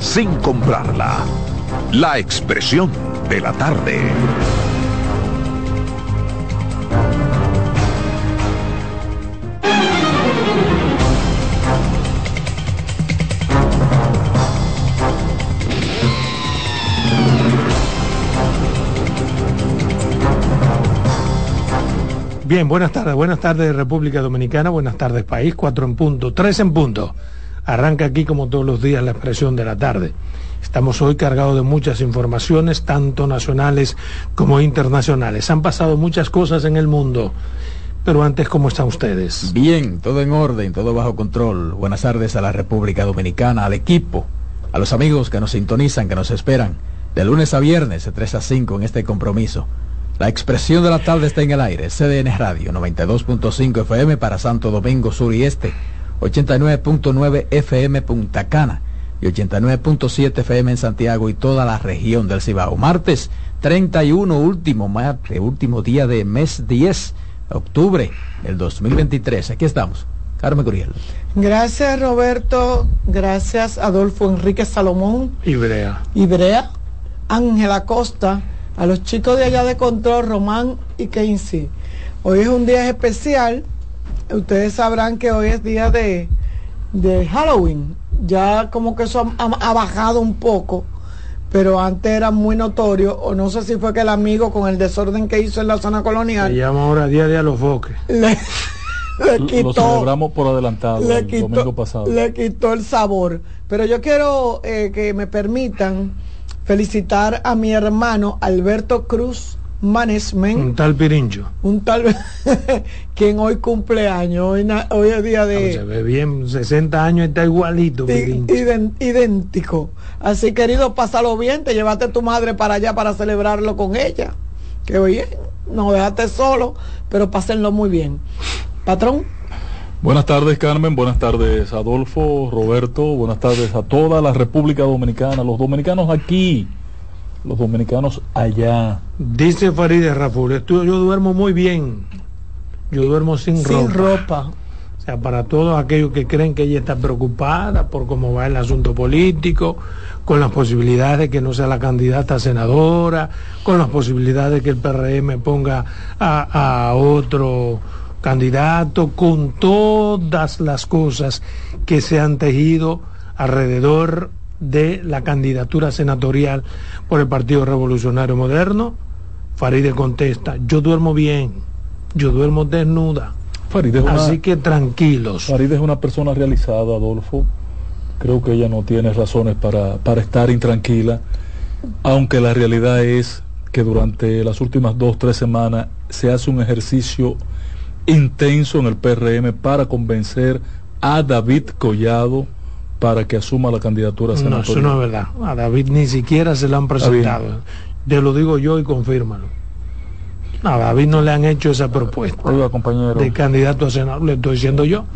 sin comprarla. La expresión de la tarde. Bien, buenas tardes, buenas tardes República Dominicana, buenas tardes país, cuatro en punto, tres en punto. Arranca aquí como todos los días la expresión de la tarde. Estamos hoy cargados de muchas informaciones, tanto nacionales como internacionales. Han pasado muchas cosas en el mundo. Pero antes, ¿cómo están ustedes? Bien, todo en orden, todo bajo control. Buenas tardes a la República Dominicana, al equipo, a los amigos que nos sintonizan, que nos esperan, de lunes a viernes, de 3 a 5 en este compromiso la expresión de la tarde está en el aire. CDN Radio 92.5 FM para Santo Domingo Sur y Este, 89.9 FM Punta Cana y 89.7 FM en Santiago y toda la región del Cibao. Martes 31, último, último día de mes 10, octubre del 2023. Aquí estamos. Carmen Curiel. Gracias Roberto, gracias Adolfo Enrique Salomón. Ibrea. Ibrea. Ángela Costa a los chicos de allá de control, Román y Keynes. Hoy es un día especial. Ustedes sabrán que hoy es día de, Halloween. Ya como que eso ha, bajado un poco, pero antes era muy notorio, o no sé si fue que el amigo con el desorden que hizo en la zona colonial. Se llama ahora Día de los Foques. Le, quitó, lo celebramos por adelantado le el domingo pasado. Le quitó el sabor. Pero yo quiero eh, que me permitan felicitar a mi hermano Alberto Cruz Manesmen. Un tal Pirincho. Un tal quien hoy cumple años. Hoy, es día de. se ve bien, 60 años está igualito. idéntico. Así querido, pásalo bien, te llevaste tu madre para allá para celebrarlo con ella. Que oye, no dejaste solo, pero pásenlo muy bien. Patrón. Buenas tardes Carmen, buenas tardes Adolfo, Roberto, buenas tardes a toda la República Dominicana, los dominicanos aquí, los dominicanos allá. Dice Farideh Raful, yo duermo muy bien, yo duermo sin, sin ropa. O sea, para todos aquellos que creen que ella está preocupada por cómo va el asunto político, con las posibilidades de que no sea la candidata a senadora, con las posibilidades de que el PRM ponga a, a otro candidato, con todas las cosas que se han tejido alrededor de la candidatura senatorial por el Partido Revolucionario Moderno, Faride contesta, yo duermo bien, yo duermo desnuda. Así que tranquilos. Faride es una persona realizada, Adolfo. Creo que ella no tiene razones para, para estar intranquila, aunque la realidad es que durante las últimas dos, tres semanas se hace un ejercicio intenso en el PRM para convencer a David Collado para que asuma la candidatura senatorial. No, eso no es verdad. A David ni siquiera se le han presentado. Te lo digo yo y confírmalo. A David no le han hecho esa propuesta compañero. de candidato a senador, le estoy diciendo yo.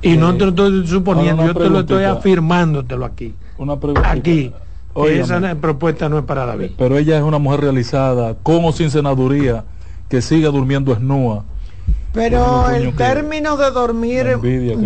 Y no te lo estoy suponiendo, yo te lo estoy afirmándotelo aquí. Una pregunta. Aquí. esa propuesta no es para David. Pero ella es una mujer realizada, con o sin senaduría, que siga durmiendo esnúa pero el término de dormir,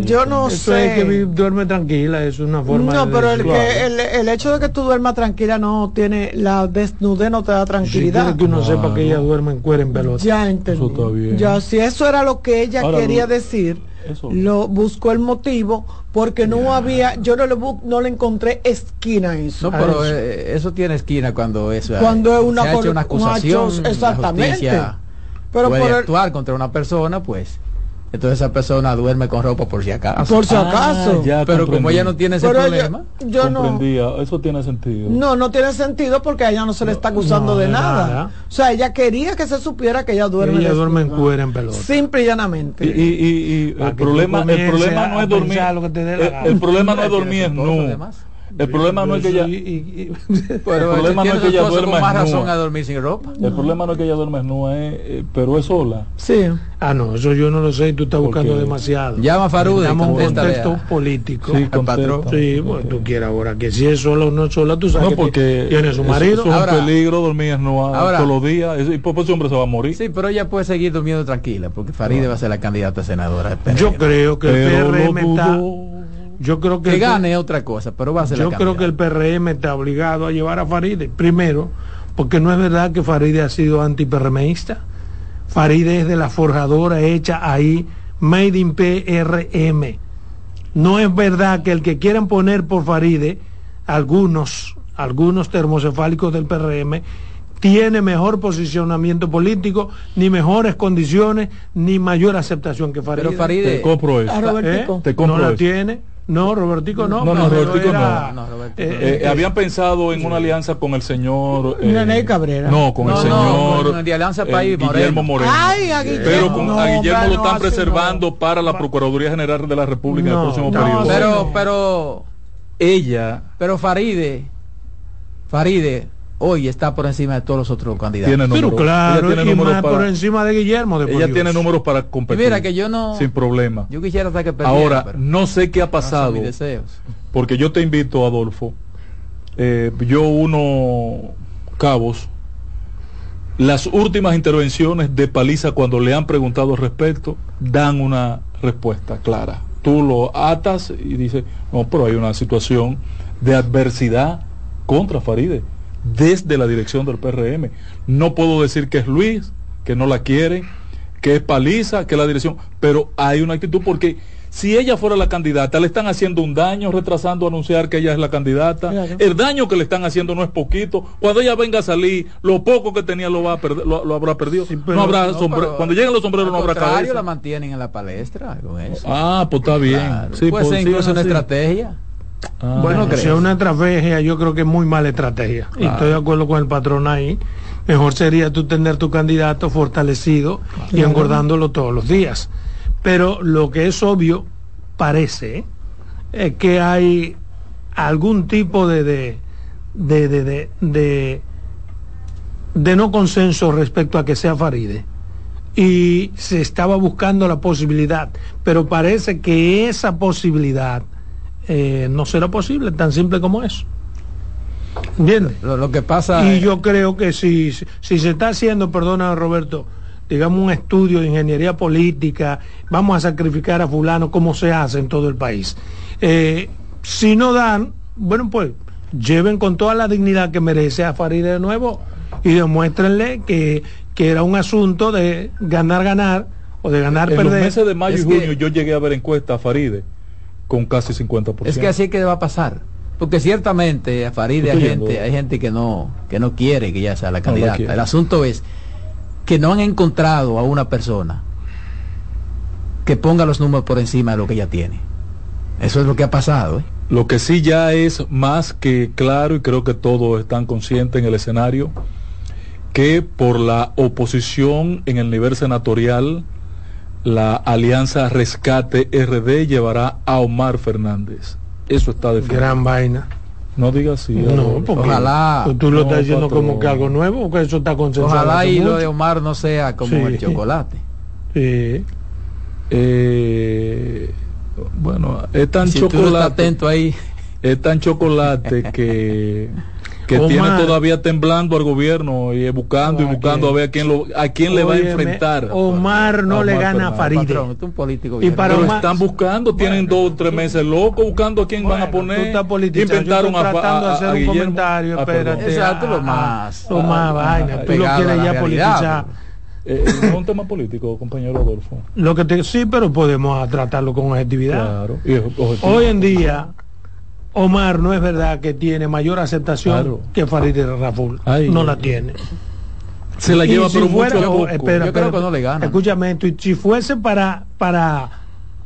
yo no sé. que duerme tranquila, es una forma No, pero el, que, el, hecho de que tú duermas tranquila no tiene, la desnudez no te da tranquilidad. Si que uno sepa que ella duerme en cuero en pelota. Ya entendí. Ya, si eso era lo que ella quería decir, lo buscó el motivo porque no había, yo no le, no le encontré esquina a eso. No, pero eh, eso. tiene esquina cuando eso cuando es una, una acusación, exactamente pero puede actuar contra una persona, pues entonces esa persona duerme con ropa por si acaso. Por si acaso. Ah, pero como ella no tiene ese problema. yo no. Eso tiene sentido. No, no tiene sentido porque a ella no se le está acusando de, nada. O sea, ella quería que se supiera que ella duerme. ella duerme en cuero en pelota. Simple y llanamente. Y, y, y, el, problema, el problema no es dormir. El, problema no es dormir, no. El problema no es que ella. el problema no es que ella duerma más razón a dormir sin ropa. El problema no es que ella duerma no es, eh, pero es sola. Sí. Ah, no, eso yo no lo sé, tú estás buscando demasiado. Llama a Farude. Estamos un contexto político. Sí, patrón. Sí, bueno, tú quieras ahora que si es sola o no es sola, tú sabes no, porque tiene su marido. es un peligro dormir no todos los días y por ese hombre se va a morir. Sí, pero ella puede seguir durmiendo tranquila porque Faride va a ser la candidata senadora. Yo creo que el PRM está Yo creo que, gane otra cosa, pero va a ser la yo creo que el PRM está obligado a llevar a Faride. Primero, porque no es verdad que Faride ha sido anti-PRMista. Faride es de la forjadora hecha ahí, Made in PRM. No es verdad que el que quieran poner por Faride, algunos, algunos termocefálicos del PRM, tiene mejor posicionamiento político, ni mejores condiciones, ni mayor aceptación que Faride. Pero Faride- Te compro eso. A Robertico. ¿Eh? Te compro no la eso. tiene. No, Robertico no. No, no, Robertico era, no. No, Robertico eh, Eh, habían pensado en una alianza con el señor eh, Nene Cabrera. No, con No, el no, señor con- de Alianza eh, País, Guillermo Moreno. Ay, a Guillermo. Pero con, a No, Guillermo lo no, están preservando no. para la Procuraduría General de la República en No, el próximo no, periodo. pero, no. pero, ella pero Faride, Faride hoy está por encima de todos los otros candidatos. tiene números. Pero claro, ella tiene y números más para, por encima de Guillermo. De ella Dios. tiene números para Y competir. mira que yo no, sin problema. yo quisiera hasta que perdiera, Ahora, pero no sé qué ha no pasado, mis deseos. porque yo te invito, Adolfo, eh, yo uno cabos, las últimas intervenciones de Paliza cuando le han preguntado al respecto, dan una respuesta clara. Tú lo atas y dices, no, pero hay una situación de adversidad contra Faride desde la dirección del PRM. No puedo decir que es Luis, que no la quiere, que es Paliza, que es la dirección, pero hay una actitud porque si ella fuera la candidata, le están haciendo un daño, retrasando anunciar que ella es la candidata. Claro. El daño que le están haciendo no es poquito. Cuando ella venga a salir, lo poco que tenía lo va a perder, lo, lo habrá perdido. Sí, pero- no habrá No, pero Cuando lleguen los sombreros no habrá cabeza. la mantienen en la palestra con eso. Ah, pues está bien. Claro. Sí, Puede pues, ser incluso una estrategia. Ah. Bueno, ¿no si es crees? una estrategia, yo creo que es muy mala estrategia. Y estoy de acuerdo con el patrón ahí. Mejor sería tú tener tu candidato fortalecido y engordándolo todos los días. Pero lo que es obvio, parece, es que hay algún tipo de, de, de, de, de, de- de no consenso respecto a que sea Faride. Y se estaba buscando la posibilidad, pero parece que esa posibilidad eh, no será posible, tan simple como eso. ¿Entiendes? Lo, lo que pasa Y es- yo creo que si, si se está haciendo, perdona Roberto, digamos un estudio de ingeniería política, vamos a sacrificar a fulano como se hace en todo el país. Eh, si no dan, bueno pues lleven con toda la dignidad que merece a Faride de nuevo y demuéstrenle que, que era un asunto de ganar, ganar o de ganar, En los perder. meses de mayo Es y que- junio yo llegué a ver encuestas a Faride con casi 50%. Es que así es que va a pasar. Porque ciertamente a Faride hay gente, hay gente que no, que no quiere que ella sea la candidata. El asunto es que no han encontrado a una persona que ponga los números por encima de lo que ella tiene. Eso es lo que ha pasado. ¿eh? Lo que sí ya es más que claro y creo que todos están conscientes en el escenario que por la oposición en el nivel senatorial la alianza Rescate RD llevará a Omar Fernández. Eso está definido. Gran vaina. No digas así. No, Adolfo. porque Ojalá. tú- lo No, estás diciendo patrón. como que algo nuevo que eso está consensuado. Ojalá y lo mucho. de Omar no sea como Sí. el chocolate. Sí. Eh, bueno, es tan Si tú no estás chocolate. atento ahí, es tan chocolate que que Omar. tiene todavía temblando al gobierno y eh, buscando y ¿A buscando a ver a quién lo a quién le va a enfrentar. Omar no le gana a. Faride. patrón, tú un político Y para Pero Omar- están buscando, tienen dos o tres meses locos buscando a quién van a poner. tú estás politizando. Inventaron Yo estoy a, tratando de a- hacer a un Guillermo. comentario, Ah, espérate. Exacto, lo Ah, más- Lo más ah, vaina. Tú lo quieres ya realidad, politizar. Eh, no es un tema político, compañero Adolfo. Lo que te, sí, pero podemos tratarlo con objetividad. Claro. Y es objetivo. Hoy en día, Omar no es verdad que tiene mayor aceptación Claro. que Farideh Raful. Ay. no la tiene. se la Y lleva si pero fuera- mucho a oh, poco. espera, Yo creo espera, que no le gana. Escúchame esto, y si fuese para, para,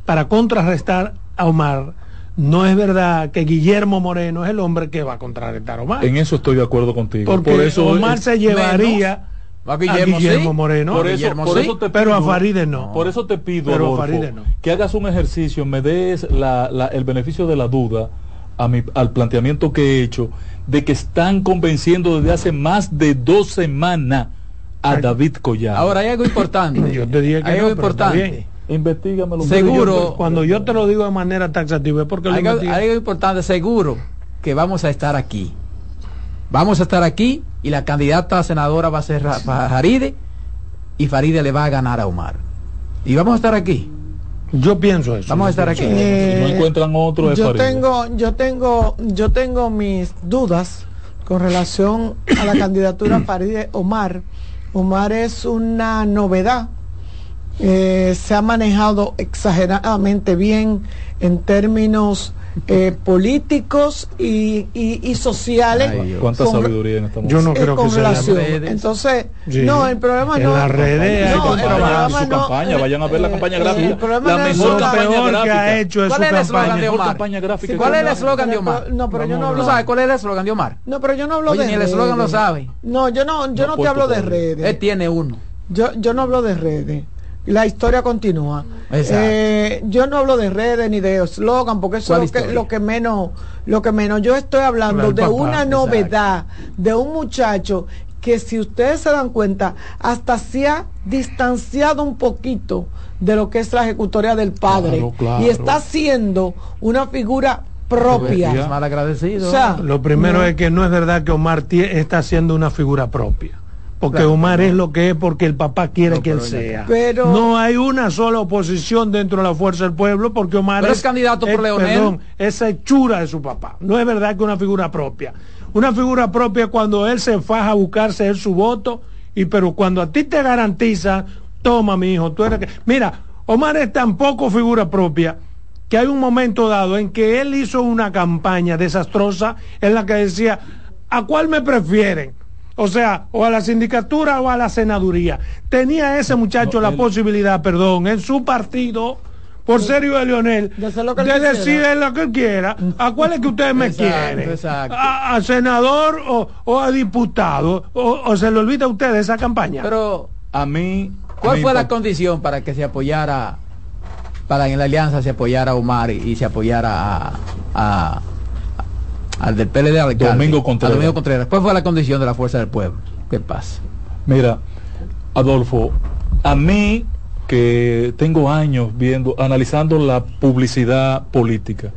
para contrarrestar a Omar, no es verdad que Guillermo Moreno es el hombre que va a contrarrestar a Omar. En eso estoy de acuerdo contigo. porque por eso Omar es- se llevaría A a Guillermo, Guillermo, sí. Moreno. por eso, Guillermo, por sí, eso te pero a Faride no. Por eso te pido, Adolfo, no. que hagas un ejercicio, me des la- la- el beneficio de la duda a mi, al planteamiento que he hecho de que están convenciendo desde hace más de dos semanas a. David Collado. Ahora hay algo importante. Yo te dije que hay algo importante. Investígamelo. Seguro. Yo- cuando yo te lo digo de manera taxativa es porque lo Hay algo, investigué. hay algo importante, seguro que vamos a estar aquí. Vamos a estar aquí y la candidata a senadora va a ser Faride y Faride le va a ganar a Omar. Y vamos a estar aquí. Yo pienso eso. Vamos a estar aquí. Eh, si no encuentran otro, es yo Farideh. tengo, yo tengo, yo tengo mis dudas con relación a la candidatura Farideh Omar. Omar es una novedad. Eh, se ha manejado exageradamente bien en términos eh, políticos y, y- y sociales. Ay. Cuánta con- sabiduría en esta Yo no eh, creo que sea redes. Entonces, Sí. no, el problema En no. las redes no, el programa Su no, campaña, vayan a ver la campaña gráfica. el problema La no es mejor la- campaña peor que gráfica. ha hecho es ¿Cuál su es el eslogan campaña. de Mejor Omar? campaña gráfica Sí, que ¿Cuál es el no- eslogan de Omar? No, pero yo no ¿Tú hablo. sabes cuál es el eslogan de Omar? No, pero yo no hablo Oye, de ni el eslogan lo sabe. No, yo no, yo No no, te hablo de redes. Él tiene uno. Yo, yo no hablo de redes. La historia continúa. Eh, yo no hablo de redes ni de eslogan, porque eso ¿Cuál es lo que, lo que menos, lo que menos. Yo estoy hablando Claro, de papá, una exacto. novedad, de un muchacho que si ustedes se dan cuenta, hasta se ha distanciado un poquito de lo que es la ejecutoria del padre. Claro, claro. Y está siendo una figura propia. Es mal agradecido. O sea, Lo primero No. es que no es verdad que Omar está haciendo una figura propia. Porque Claro, Omar no. es lo que es porque el papá quiere No, que él sea. Pero- no hay una sola oposición dentro de la fuerza del pueblo porque Omar Pero es candidato por Leonel. Perdón, es hechura de su papá. No es verdad que una figura propia. Una figura propia cuando él se faja a buscarse él su voto y pero cuando a ti te garantiza, toma mi hijo, tú eres que mira, Omar es tan poco figura propia que hay un momento dado en que él hizo una campaña desastrosa en la que decía, ¿a cuál me prefieren? O sea, o a la sindicatura o a la senaduría. Tenía ese muchacho no, la él- posibilidad, perdón, en su partido, por serio de Leonel, de lo que decir lo que él quiera. ¿A cuál es que ustedes me Exacto, quieren? exacto. ¿A, a senador o, o a diputado? O, o se le olvida a ustedes esa campaña? Pero, A mí. ¿cuál fue la condición para que se apoyara, para que en la alianza se apoyara a Omar y, y se apoyara a, a- al del PLD al alcalde? Domingo A Contreras. Domingo Contreras. ¿Cuál fue la condición de la fuerza del pueblo? ¿Qué pasa? Mira, Adolfo, a mí que tengo años viendo, analizando la publicidad política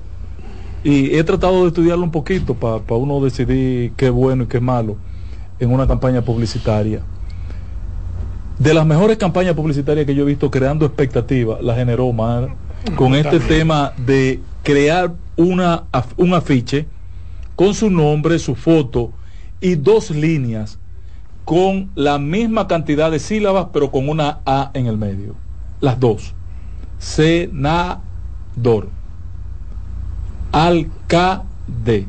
y he tratado de estudiarlo un poquito para uno decidir qué es bueno y qué es malo en una campaña publicitaria. De las mejores campañas publicitarias que yo he visto creando expectativa, la generó Omar con este tema de crear una, un afiche con su nombre, su foto y dos líneas con la misma cantidad de sílabas, pero con una A en el medio. Las dos. Senador. Alcalde.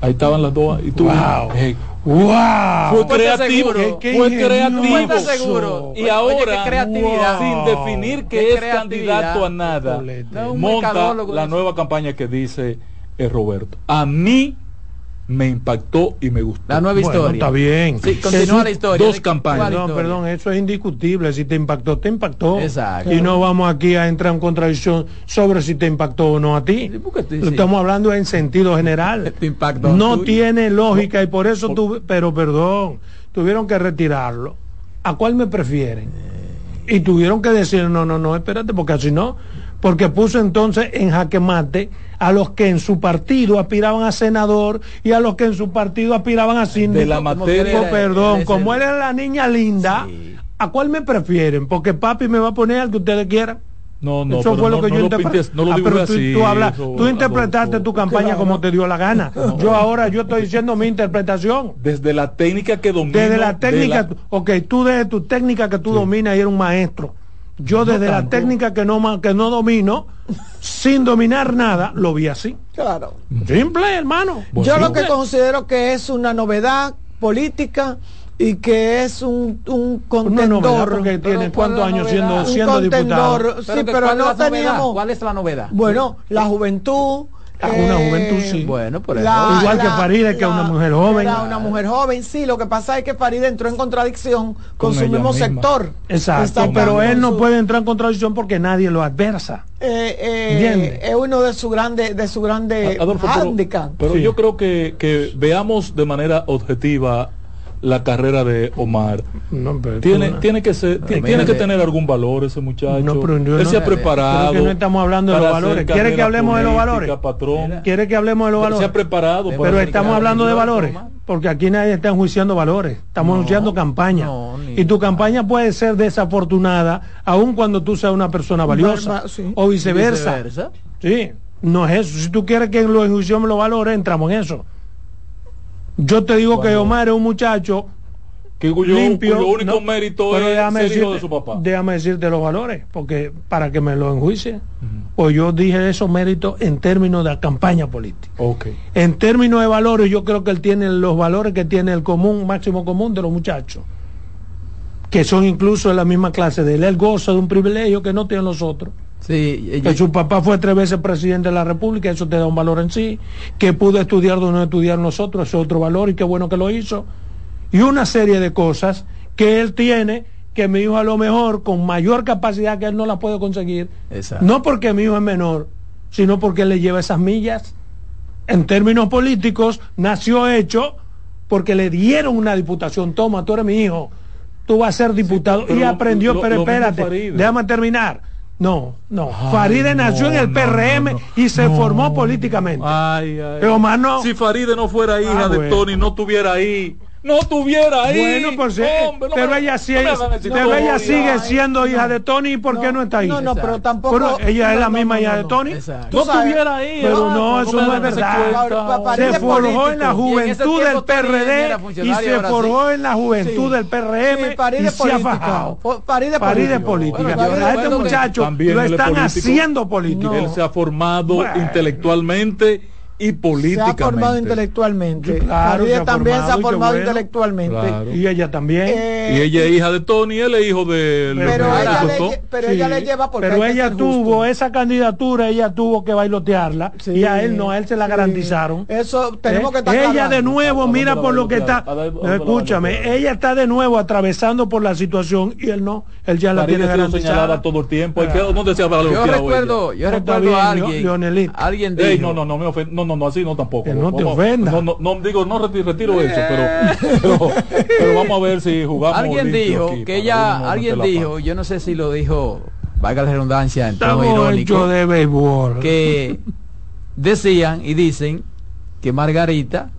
Ahí estaban las dos. Y tú, Wow. eh, ¡Wow! fue ¿Tú estás creativo, seguro? Qué fue creativo. Y Oye, ahora, qué creatividad. sin definir que Qué es candidato a nada. No, monta la eso. nueva campaña que dice eh, Roberto. A mí me impactó y me gustó. La nueva Bueno, historia. está bien. Sí, continúa la historia. dos ¿De campañas. Perdón, historia? perdón, eso es indiscutible. Si te impactó, te impactó. Exacto. Y no vamos aquí a entrar en contradicción sobre si te impactó o no a ti. Sí, Lo sí. Estamos hablando en sentido general. Tu impacto no tiene lógica y por eso tuve, pero perdón, tuvieron que retirarlo. ¿A cuál me prefieren? Y tuvieron que decir, no, no, no, espérate, porque así no. Porque puso entonces en jaque mate a los que en su partido aspiraban a senador y a los que en su partido aspiraban a síndico. De la Como materia- era- perdón, como él era la niña linda, Sí. ¿a cuál me prefieren? Porque papi me va a poner al que ustedes quieran. No, no, Eso fue lo no- que no yo lo interpreté. pintes- no lo Ah, pero tú, así, tú hablas- eso, tú interpretaste Adolfo. tu campaña Claro. como te dio la gana. Yo ahora yo estoy diciendo mi interpretación. Desde la técnica que domina. Desde la técnica, de la- ok, tú desde tu técnica que tú dominas y eres un maestro. Yo desde la técnica que no que no domino, sin dominar nada, lo vi así. Claro. Simple, hermano. Bueno, Yo lo que considero que es una novedad política y que es un, un No, no, contendor. porque tiene ¿cuál cuántos años siendo, un siendo diputado. contendor, sí, pero ¿cuál es no teníamos. ¿Cuál es la novedad? Bueno, la juventud. Ah, una juventud, sí. Bueno, por eso. Igual que Faride, que es una mujer joven. Era una mujer joven, sí. Lo que pasa es que Faride entró en contradicción con, Con su mismo misma. sector. Exacto, Está pero él no su- puede entrar en contradicción porque nadie lo adversa. eh, eh, es uno de sus grandes de su grande Adolfo, pero, handicap. pero Sí. yo creo que, que veamos de manera objetiva la carrera de Omar. No, pero Tiene, tiene que ser, tiene que tener algún valor ese muchacho. No, pero yo Él no- se ha pero preparado. que no estamos hablando de los valores. ¿Quiere que hablemos de los valores? patrón. ¿Quiere que hablemos de los Se ha valores? preparado. Pero para estamos hablando de valores, porque aquí nadie está enjuiciando valores, estamos No, enjuiciando campaña. y tu campaña puede ser desafortunada, aun cuando tú seas una persona valiosa, sí. o viceversa. Viceversa. Sí, no es eso. Si tú quieres que lo enjuiciemos los valores, entramos en eso. Yo te digo que Omar es un muchacho Que cuyo, limpio. cuyo único ¿no? mérito Pero es déjame decirte- de su papá. Déjame decirte los valores, porque para que me lo enjuicie, pues yo dije esos méritos en términos de campaña política. Ok. En términos de valores, yo creo que él tiene los valores que tiene el común, máximo común de los muchachos, que son incluso de la misma clase de él. Él goza de un privilegio que no tienen los otros. Sí, Que su papá fue tres veces presidente de la República, eso te da un valor en sí. Que pudo estudiar donde no estudiar nosotros, eso es otro valor y qué bueno que lo hizo. Y una serie de cosas que él tiene que mi hijo a lo mejor con mayor capacidad que él no la puede conseguir. Exacto. No porque mi hijo es menor, sino porque él le lleva esas millas. En términos políticos, nació hecho porque le dieron una diputación. Toma, tú eres mi hijo, tú vas a ser diputado. y aprendió, lo- pero espérate, déjame terminar. No, no. Ay, Faride nació en el PRM no, no. y se formó políticamente. Ay, ay. Pero Omar no. Si Faride no fuera hija Ah, de bueno. Tony, no estuviera ahí. No estuviera ahí. Bueno, pues sí, Hombre, no pero me- ella, sí- no me sigue siendo hija de Tony, ¿y por qué No, está ahí? no, no, pero tampoco. Pero ella es la misma hija de. Tony. No estuviera ahí. pero no, eso no es verdad. se forjó en la juventud del PRD y se forjó en la juventud del PRM y se ha política. fajado. Faride político. política. A este muchacho lo están haciendo político. Él se ha formado Bueno. intelectualmente y Se políticamente. ha formado intelectualmente. Sí, claro, se también se ha formado, formado bueno. intelectualmente. Claro. Y ella también. Eh, Y ella es hija de Tony, él es hijo de Pero pero Ahora, ella, le, pero Sí, ella le lleva porque pero ella tuvo justo. esa candidatura, ella tuvo que bailotearla Sí, y a él no, a él se la sí. garantizaron. Eso tenemos ¿Eh? que estar Ella hablando. de nuevo, ¿A dónde mira por lo que está. ¿A dónde la Escúchame, ella está de nuevo atravesando por la situación y él no, él ya la tiene garantizada. todo el tiempo. ¿Y Ah. qué- ¿Dónde se Yo recuerdo, a alguien. Alguien dijo. No, no, no, me ofen- no, no, así no tampoco. Que no te Vamos- ofenda. No, no, no, digo, no reti- retiro eso, pero, pero, pero vamos a ver si jugamos. Alguien dijo aquí, que ella, alguien dijo, yo no sé si lo dijo, valga la redundancia, en tono Estamos irónico, de béisbol. que decían y dicen que Margarita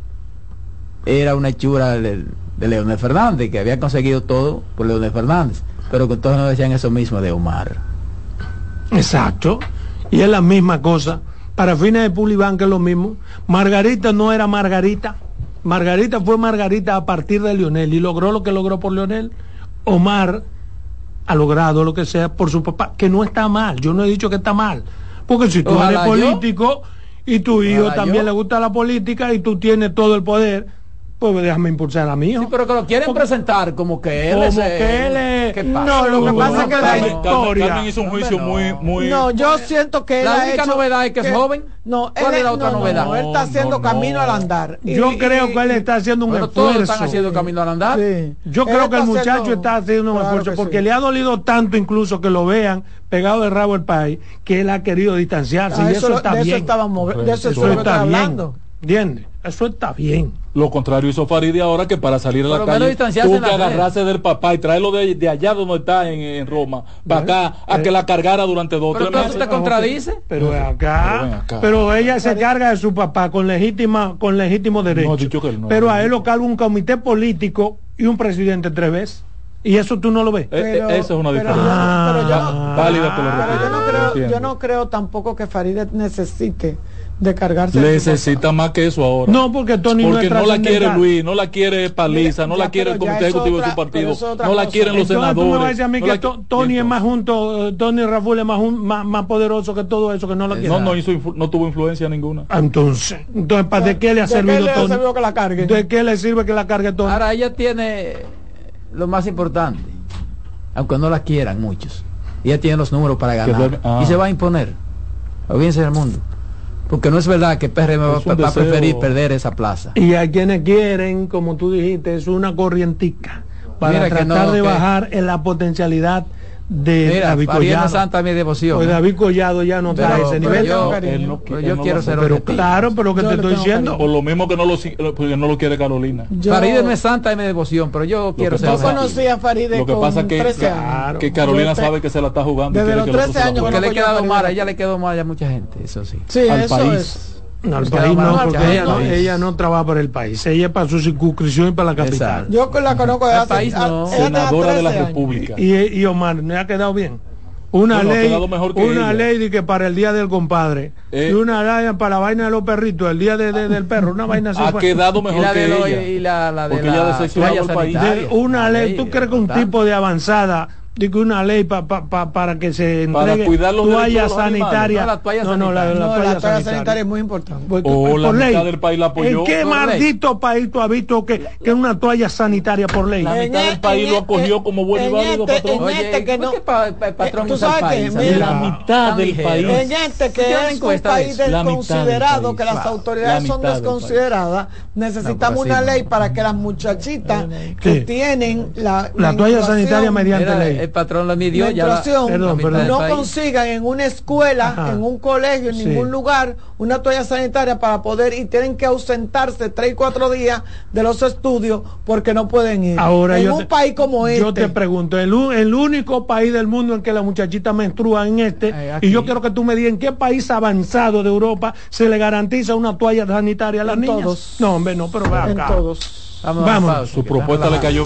era una hechura de, de Leonel Fernández, que había conseguido todo por Leonel Fernández, pero que todos no decían eso mismo de Omar. Exacto. Y es la misma cosa. Para fines de Pulibanca es lo mismo. Margarita no era Margarita. Margarita fue Margarita a partir de Leonel y logró lo que logró por Leonel. Omar ha logrado lo que sea por su papá, que no está mal. Yo no he dicho que está mal. Porque si tú Ojalá eres yo. político y tu hijo Ojalá también yo. le gusta la política y tú tienes todo el poder, pues déjame impulsar a mi hijo. Sí, pero que lo quieren presentar como que él Como es, que él es- ¿qué pasa? No, lo que No, pasa es que no, la historia. Carmen hizo un juicio Hombre, muy, no. muy. No, yo siento que él La ha única hecho novedad es que es joven. No, ¿Cuál él es la otra no, no, novedad? no, él está No, haciendo no, camino no. al andar. Y- Yo y- creo que él y- está haciendo un Pero todos esfuerzo. están haciendo camino al andar. Sí. Yo Él creo que el muchacho haciendo- está haciendo un Claro esfuerzo que porque sí. le ha dolido tanto incluso que lo vean pegado de rabo el país que él ha querido distanciarse Ah, y eso, está de eso bien. estábamos, de eso Eso que está hablando. ¿Entiendes? Eso está bien. Lo contrario hizo Faride ahora que para salir a Por la calle tuvo que agarrarse del papá y traerlo de, de allá donde está en, en Roma para acá a eh, que la cargara durante dos o Pero tres meses. te contradice. Pero acá, pero ella se carga de su papá con legítima, con legítimo derecho. No, dicho que no. pero a él lo carga un comité político y un presidente tres veces. Y eso tú no lo ves. Eh, eh, Pero- esa es una pero diferencia. pero yo no- válida que lo pero Pero yo no creo, yo no creo tampoco que Faride necesite de cargarse. Necesita más que eso ahora. No, porque Tony no Porque no la quiere. Luis, no la quiere Paliza, Mira, no ya, la quiere el comité ejecutivo de su partido, no la quieren los Entonces tú me vas a senadores. decir a mí no que la To- Tony es más junto, eh, Tony Rafael es más, más, más poderoso que todo eso que no lo quiere. No, no, hizo, influ- no tuvo influencia ninguna. Ah, Entonces, entonces ¿para de qué le ha ¿De qué servido le ha Tony? servido que la cargue? ¿De qué le sirve que la cargue Tony? Ahora ella tiene lo más importante, aunque no la quieran muchos. Ella tiene los números para ganar duerme- ah. y se va a imponer. Olvídense del mundo. Porque no es verdad que PRM va, a preferir perder esa plaza. Y hay quienes quieren, como tú dijiste, es una corrientica para Mira tratar no, de que- bajar en la potencialidad de Mira, David Collado. Santa mi devoción. Pues David Collado ya no está a Pero- ese nivel. yo, cariño. No- él yo no quiero ser pero claro, pero lo que Yo te estoy diciendo. Por lo mismo que no lo, si- porque no lo quiere Carolina. Yo, Farideh no es santa y mi devoción, pero yo quiero que ser yo conocí a Farideh Lo que con pasa que, 13 años. Claro. que Carolina te- sabe que se la está jugando. y Desde los que el otro 13 se la años. Porque le Bueno, queda pues yo mal, a ella le quedó mal a mucha gente, eso sí. Sí, al eso país. es. No, al Nos país no, porque ella no, país. ella no trabaja por el país. Ella es para su circunscripción y para la capital. Exacto. Yo la conozco de Al hace país no. Senadora de la 13 años. República. Y, y Omar, ¿me ha quedado bien? Una Bueno, ley, quedado mejor que una ella. ley de que para el día del compadre Eh. y una ley para la vaina de los perritos, el día de- de- del perro, una vaina así. Ha fue. quedado Y mejor la que de ella. y la, la de Porque la ella país. De una ley, ¿tú crees que un tipo de avanzada, que una ley pa- pa- pa- para que se Para entregue cuidar los derechos de toalla los animales? sanitaria? No, la toalla no, no, la, sanitaria. la No, toalla la toalla sanitaria. sanitaria es muy importante. Pues, O por la ley. del país la apoyó. ¿En qué Por ley. maldito país tú has visto que, que una toalla sanitaria por ley? La En mitad del e- país lo e- acogió como buen y válido, este- patrón. Oye, este que ¿por no- pa- patrón Eh, tú sabes que, mira, la mitad del ligero. país. En este que es un país eso. La mitad del desconsiderado, país. que las autoridades La son mitad del desconsideradas, necesitamos No, una no. ley para que las muchachitas que tienen la, La toalla sanitaria mediante ley. El patrón lo midió ya la, menstruación, la Perdón, mitad perdón. del no consigan en una escuela, Ajá. en un colegio, en Sí. ningún lugar, una toalla sanitaria para poder y tienen que ausentarse tres y cuatro días de los estudios porque no pueden ir. Ahora en yo un te- país como este. Yo te pregunto, el, el único país del mundo en que la muchachita menstrua en este, Eh, y yo quiero que tú me digas en qué país avanzado de Europa se le garantiza una toalla sanitaria a las En niñas. todos. No, hombre, no, pero ve en acá. todos. Vamos, pausa, Su propuesta le cayó.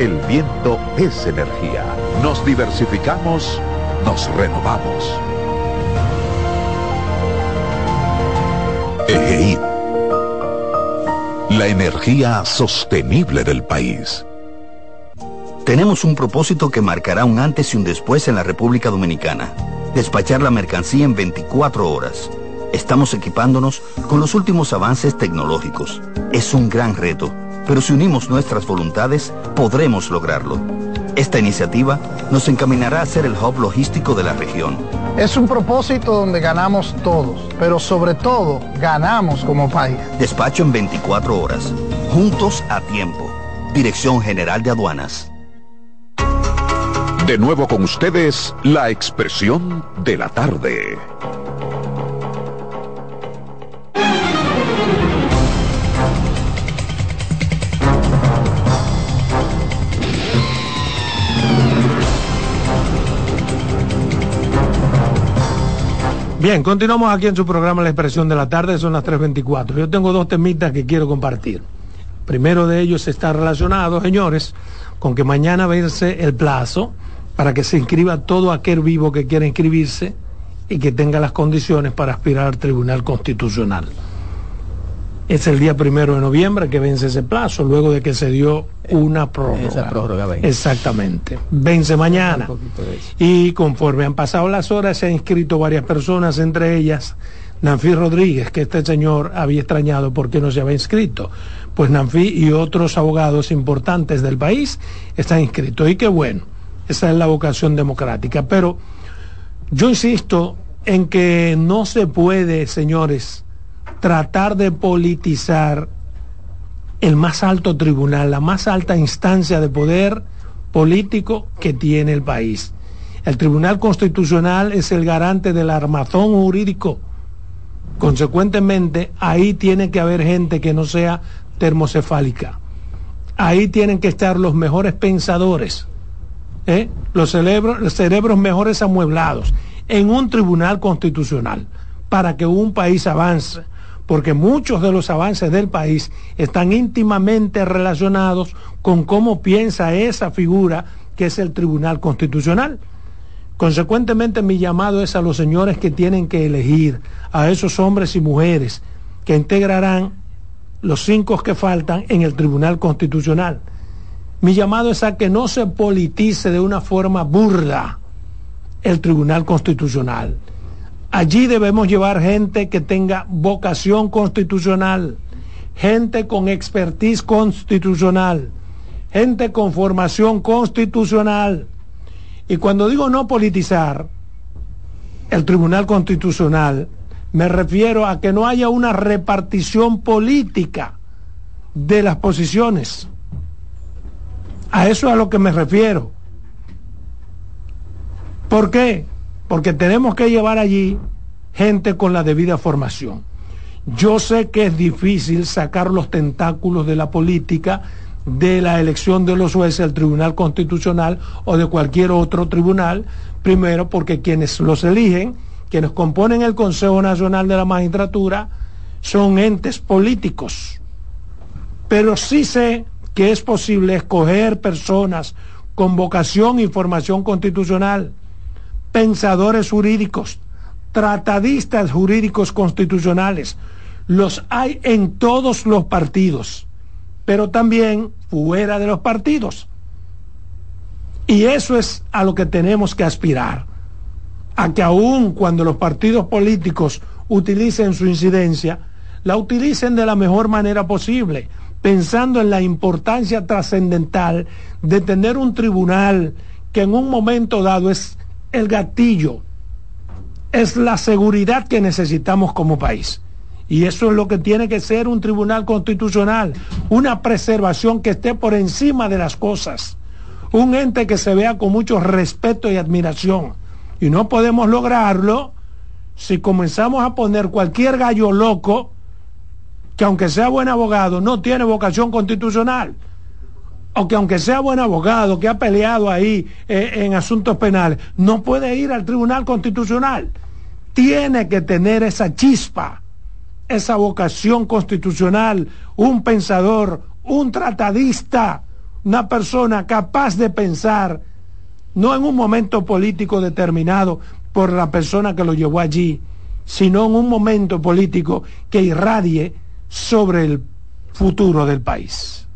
el viento es energía. Nos diversificamos, nos renovamos. EGI. La energía sostenible del país. Tenemos un propósito que marcará un antes y un después en la República Dominicana. Despachar la mercancía en 24 horas. Estamos equipándonos con los últimos avances tecnológicos. Es un gran reto, pero si unimos nuestras voluntades, podremos lograrlo. Esta iniciativa nos encaminará a ser el hub logístico de la región. Es un propósito donde ganamos todos, pero sobre todo ganamos como país. Despacho en 24 horas. Juntos a tiempo. Dirección General de Aduanas. De nuevo con ustedes, la expresión de la tarde. Bien, continuamos aquí en su programa La Expresión de la Tarde, son las 3.24. Yo tengo dos temitas que quiero compartir. Primero de ellos está relacionado, señores, con que mañana vence el plazo para que se inscriba todo aquel vivo que quiera inscribirse y que tenga las condiciones para aspirar al Tribunal Constitucional. Es el día primero de noviembre que vence ese plazo, luego de que se dio una prórroga. Esa prórroga vence. Exactamente. Vence mañana. Y conforme han pasado las horas, se han inscrito varias personas, entre ellas Nanfi Rodríguez, que este señor había extrañado porque no se había inscrito. Pues Nanfi y otros abogados importantes del país están inscritos. Y qué bueno, esa es la vocación democrática. Pero yo insisto en que no se puede, señores, tratar de politizar el más alto tribunal, la más alta instancia de poder político que tiene el país. El Tribunal Constitucional es el garante del armazón jurídico. Consecuentemente, ahí tiene que haber gente que no sea termocefálica. Ahí tienen que estar los mejores pensadores, ¿eh? los, cerebros, los cerebros mejores amueblados en un tribunal constitucional para que un país avance porque muchos de los avances del país están íntimamente relacionados con cómo piensa esa figura que es el Tribunal Constitucional. Consecuentemente, mi llamado es a los señores que tienen que elegir, a esos hombres y mujeres que integrarán los cinco que faltan en el Tribunal Constitucional. Mi llamado es a que no se politice de una forma burda el Tribunal Constitucional Allí debemos llevar gente que tenga vocación constitucional, gente con expertise constitucional, gente con formación constitucional. Y cuando digo no politizar el Tribunal Constitucional, me refiero a que no haya una repartición política de las posiciones. A eso es a lo que me refiero. ¿Por qué? Porque tenemos que llevar allí gente con la debida formación. Yo sé que es difícil sacar los tentáculos de la política de la elección de los jueces del Tribunal Constitucional o de cualquier otro tribunal, primero porque quienes los eligen, quienes componen el Consejo Nacional de la Magistratura, son entes políticos. Pero sí sé que es posible escoger personas con vocación y formación constitucional pensadores jurídicos, tratadistas jurídicos constitucionales. Los hay en todos los partidos, pero también fuera de los partidos. Y eso es a lo que tenemos que aspirar, a que aun cuando los partidos políticos utilicen su incidencia, la utilicen de la mejor manera posible, pensando en la importancia trascendental de tener un tribunal que en un momento dado es el gatillo es la seguridad que necesitamos como país. Y eso es lo que tiene que ser un tribunal constitucional, una preservación que esté por encima de las cosas, un ente que se vea con mucho respeto y admiración. Y no podemos lograrlo si comenzamos a poner cualquier gallo loco que aunque sea buen abogado no tiene vocación constitucional o que aunque sea buen abogado, que ha peleado ahí eh, en asuntos penales, no puede ir al Tribunal Constitucional. Tiene que tener esa chispa, esa vocación constitucional, un pensador, un tratadista, una persona capaz de pensar, no en un momento político determinado por la persona que lo llevó allí, sino en un momento político que irradie sobre el futuro del país.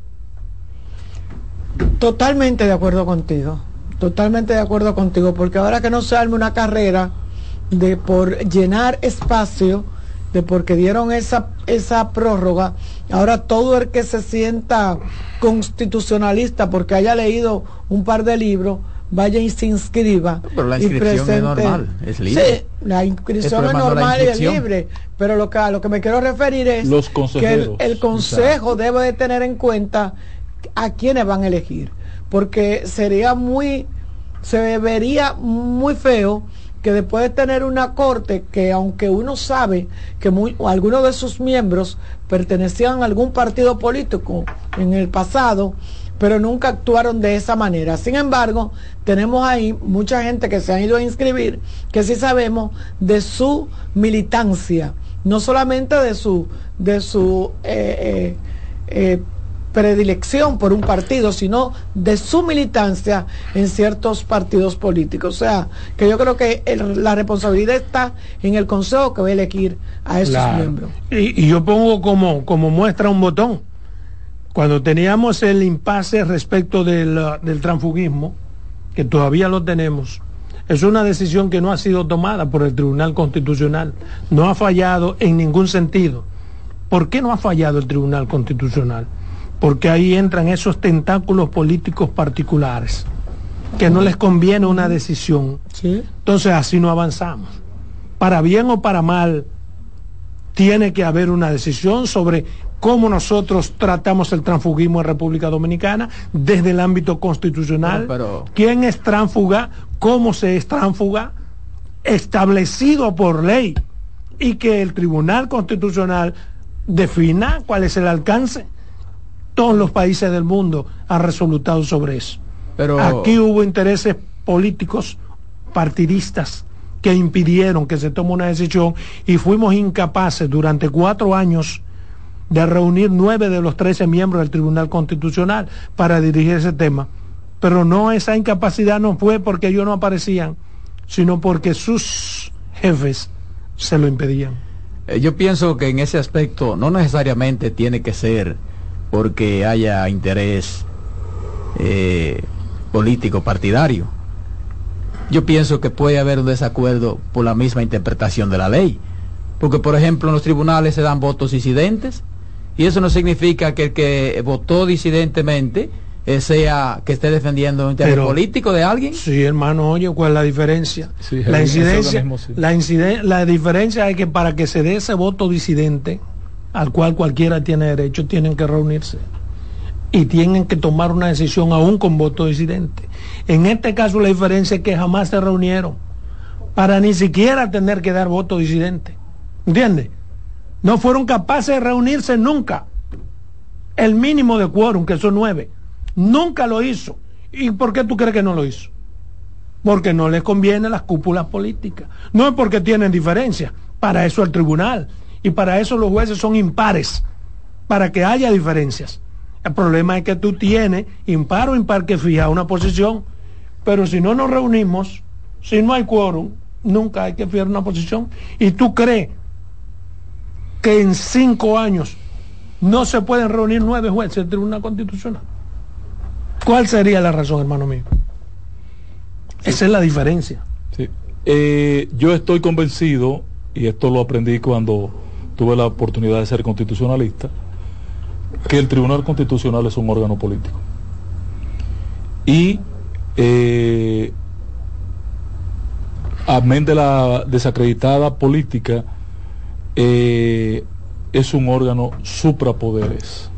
Totalmente de acuerdo contigo, totalmente de acuerdo contigo, porque ahora que no se arme una carrera de por llenar espacio, de porque dieron esa, esa prórroga, ahora todo el que se sienta constitucionalista porque haya leído un par de libros, vaya y se inscriba. Pero la inscripción es normal, es libre. Sí, la inscripción es normal y es libre. Pero lo que, a lo que me quiero referir es que el, el consejo debe de tener en cuenta a quiénes van a elegir. Porque sería muy, se vería muy feo que después de tener una corte que aunque uno sabe que algunos de sus miembros pertenecían a algún partido político en el pasado, pero nunca actuaron de esa manera. Sin embargo, tenemos ahí mucha gente que se ha ido a inscribir, que sí sabemos de su militancia, no solamente de su, de su eh, eh, eh, predilección por un partido, sino de su militancia en ciertos partidos políticos. O sea, que yo creo que la responsabilidad está en el Consejo que va a elegir a esos miembros. Y, yo pongo como, como muestra un botón. Cuando teníamos el impasse respecto del, del transfugismo, que todavía lo tenemos, es una decisión que no ha sido tomada por el Tribunal Constitucional. No ha fallado en ningún sentido. ¿Por qué no ha fallado el Tribunal Constitucional? Porque ahí entran esos tentáculos políticos particulares, que no les conviene una decisión. Entonces así no avanzamos. Para bien o para mal, tiene que haber una decisión sobre cómo nosotros tratamos el transfugismo en República Dominicana desde el ámbito constitucional, quién es tránfuga, cómo se es tránfuga, establecido por ley y que el Tribunal Constitucional defina cuál es el alcance. Todos los países del mundo han resolutado sobre eso. Pero... Aquí hubo intereses políticos partidistas que impidieron que se tome una decisión y fuimos incapaces durante cuatro años de reunir nueve de los trece miembros del Tribunal Constitucional para dirigir ese tema. Pero no, esa incapacidad no fue porque ellos no aparecían, sino porque sus jefes se lo impedían. Eh, yo pienso que en ese aspecto no necesariamente tiene que ser porque haya interés eh, político partidario. Yo pienso que puede haber un desacuerdo por la misma interpretación de la ley. Porque, por ejemplo, en los tribunales se dan votos disidentes y eso no significa que el que votó disidentemente eh, sea que esté defendiendo un interés político de alguien. Sí, hermano, oye, ¿cuál es la diferencia? la incidencia, la, la diferencia es que para que se dé ese voto disidente, al cual cualquiera tiene derecho, tienen que reunirse y tienen que tomar una decisión aún con voto disidente. En este caso la diferencia es que jamás se reunieron para ni siquiera tener que dar voto disidente. ¿Entiendes? No fueron capaces de reunirse nunca. El mínimo de quórum, que son nueve. Nunca lo hizo. ¿Y por qué tú crees que no lo hizo? Porque no les conviene las cúpulas políticas. No es porque tienen diferencias. Para eso el tribunal. Y para eso los jueces son impares. Para que haya diferencias. El problema es que tú tienes impar o impar que fija una posición. Pero si no nos reunimos, si no hay quórum, nunca hay que fijar una posición. Y tú crees que en cinco años no se pueden reunir nueve jueces del Tribunal Constitucional. ¿Cuál sería la razón, hermano mío? Esa es la diferencia. Eh, yo estoy convencido, y esto lo aprendí cuando tuve la oportunidad de ser constitucionalista, que el Tribunal Constitucional es un órgano político. Y eh, amén de la desacreditada política eh, es un órgano suprapoderes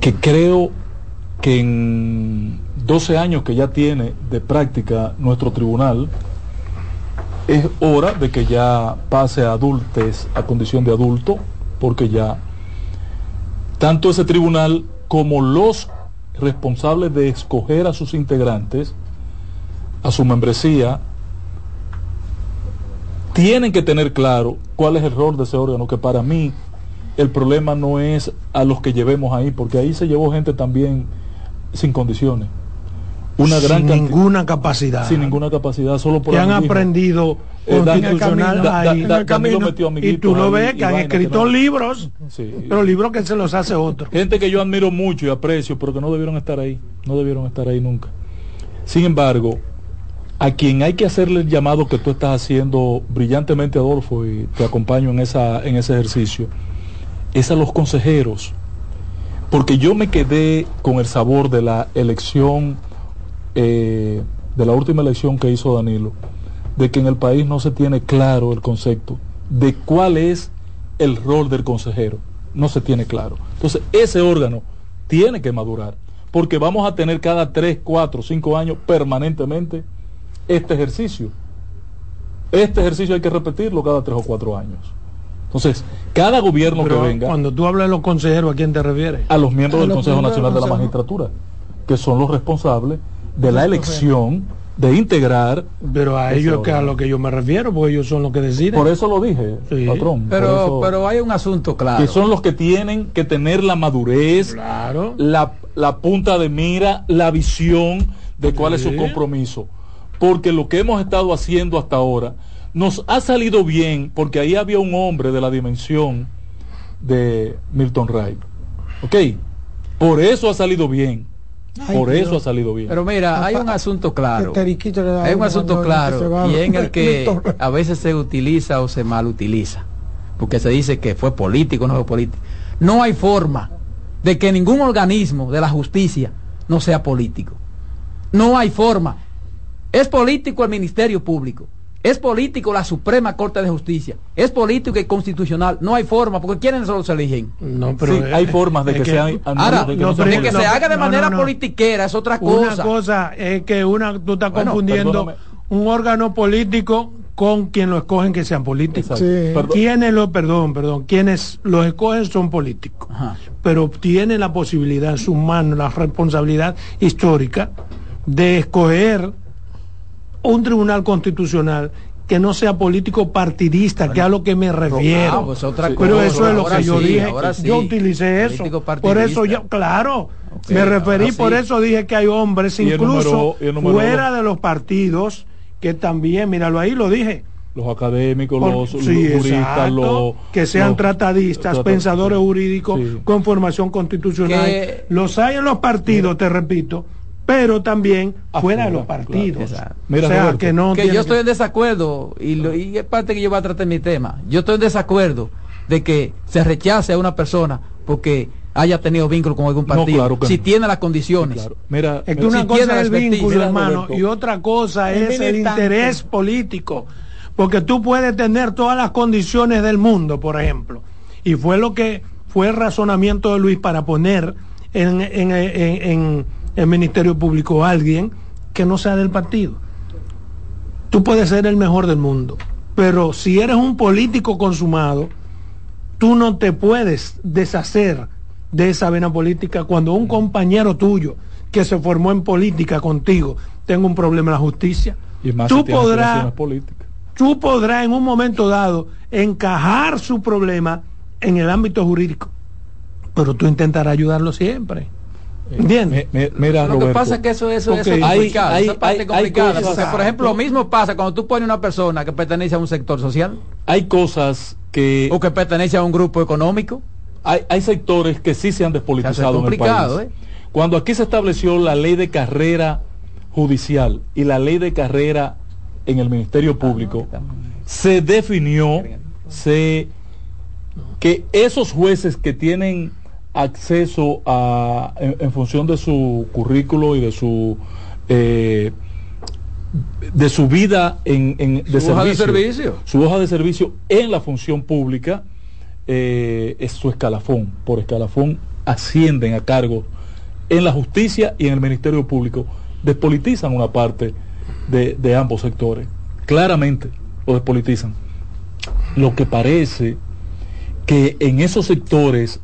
que creo que en 12 años que ya tiene de práctica nuestro tribunal, es hora de que ya pase a adultes a condición de adulto, porque ya tanto ese tribunal como los responsables de escoger a sus integrantes, a su membresía, tienen que tener claro cuál es el rol de ese órgano, que para mí el problema no es a los que llevemos ahí, porque ahí se llevó gente también sin condiciones. Una sin ninguna capacidad. Sin ninguna capacidad, solo por Que han aprendido eh, y tú lo ves que han escrito libros, pero libros que se los hace otro. Gente que yo admiro mucho y aprecio, pero que no debieron estar ahí, no debieron estar ahí nunca. Sin embargo, a quien hay que hacerle el llamado que tú estás haciendo brillantemente, Adolfo, y te acompaño en, esa, en ese ejercicio, es a los consejeros. Porque yo me quedé con el sabor de la elección, eh, de la última elección que hizo Danilo, de que en el país no se tiene claro el concepto de cuál es el rol del consejero. No se tiene claro. Entonces, ese órgano tiene que madurar, porque vamos a tener cada 3, 4, 5 años permanentemente este ejercicio. Este ejercicio hay que repetirlo cada tres o cuatro años. Entonces, cada gobierno que venga... Cuando tú hablas de los consejeros, ¿a quién te refieres? A los miembros del Consejo Nacional de la Magistratura, que son los responsables de la elección de integrar. Pero a ellos que a lo que yo me refiero, porque ellos son los que deciden. Por eso lo dije, Sí. patrón. Pero, eso- pero hay un asunto claro. que son los que tienen que tener la madurez, Claro. la, la punta de mira, la visión de cuál es su compromiso. Porque lo que hemos estado haciendo hasta ahora nos ha salido bien, porque ahí había un hombre de la dimensión de Milton Wright. ¿Ok? Por eso ha salido bien. Ay, Por Dios. eso ha salido bien. Pero mira, hay un asunto claro. Este da Hay un asunto claro y en el que a veces se utiliza o se mal utiliza. Porque se dice que fue político, no fue político. No hay forma de que ningún organismo de la justicia no sea político. No hay forma. Es político el Ministerio Público. Es político la Suprema Corte de Justicia. Es político y constitucional. No hay forma, porque ¿quiénes solo se eligen? No, pero Sí, eh, hay formas de que sean- Ahora, de que no, no de que no, se haga de no, manera no, no. politiquera es otra Una cosa. cosa es que una tú estás Bueno, confundiendo perdóname. un órgano político con quien lo escogen que sean políticos. Sí. Perdón. Quienes lo, perdón, perdón, quienes los escogen son políticos, Ajá. pero tienen la posibilidad en sus manos, la responsabilidad histórica de escoger un tribunal constitucional que no sea político partidista, que es a lo que me refiero. Pues otra. Pero eso es lo que yo sí, dije. sí. Yo utilicé eso. Por eso yo, claro, me referí, por sí. eso dije que hay hombres, incluso número- número fuera dos. de los partidos, que también, míralo ahí, lo dije. Los académicos, Por- los, sí, los juristas, exacto, los... que sean los- tratadistas, trata- pensadores sí. jurídicos Sí. con formación constitucional. Que- Los hay en los partidos, te repito, pero también fuera de los Afuera, partidos. claro. Mira, o sea, Roberto, que no que yo estoy en desacuerdo y, lo- y es parte que yo voy a tratar mi tema. Yo estoy en desacuerdo de que se rechace a una persona porque haya tenido vínculo con algún No, partido, claro que si no. tiene las condiciones. Claro. Mira, Es que una si cosa tiene es el vínculo, Mira, hermano, Roberto. y otra cosa es el interés político. Porque tú puedes tener todas las condiciones del mundo, por ejemplo. Y fue lo que fue el razonamiento de Luis para poner en, en- en- en el Ministerio Público a alguien que no sea del partido. Tú puedes ser el mejor del mundo, pero si eres un político consumado, tú no te puedes deshacer de esa vena política cuando un compañero tuyo que se formó en política contigo tenga un problema en la justicia. y más tú si podrás tú podrás en un momento dado encajar su problema en el ámbito jurídico, pero tú intentarás ayudarlo siempre. ¿Entiendes? Mi- mi- mira, Lo que pasa es que eso, eso, es complicado, hay- esa parte hay- complicada, hay cosas- porque, por ejemplo, lo mismo pasa cuando tú pones una persona que pertenece a un sector social hay cosas que... o que pertenece a un grupo económico. hay, hay sectores que sí se han despolitizado en el complicado, país. ¿eh? Cuando aquí se estableció la ley de carrera judicial y la ley de carrera en el Ministerio Público, se definió se, que esos jueces que tienen acceso a, en, en función de su currículo y de su eh, de su vida en, en- de, Su hoja de servicio, su hoja de servicio en la función pública eh, es su escalafón. Por escalafón ascienden a cargo en la justicia y en el Ministerio Público. Despolitizan una parte de, de ambos sectores. Claramente lo despolitizan. Lo que parece que en esos sectores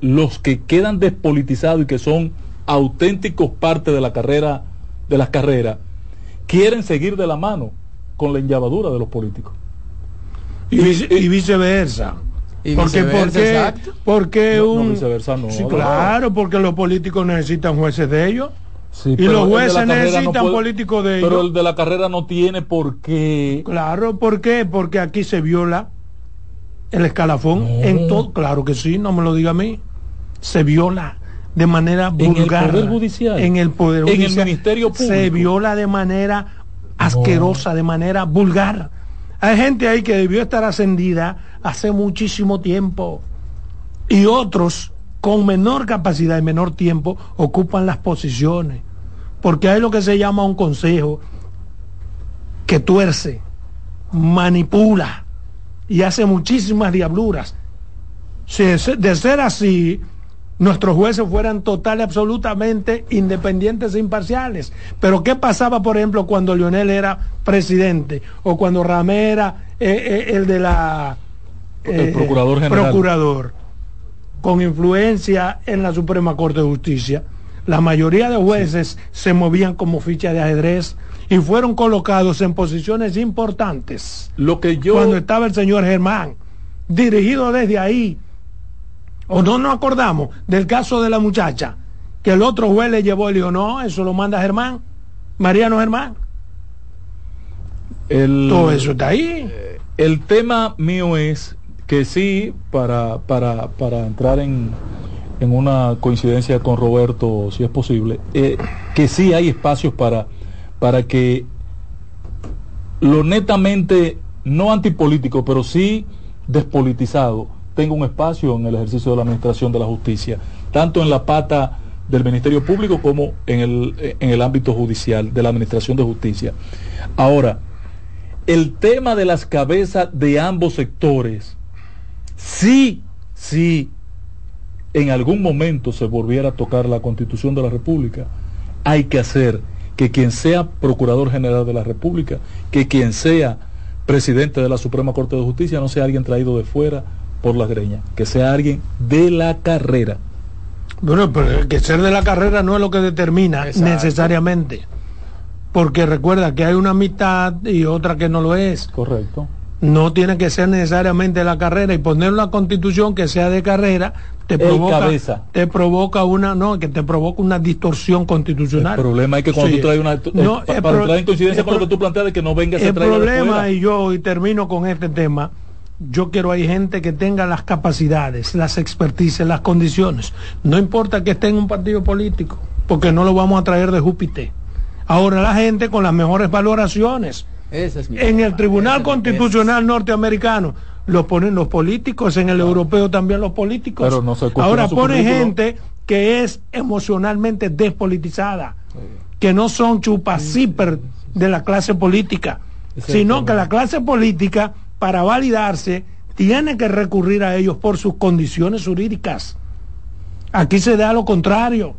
los que quedan despolitizados y que son auténticos parte de la carrera de las carreras quieren seguir de la mano con la enllavadura de los políticos. Y, vice- y viceversa. Y porque, viceversa, porque, exacto. porque No, no, un viceversa no. Sí, No. claro, porque los políticos necesitan jueces de ellos. Sí, Y pero los jueces necesitan políticos de Pero ellos. el de la carrera no tiene por qué. Claro, ¿por qué? Porque aquí se viola el escalafón No. en todo. Claro que sí, no me lo diga a mí. Se viola de manera En el vulgar. Poder Judicial. En el Poder En el Judicial. Ministerio Se Público. viola de manera asquerosa, de manera vulgar. Hay gente ahí que debió estar ascendida hace muchísimo tiempo. Y otros con menor capacidad y menor tiempo ocupan las posiciones. Porque hay lo que se llama un consejo que tuerce, manipula y hace muchísimas diabluras. Si es- de ser así, nuestros jueces fueran total y absolutamente independientes e imparciales. Pero ¿qué pasaba, por ejemplo, cuando Leonel era presidente o cuando Ramé era eh, eh, el de la... El procurador general. procurador, con influencia en la Suprema Corte de Justicia? La mayoría de jueces se movían como ficha de ajedrez y fueron colocados en posiciones importantes. Lo que yo cuando estaba el señor Germán, dirigido desde ahí. O no nos acordamos del caso de la muchacha, que el otro juez le llevó y le dijo, no, eso lo manda Germán, Mariano Germán. el, Todo eso está ahí. el tema mío es que sí, para, para, para entrar en, en una coincidencia con Roberto, si es posible, eh, que sí hay espacios para, para que lo netamente no antipolítico, pero sí despolitizado, tenga un espacio en el ejercicio de la administración de la justicia, tanto en la pata del Ministerio Público como en el, en el ámbito judicial, de la administración de justicia. Ahora, el tema de las cabezas de ambos sectores, sí, sí, en algún momento se volviera a tocar la constitución de la República, hay que hacer que quien sea Procurador General de la República, que quien sea presidente de la Suprema Corte de Justicia no sea alguien traído de fuera por las greñas, que sea alguien de la carrera. Bueno, pero que ser de la carrera no es lo que determina Exacto. necesariamente. Porque recuerda que hay una mitad y otra que no lo es. Correcto. No tiene que ser necesariamente la carrera y poner una constitución que sea de carrera te provoca, cabeza. te provoca una, no, que te provoca una distorsión constitucional. El problema es que cuando Sí. tú traes una... eh, No, pa- el para en coincidencia con lo que tú planteas de que no venga El problema, y yo y termino con este tema, yo quiero hay gente que tenga las capacidades, las expertices, las condiciones. No importa que esté en un partido político, porque no lo vamos a traer de Júpiter. Ahora la gente con las mejores valoraciones. Es mi En el Tribunal Constitucional norteamericano lo ponen los políticos, en el europeo también los políticos. Pero no se Ahora pone currículo. gente que es emocionalmente despolitizada, que no son chupacíper de la clase política, es sino que la clase política, para validarse, tiene que recurrir a ellos por sus condiciones jurídicas. Aquí se da lo contrario.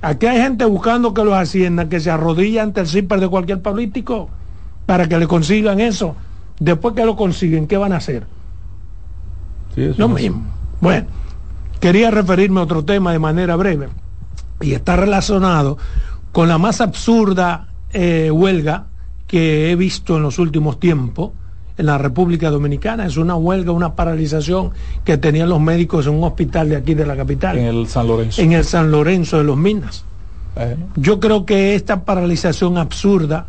Aquí hay gente buscando que los asciendan, que se arrodilla ante el CIPER de cualquier político para que le consigan eso. Después que lo consiguen, ¿qué van a hacer? Sí, eso Lo no- mismo. Bueno, quería referirme a otro tema de manera breve y está relacionado con la más absurda eh, huelga que he visto en los últimos tiempos en la República Dominicana. Es una huelga, una paralización que tenían los médicos en un hospital de aquí de la capital, En el San Lorenzo. en el San Lorenzo de los Minas. Bueno, Yo creo que esta paralización absurda,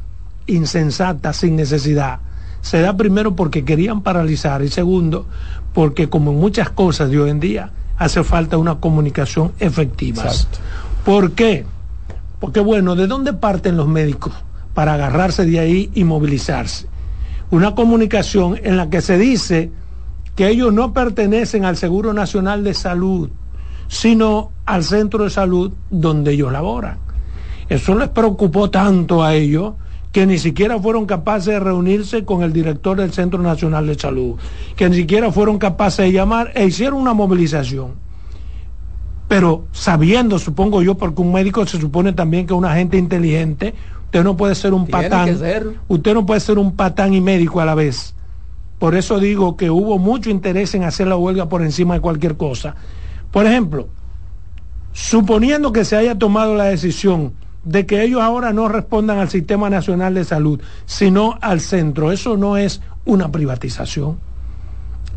insensata, sin necesidad, se da primero porque querían paralizar y segundo porque como en muchas cosas de hoy en día hace falta una comunicación efectiva. Exacto. ¿Por qué? Porque bueno, ¿de dónde parten los médicos para agarrarse de ahí y movilizarse? Una comunicación en la que se dice que ellos no pertenecen al Seguro Nacional de Salud, sino al centro de salud donde ellos laboran. Eso les preocupó tanto a ellos que ni siquiera fueron capaces de reunirse con el director del Centro Nacional de Salud, que ni siquiera fueron capaces de llamar e hicieron una movilización. Pero sabiendo, supongo yo, porque un médico se supone también que es una gente inteligente, usted no puede ser un Tiene patán, ser. usted no puede ser un patán y médico a la vez. Por eso digo que hubo mucho interés en hacer la huelga por encima de cualquier cosa. Por ejemplo, suponiendo que se haya tomado la decisión de que ellos ahora no respondan al Sistema Nacional de Salud, sino al centro, eso no es una privatización.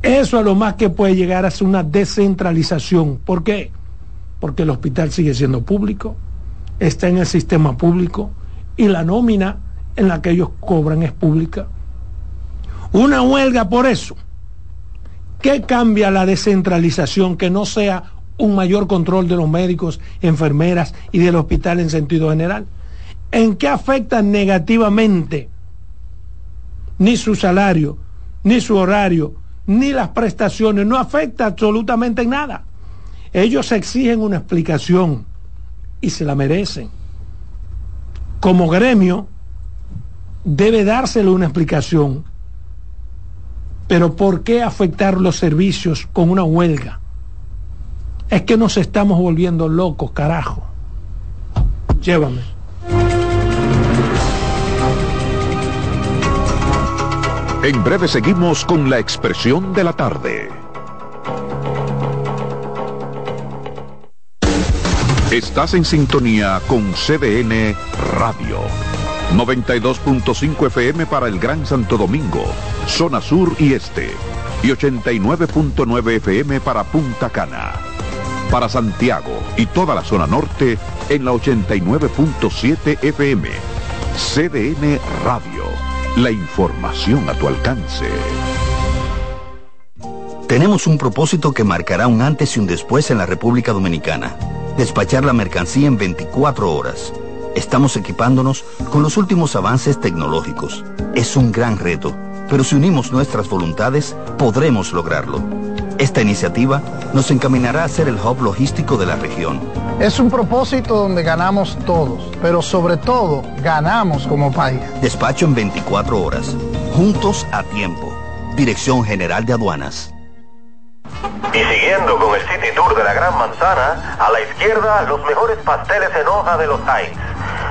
Eso a lo más que puede llegar a ser una descentralización. ¿Por qué? Porque el hospital sigue siendo público, está en el sistema público y la nómina en la que ellos cobran es pública. Una huelga por eso. ¿Qué cambia la descentralización que no sea un mayor control de los médicos, enfermeras y del hospital en sentido general? ¿En qué afecta negativamente ni su salario, ni su horario, ni las prestaciones? No afecta absolutamente en nada. Ellos exigen una explicación y se la merecen. Como gremio, debe dársele una explicación. Pero ¿por qué afectar los servicios con una huelga? Es que nos estamos volviendo locos, carajo. Llévame. En breve seguimos con la expresión de la tarde. Estás en sintonía con CDN Radio. 92.5 FM para el Gran Santo Domingo, zona sur y este. Y 89.9 FM para Punta Cana. Para Santiago y toda la zona norte en la 89.7 FM. CDN Radio. La información a tu alcance. Tenemos un propósito que marcará un antes y un después en la República Dominicana. Despachar la mercancía en 24 horas. Estamos equipándonos con los últimos avances tecnológicos. Es un gran reto, pero si unimos nuestras voluntades, podremos lograrlo. Esta iniciativa nos encaminará a ser el hub logístico de la región. Es un propósito donde ganamos todos, pero sobre todo ganamos como país. Despacho en 24 horas. Juntos a tiempo. Dirección General de Aduanas. Y siguiendo con el City Tour de la Gran Manzana, a la izquierda los mejores pasteles en hoja de los Heights.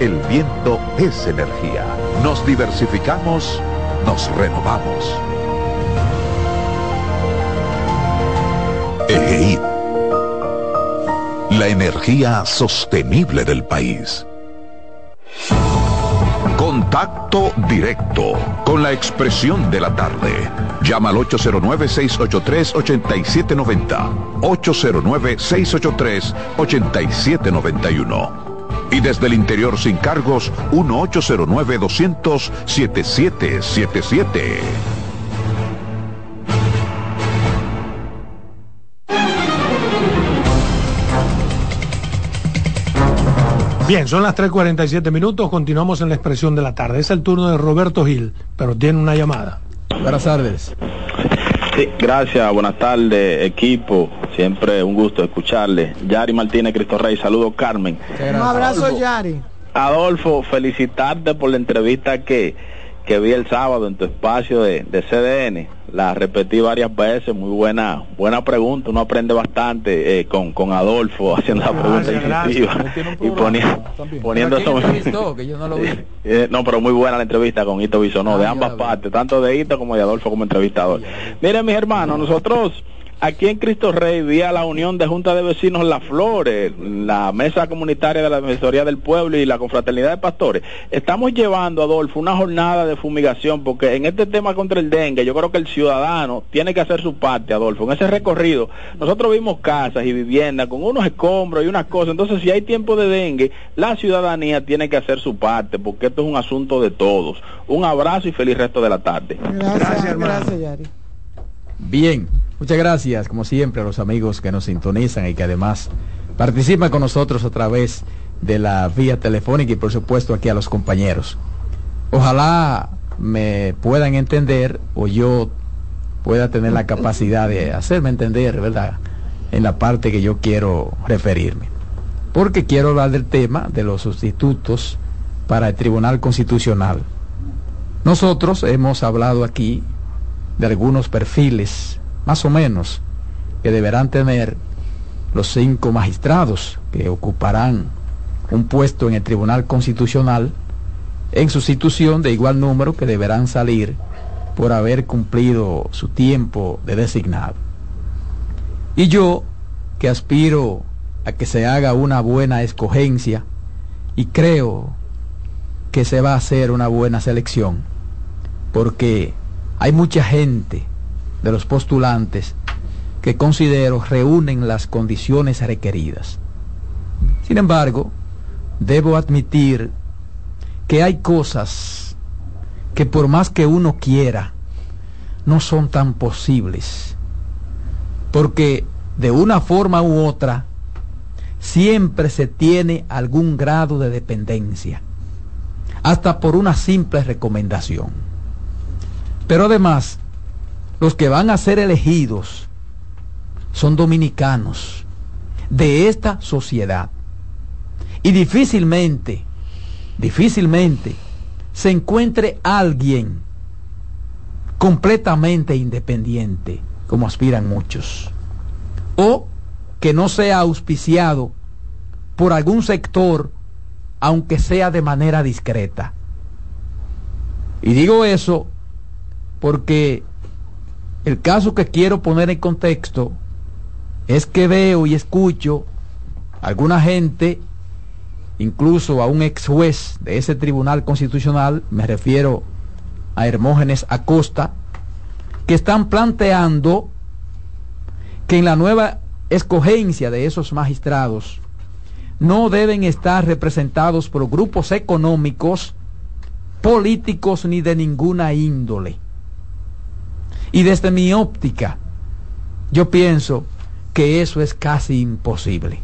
el viento es energía. Nos diversificamos, nos renovamos. EGI. La energía sostenible del país. Contacto directo con la expresión de la tarde. Llama al 809-683-8790. 809-683-8791. Y desde el interior sin cargos, 1-809-200-7777. Bien, son las 3.47 minutos, continuamos en la expresión de la tarde. Es el turno de Roberto Gil, pero tiene una llamada. Buenas tardes. Sí, gracias, buenas tardes, equipo. Siempre un gusto escucharle. Yari Martínez, Cristo Rey, saludo Carmen. Un abrazo, Yari. Adolfo, felicitarte por la entrevista que, que vi el sábado en tu espacio de, de CDN. La repetí varias veces, muy buena buena pregunta, uno aprende bastante eh, con, con Adolfo haciendo la pregunta incisiva y poniendo, poniendo eso. que yo no lo vi. Eh, no, pero muy buena la entrevista con Ito Bisonó, de ambas partes, tanto de Ito como de Adolfo como entrevistador. Miren, mis hermanos, nosotros aquí en Cristo Rey, vía la Unión de Junta de Vecinos Las Flores, la Mesa Comunitaria de la Defensoría del Pueblo y la Confraternidad de Pastores, estamos llevando, Adolfo, una jornada de fumigación, porque en este tema contra el dengue, yo creo que el ciudadano tiene que hacer su parte, Adolfo. En ese recorrido, nosotros vimos casas y viviendas con unos escombros y unas cosas. Entonces, si hay tiempo de dengue, la ciudadanía tiene que hacer su parte, porque esto es un asunto de todos. Un abrazo y feliz resto de la tarde. Gracias, gracias, gracias Yari. Bien, muchas gracias, como siempre, a los amigos que nos sintonizan y que además participan con nosotros a través de la vía telefónica y por supuesto aquí a los compañeros. Ojalá me puedan entender o yo pueda tener la capacidad de hacerme entender, ¿verdad? En la parte que yo quiero referirme. Porque quiero hablar del tema de los sustitutos para el Tribunal Constitucional. Nosotros hemos hablado aquí de algunos perfiles, más o menos, que deberán tener los cinco magistrados que ocuparán un puesto en el Tribunal Constitucional en sustitución de igual número que deberán salir por haber cumplido su tiempo de designado. Y yo, que aspiro a que se haga una buena escogencia y creo que se va a hacer una buena selección, porque hay mucha gente de los postulantes que considero reúnen las condiciones requeridas. Sin embargo, debo admitir que hay cosas que por más que uno quiera, no son tan posibles. Porque de una forma u otra, siempre se tiene algún grado de dependencia, hasta por una simple recomendación. Pero además, los que van a ser elegidos son dominicanos de esta sociedad. Y difícilmente, difícilmente se encuentre alguien completamente independiente, como aspiran muchos, o que no sea auspiciado por algún sector, aunque sea de manera discreta. Y digo eso porque el caso que quiero poner en contexto es que veo y escucho a alguna gente, incluso a un ex juez de ese tribunal constitucional, me refiero a Hermógenes Acosta, que están planteando que en la nueva escogencia de esos magistrados no deben estar representados por grupos económicos, políticos ni de ninguna índole. Y desde mi óptica, yo pienso que eso es casi imposible.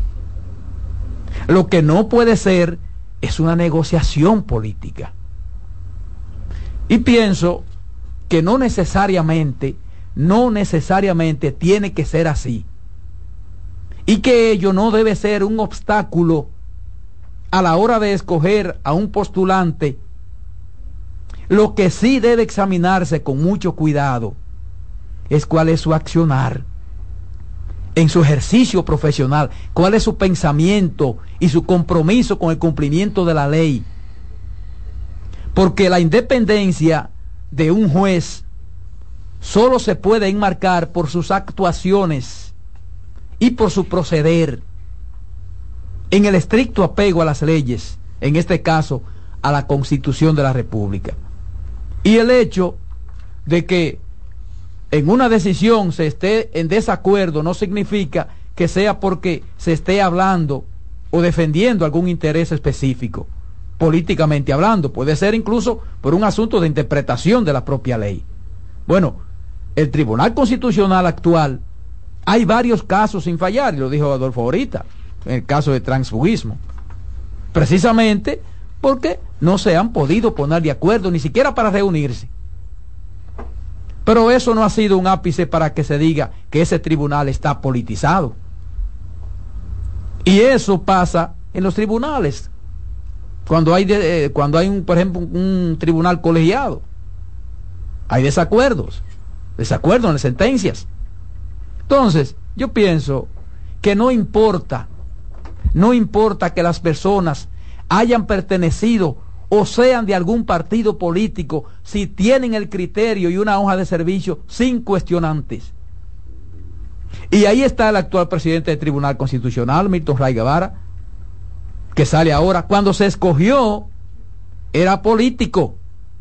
Lo que no puede ser es una negociación política. Y pienso que no necesariamente, no necesariamente tiene que ser así y que ello no debe ser un obstáculo a la hora de escoger a un postulante. Lo que sí debe examinarse con mucho cuidado es cuál es su accionar en su ejercicio profesional, cuál es su pensamiento y su compromiso con el cumplimiento de la ley. Porque la independencia de un juez solo se puede enmarcar por sus actuaciones y por su proceder en el estricto apego a las leyes, en este caso a la constitución de la República. Y el hecho de que en una decisión se esté en desacuerdo no significa que sea porque se esté hablando o defendiendo algún interés específico, políticamente hablando. Puede ser incluso por un asunto de interpretación de la propia ley. Bueno, el Tribunal Constitucional actual hay varios casos sin fallar, y lo dijo Adolfo ahorita, en el caso de transfugismo. Precisamente porque no se han podido poner de acuerdo, ni siquiera para reunirse. Pero eso no ha sido un ápice para que se diga que ese tribunal está politizado. Y eso pasa en los tribunales. Cuando hay, eh, cuando hay un, por ejemplo, un tribunal colegiado. Hay desacuerdos. Desacuerdos en las sentencias. Entonces, yo pienso que no importa, no importa que las personas hayan pertenecido o sean de algún partido político, si tienen el criterio y una hoja de servicio sin cuestionantes. Y ahí está el actual presidente del Tribunal Constitucional, Milton Ray Guevara, que sale ahora. Cuando se escogió, era político,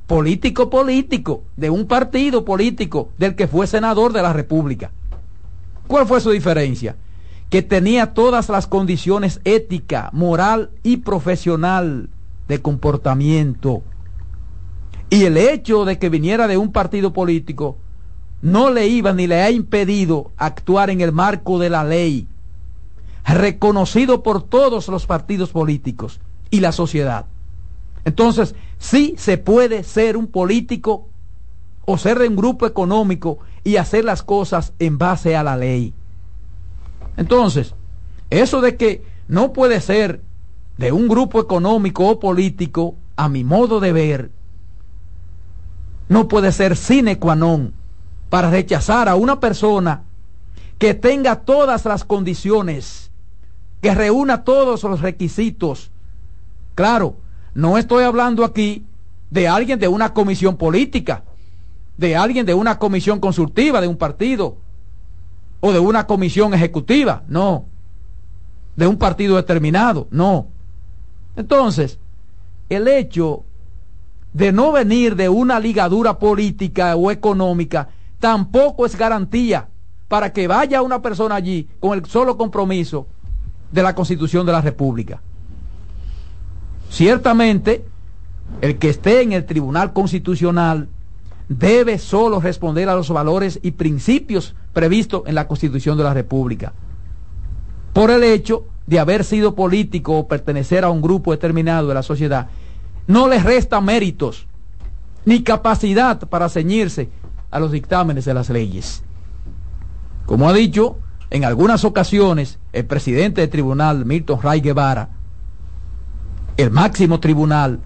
político político, de un partido político, del que fue senador de la República. ¿Cuál fue su diferencia? Que tenía todas las condiciones ética, moral y profesional de comportamiento. Y el hecho de que viniera de un partido político no le iba ni le ha impedido actuar en el marco de la ley, reconocido por todos los partidos políticos y la sociedad. Entonces, sí se puede ser un político o ser de un grupo económico y hacer las cosas en base a la ley. Entonces, eso de que no puede ser de un grupo económico o político, a mi modo de ver, no puede ser sine qua non para rechazar a una persona que tenga todas las condiciones, que reúna todos los requisitos. Claro, no estoy hablando aquí de alguien de una comisión política, de alguien de una comisión consultiva de un partido. o de una comisión ejecutiva, no, de un partido determinado, no. Entonces, el hecho de no venir de una ligadura política o económica tampoco es garantía para que vaya una persona allí con el solo compromiso de la constitución de la República. Ciertamente, el que esté en el Tribunal Constitucional debe solo responder a los valores y principios previstos en la Constitución de la República. Por el hecho de haber sido político o pertenecer a un grupo determinado de la sociedad, no le resta méritos ni capacidad para ceñirse a los dictámenes de las leyes. Como ha dicho en algunas ocasiones el presidente del tribunal, Milton Ray Guevara, el máximo tribunal,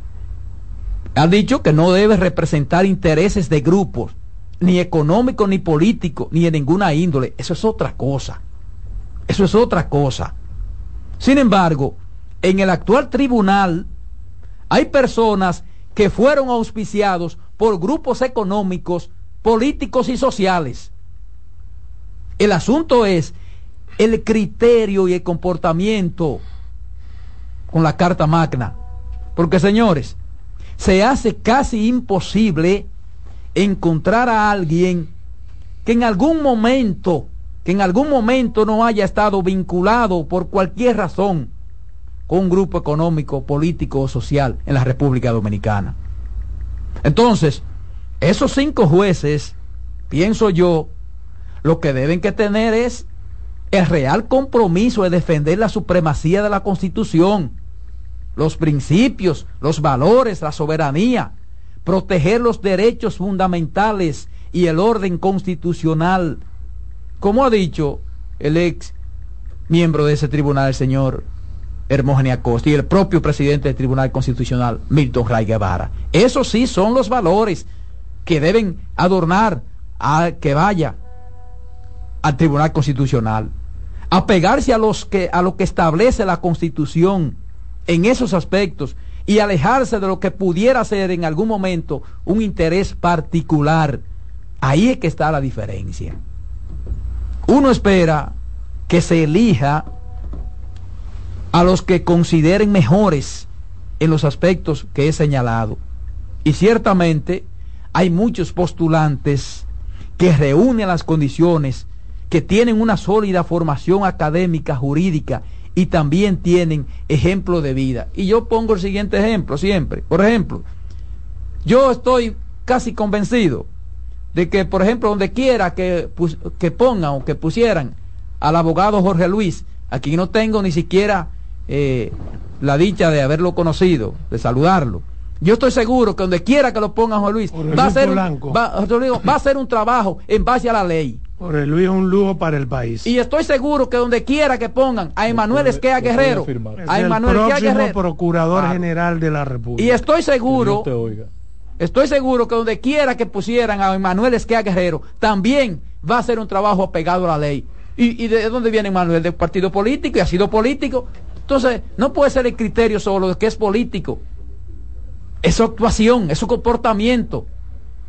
ha dicho que no debe representar intereses de grupos, ni económicos, ni políticos, ni de ninguna índole. Eso es otra cosa. Eso es otra cosa. Sin embargo, en el actual tribunal hay personas que fueron auspiciados por grupos económicos, políticos y sociales. El asunto es el criterio y el comportamiento con la Carta Magna. Porque señores, se hace casi imposible encontrar a alguien que en algún momento, que en algún momento no haya estado vinculado por cualquier razón con un grupo económico, político o social en la República Dominicana. Entonces, esos cinco jueces, pienso yo, lo que deben que tener es el real compromiso de defender la supremacía de la Constitución los principios, los valores, la soberanía, proteger los derechos fundamentales y el orden constitucional. Como ha dicho el ex miembro de ese tribunal, el señor Hermógena Costa, y el propio presidente del Tribunal Constitucional, Milton Ray Guevara. Esos sí son los valores que deben adornar a que vaya al Tribunal Constitucional. Apegarse a los que a lo que establece la Constitución en esos aspectos y alejarse de lo que pudiera ser en algún momento un interés particular. Ahí es que está la diferencia. Uno espera que se elija a los que consideren mejores en los aspectos que he señalado. Y ciertamente hay muchos postulantes que reúnen las condiciones, que tienen una sólida formación académica, jurídica y también tienen ejemplo de vida. Y yo pongo el siguiente ejemplo siempre. Por ejemplo, yo estoy casi convencido de que, por ejemplo, donde quiera que, que pongan o que pusieran al abogado Jorge Luis, a quien no tengo ni siquiera eh, la dicha de haberlo conocido, de saludarlo. Yo estoy seguro que donde quiera que lo pongan Jorge Luis, va a, ser va a ser un trabajo en base a la ley. Jorge Luis es un lujo para el país. Y estoy seguro que donde quiera que pongan a Emanuel Esquea Guerrero, a Emanuel Esquea Guerrero, procurador general de la República. Y estoy seguro, estoy seguro que donde quiera que pusieran a Emanuel Esquea Guerrero, también va a ser un trabajo apegado a la ley. ¿Y, de dónde viene Emanuel? Del partido político y ha sido político. Entonces, no puede ser el criterio solo de que es político. Es su actuación, es su comportamiento.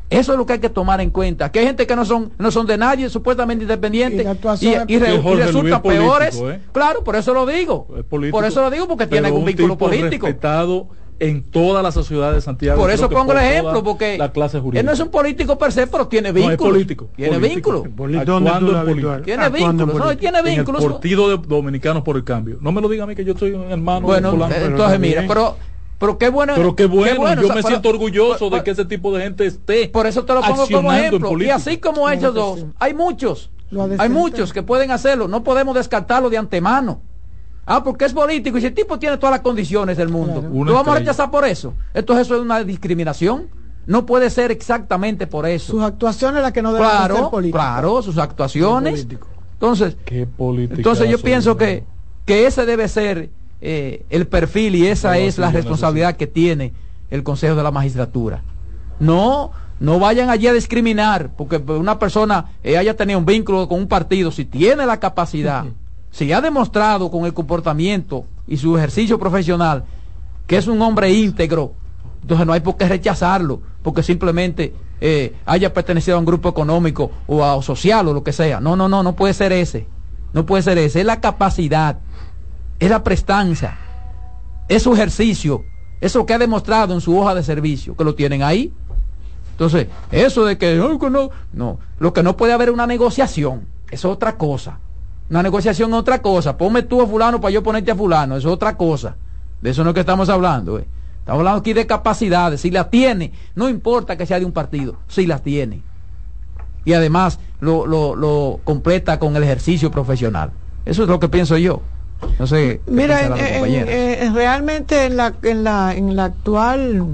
Eso es lo que hay que tomar en cuenta. Que hay gente que no son, no son de nadie, supuestamente independientes, y, resultan peores. ¿eh? Claro, por eso lo digo. Por eso lo digo, porque tiene un vínculo político. Respetado en toda la sociedad de Santiago. Por eso pongo el ejemplo, porque la clase jurídica. él no es un político per se, pero tiene vínculos. No, es político. Tiene vínculos. Tiene vínculos. No, tiene vínculos. El Partido de Dominicanos por el Cambio. No me lo diga a mí que yo soy un hermano. Bueno, entonces mira, pero pero qué bueno. Pero qué bueno, yo me siento orgulloso de que ese tipo de gente esté. Por eso te lo pongo como ejemplo. Y así como ellos dos, hay muchos. Hay muchos que pueden hacerlo. No podemos descartarlo de antemano. Ah, porque es político y ese tipo tiene todas las condiciones del mundo. ¿Lo vamos a rechazar por eso? Entonces eso es una discriminación. No puede ser exactamente por eso. Sus actuaciones las que no deben claro, ser políticas. Claro, sus actuaciones. Entonces, entonces yo pienso que, que ese debe ser eh, el perfil y esa es la responsabilidad que tiene el Consejo de la Magistratura. No, no vayan allí a discriminar porque una persona eh, haya tenido un vínculo con un partido, si tiene la capacidad, si ha demostrado con el comportamiento y su ejercicio profesional que es un hombre íntegro, entonces no hay por qué rechazarlo. porque simplemente eh, haya pertenecido a un grupo económico o a social o lo que sea. No, no, no, no puede ser ese. No puede ser ese. Es la capacidad, es la prestancia, es su ejercicio, es lo que ha demostrado en su hoja de servicio, que lo tienen ahí. Entonces, eso de que "Ay, que no, no, lo que no puede haber una negociación, eso es otra cosa. Una negociación es otra cosa. Ponme tú a fulano para yo ponerte a fulano, eso es otra cosa. De eso no es que estamos hablando. eh. Estamos hablando aquí de capacidades. Si las tiene, no importa que sea de un partido, si las tiene. Y además lo, lo, lo completa con el ejercicio profesional. Eso es lo que pienso yo. No sé. Mira, en- en- en- realmente en la, en la, en la actual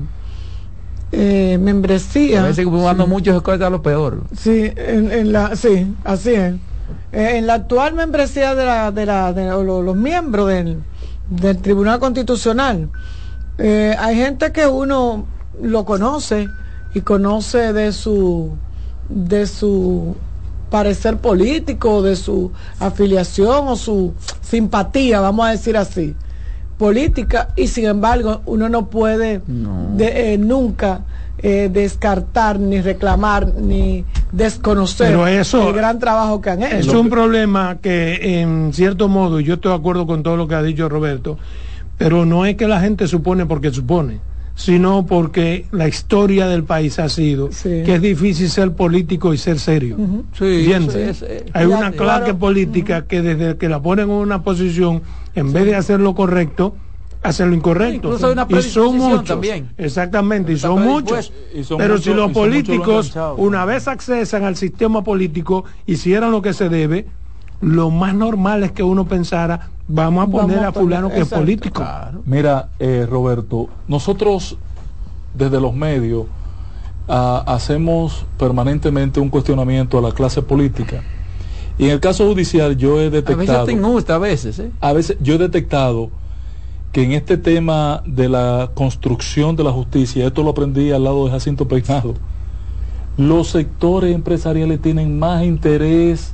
eh, membresía. a veces fumando mucho corta lo peor. Sí, en, en la, sí, así es. Eh, en la actual membresía de, la, de, la, de lo- los miembros del, del Tribunal Constitucional, eh, hay gente que uno lo conoce y conoce de su, de su parecer político, de su afiliación o su simpatía, vamos a decir así, política, y sin embargo uno no puede de- eh, nunca eh, descartar, ni reclamar, ni desconocer Pero eso- el gran trabajo que han hecho. Es un problema que en cierto modo, y yo estoy de acuerdo con todo lo que ha dicho Roberto, pero no es que la gente supone porque supone, sino porque la historia del país ha sido que es difícil ser político y ser serio. Eh, Hay ya, una claro. clase política que desde que la ponen en una posición, en vez de hacer lo correcto, hacer lo incorrecto. incluso hay una y son muchos. también. Exactamente, y son muchos. Y son Pero muchos- si los lo políticos, una vez accesan al sistema político, hicieran lo que se debe, lo más normal es que uno pensara, vamos a Vamos poner a a fulano que es político. Mira, eh, Roberto, nosotros desde los medios ah, hacemos permanentemente un cuestionamiento a la clase política. Y en el caso judicial yo he A veces detectado... te injusta, a veces, ¿eh? A veces yo he detectado que en este tema de la construcción de la justicia, esto lo aprendí al lado de Jacinto Peinado, los sectores empresariales tienen más interés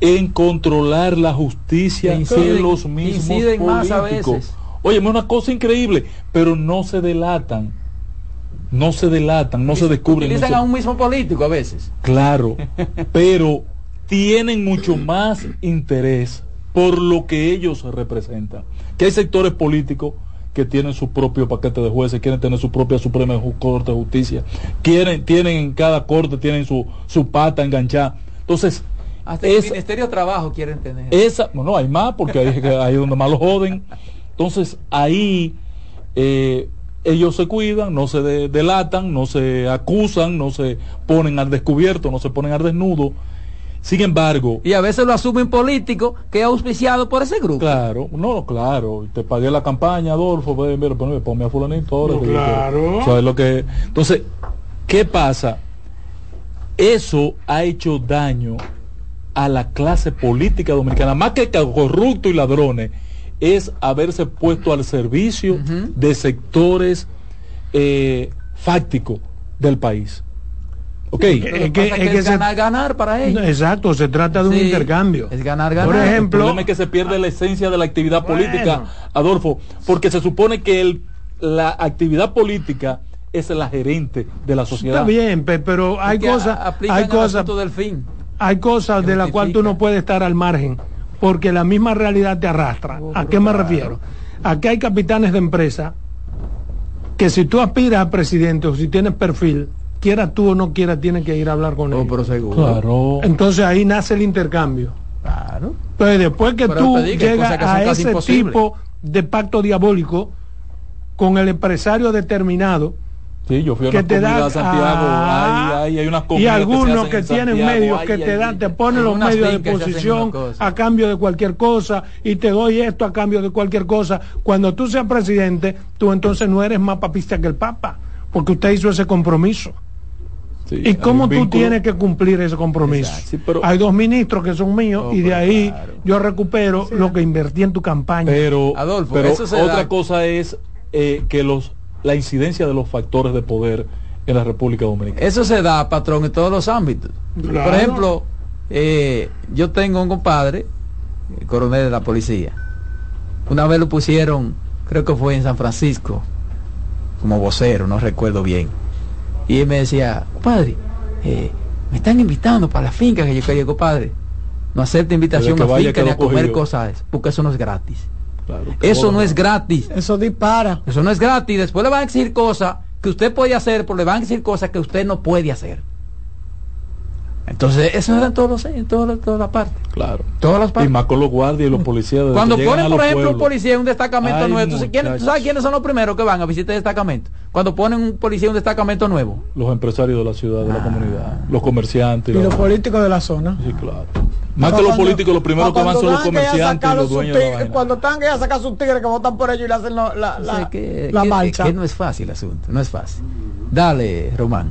en controlar la justicia Que que inciden- los mismos inciden más a políticos. veces. Oye, es una cosa increíble, pero no se delatan. No se delatan, no se descubren. Utilizan a un mismo político a veces. Claro, pero tienen mucho más interés por lo que ellos representan. Que hay sectores políticos que tienen su propio paquete de jueces, quieren tener su propia Suprema Corte de Justicia, quieren, tienen en cada corte, tienen su, su pata enganchada. Entonces, Hasta el esa- Ministerio de Trabajo quieren tener. esa, no, no, hay más, porque ahí, ahí es donde más lo joden. Entonces, ahí eh, ellos se cuidan, no se de- delatan, no se acusan, no se ponen al descubierto, no se ponen al desnudo. Sin embargo, Y a veces lo asumen político que es auspiciado por ese grupo. Claro, no, claro, te pagué la campaña, Adolfo, mira, ponme, ponme a fulanito ahora. No, claro. ¿Sabes lo que? Entonces, ¿qué pasa? Eso ha hecho daño a la clase política dominicana, más que corruptos y ladrones, es haberse puesto al servicio de sectores eh, fácticos del país. ¿Ok? Es que- es que se- ganar, ganar para ellos. Exacto, se trata de un intercambio. Es ganar, Por ganar. ejemplo, el problema es que se pierde la esencia de la actividad Bueno. política, Adolfo, porque se supone que el, la actividad política es la gerente de la sociedad. está bien, pe- pero hay cosas, hay cosas, del fin. hay cosas de las cuales tú no puedes estar al margen, porque la misma realidad te arrastra. ¿A qué me refiero? Aquí hay capitanes de empresa que si tú aspiras a presidente o si tienes perfil, quiera tú o no quieras, tienes que ir a hablar con ellos. pero seguro. Claro. Entonces ahí nace el intercambio. Claro. Entonces después que Pero tú digo, llegas que a ese tipo de pacto diabólico con el empresario determinado, Sí, yo fui a que te comida da a Santiago, ah, hay unas y algunos que, en tienen Santiago, medios ay, que te dan, te ponen los medios de posición a cambio de cualquier cosa y te doy esto a cambio de cualquier cosa. Cuando tú seas presidente, tú entonces no eres más papista que el Papa, porque usted hizo ese compromiso. Sí, ¿Y cómo tú vínculo. tienes que cumplir ese compromiso? Exacto, sí, pero- Hay dos ministros que son míos Oh, y de ahí claro. yo recupero lo que invertí en tu campaña. Pero, Adolfo, pero eso otra da- cosa es eh, que los la incidencia de los factores de poder en la República Dominicana. Eso se da, patrón, en todos los ámbitos. Claro. Por ejemplo, eh, yo tengo un compadre, eh, coronel de la policía. Una vez lo pusieron, creo que fue en San Francisco, como vocero, no recuerdo bien. Y él me decía, padre, eh, me están invitando para la finca que yo quería, compadre. No acepta invitación a finca ni a comer cosas, porque eso no es gratis. eso no es gratis. Eso dispara. Eso no es gratis. Después le van a exigir cosas que usted puede hacer, pero le van a decir cosas que usted no puede hacer. Entonces, eso era en todos los en todas, todas las partes. Claro. Todas las partes. Y más con los guardias y los policías. Cuando ponen, por ejemplo, un policía en un destacamento nuevo, ¿tú, sabes quiénes son los primeros que van a visitar el destacamento? Cuando ponen un policía en un destacamento nuevo. Los empresarios de la ciudad, de la ah. comunidad, los comerciantes. Y los políticos de la zona. Sí, claro. Más que los políticos, los primeros que van son los comerciantes y los dueños de la Cuando están que a sacar sus tigres que votan por ellos y le hacen la, la, la, que, marcha. Que no es fácil el asunto, no es fácil. Dale, Román.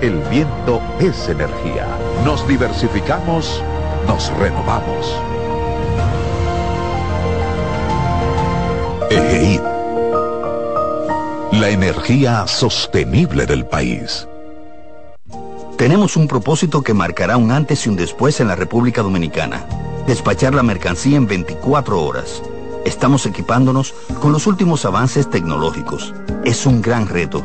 el viento es energía. Nos diversificamos, nos renovamos. EGEID. La energía sostenible del país. Tenemos un propósito que marcará un antes y un después en la República Dominicana. Despachar la mercancía en 24 horas. Estamos equipándonos con los últimos avances tecnológicos. Es un gran reto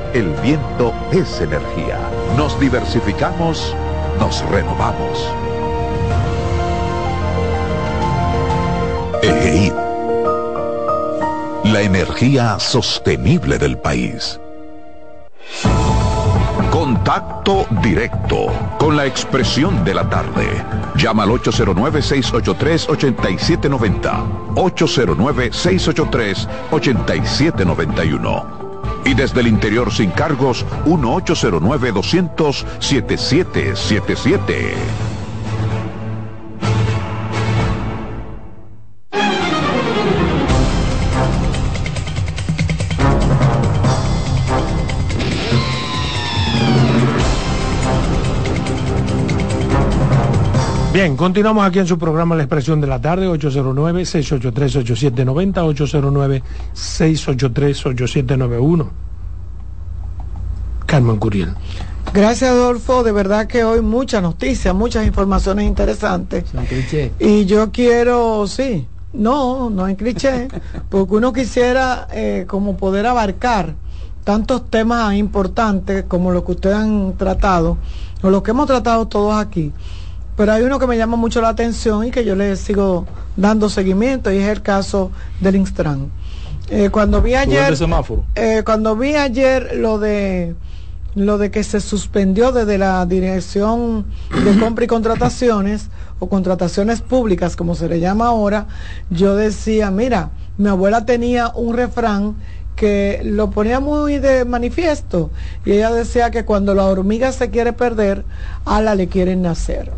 el viento es energía. Nos diversificamos, nos renovamos. EGEID. La energía sostenible del país. Contacto directo con la expresión de la tarde. Llama al 809-683-8790. 809-683-8791. Y desde el interior sin cargos, 1-809-200-7777. Bien, continuamos aquí en su programa La Expresión de la Tarde, 809-683-8790, 809-683-8791. Carmen Curiel. Gracias, Adolfo. De verdad que hoy muchas noticias, muchas informaciones interesantes. Y yo quiero, sí, no, no en cliché, porque uno quisiera eh, como poder abarcar tantos temas importantes como los que ustedes han tratado, o los que hemos tratado todos aquí. Pero hay uno que me llama mucho la atención y que yo le sigo dando seguimiento y es el caso del Instran. Eh, cuando vi ayer, eh, cuando vi ayer lo de lo de que se suspendió desde la dirección de compra y contrataciones o contrataciones públicas como se le llama ahora, yo decía, mira, mi abuela tenía un refrán que lo ponía muy de manifiesto y ella decía que cuando la hormiga se quiere perder, a la le quieren nacer.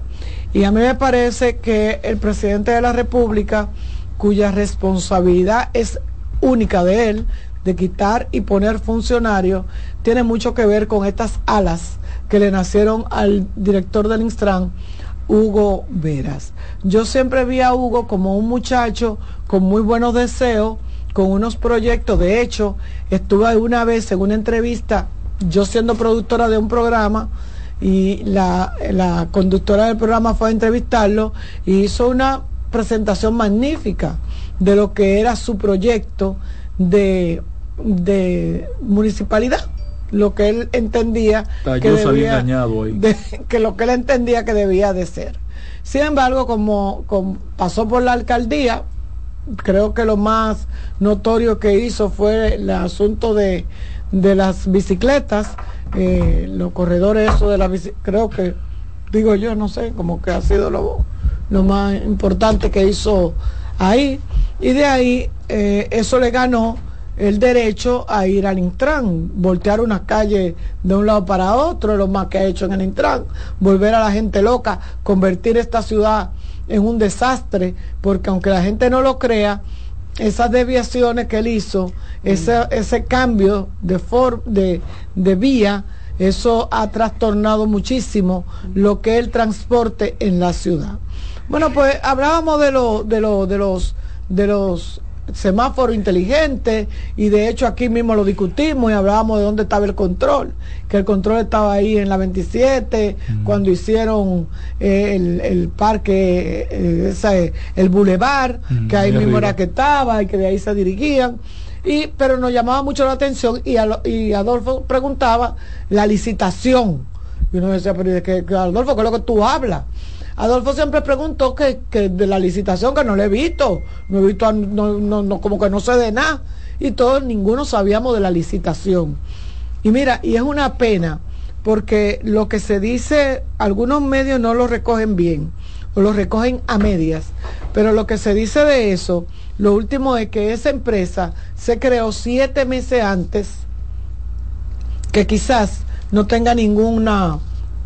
Y a mí me parece que el presidente de la República, cuya responsabilidad es única de él, de quitar y poner funcionarios, tiene mucho que ver con estas alas que le nacieron al director del Instran, Hugo Veras. Yo siempre vi a Hugo como un muchacho con muy buenos deseos, con unos proyectos. De hecho, estuve una vez en una entrevista, yo siendo productora de un programa, y la, conductora del programa fue a entrevistarlo y hizo una presentación magnífica de lo que era su proyecto de, municipalidad lo que él entendía que, debía, que lo que él entendía que debía de ser. Sin embargo, como, pasó por la alcaldía, creo que lo más notorio que hizo fue el asunto de, de las bicicletas eh, los corredores eso de la creo que digo yo no sé como que ha sido lo, lo más importante que hizo ahí. Y de ahí eh, eso le ganó el derecho a ir al Intran, voltear una calle de un lado para otro, lo más que ha hecho en el Intran, volver a la gente loca, convertir esta ciudad en un desastre, porque aunque la gente no lo crea, esas desviaciones que él hizo, ese, ese cambio de, de, de vía, eso ha trastornado muchísimo lo que es el transporte en la ciudad. Bueno, pues hablábamos de, lo, de, lo, de los de los semáforo inteligente y de hecho aquí mismo lo discutimos y hablábamos de dónde estaba el control, que el control estaba ahí en la 27 cuando hicieron eh, el, parque, eh, el bulevar, que ahí mismo era que estaba y que de ahí se dirigían. Y, pero nos llamaba mucho la atención y, y Adolfo preguntaba la licitación. Y uno decía, pero que, Adolfo, ¿qué es lo que tú hablas? Adolfo siempre preguntó que, de la licitación que no le he visto, no he visto, no, como que no sé de nada. Y todos, ninguno sabíamos de la licitación. Y mira, y es una pena, porque lo que se dice, algunos medios no lo recogen bien, o lo recogen a medias, pero lo que se dice de eso, lo último es que esa empresa se creó siete meses antes, que quizás no tenga ninguna,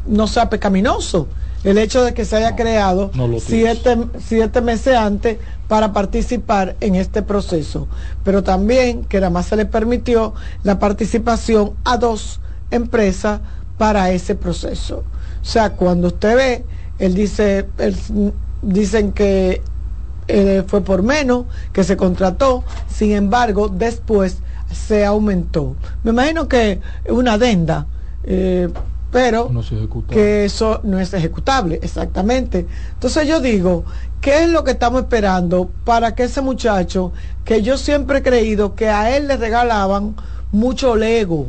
no sea pecaminoso, el hecho de que se haya creado siete, meses antes para participar en este proceso, pero también que nada más se le permitió la participación a dos empresas para ese proceso. O sea, cuando usted ve, él dice, dicen que eh, fue por menos, que se contrató, sin embargo, después se aumentó. Me imagino que una adenda. Eh, pero que eso no es ejecutable, exactamente. Entonces yo digo, ¿qué es lo que estamos esperando para que ese muchacho, que yo siempre he creído que a él le regalaban mucho Lego?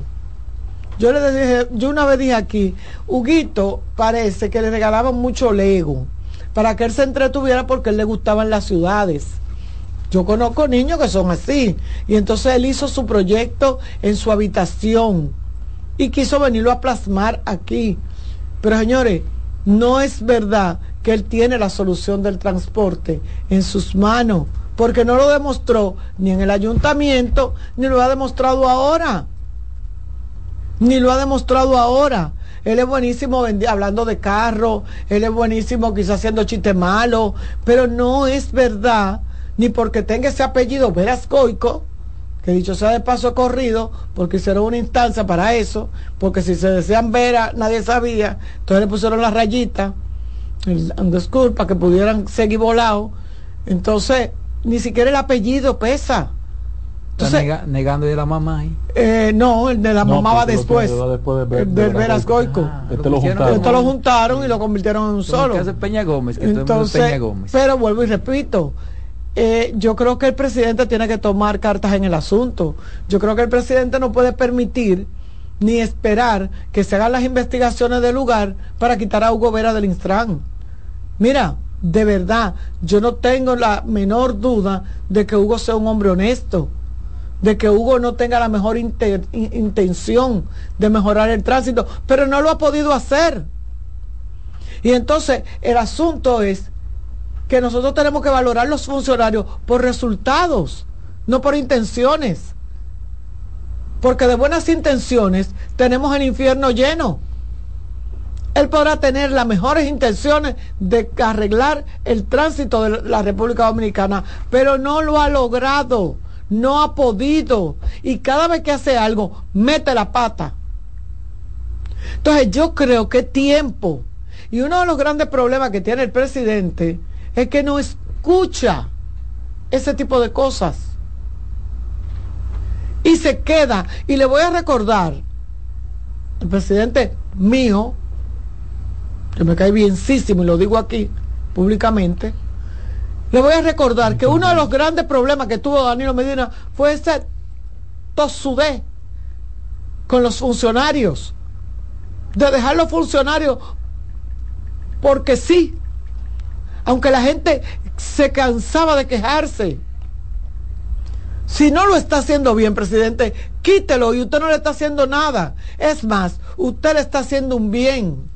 Yo le dije, yo una vez dije aquí, Huguito parece que le regalaban mucho Lego para que él se entretuviera porque a él le gustaban las ciudades. Yo conozco niños que son así. Y entonces él hizo su proyecto en su habitación y quiso venirlo a plasmar aquí. Pero señores, no es verdad que él tiene la solución del transporte en sus manos, porque no lo demostró ni en el ayuntamiento, ni lo ha demostrado ahora. Ni lo ha demostrado ahora. Él es buenísimo hablando de carro, él es buenísimo quizás haciendo chistes malos, pero no es verdad, ni porque tenga ese apellido Verascoico, que dicho sea de paso corrido, porque hicieron una instancia para eso, porque si se decían Vera, nadie sabía, entonces le pusieron la rayita, el underscore, para que pudieran seguir volados. Entonces, ni siquiera el apellido pesa. Entonces, negando de la mamá ahí. Eh, no, el de la mamá va después. después de del Veras Goico. Ah, este lo juntaron. Esto lo juntaron y lo convirtieron en un solo. Que hace Peña Gómez, que Entonces, Peña Gómez. Pero vuelvo y repito, eh, yo creo que el presidente tiene que tomar cartas en el asunto. Yo creo que el presidente no puede permitir ni esperar que se hagan las investigaciones del lugar para quitar a Hugo Vera del Instran. Mira, de verdad, yo no tengo la menor duda de que Hugo sea un hombre honesto de que Hugo no tenga la mejor intención de mejorar el tránsito, pero no lo ha podido hacer. Y entonces el asunto es que nosotros tenemos que valorar los funcionarios por resultados, no por intenciones. Porque de buenas intenciones tenemos el infierno lleno. Él podrá tener las mejores intenciones de arreglar el tránsito de la República Dominicana, pero no lo ha logrado no ha podido. Y cada vez que hace algo, mete la pata. Entonces yo creo que tiempo. Y uno de los grandes problemas que tiene el presidente es que no escucha ese tipo de cosas. Y se queda. Y le voy a recordar, el presidente mío, que me cae bienísimo y lo digo aquí públicamente, le voy a recordar que uno de los grandes problemas que tuvo Danilo Medina fue ese tosudé con los funcionarios. De dejar los funcionarios porque sí. Aunque la gente se cansaba de quejarse. Si no lo está haciendo bien, presidente, quítelo y usted no le está haciendo nada. Es más, usted le está haciendo un bien.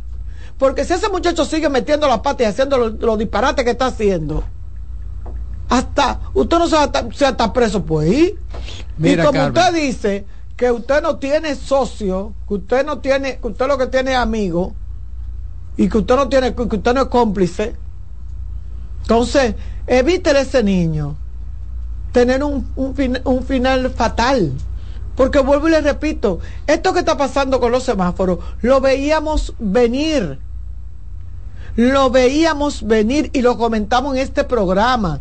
Porque si ese muchacho sigue metiendo la pata y haciendo los disparates que está haciendo, hasta usted no se va a estar preso pues y como usted dice que usted no tiene socio que usted no tiene que usted lo que tiene es amigo y que usted no tiene que usted no es cómplice entonces evite ese niño tener un, un final fatal porque vuelvo y le repito esto que está pasando con los semáforos lo veíamos venir lo veíamos venir y lo comentamos en este programa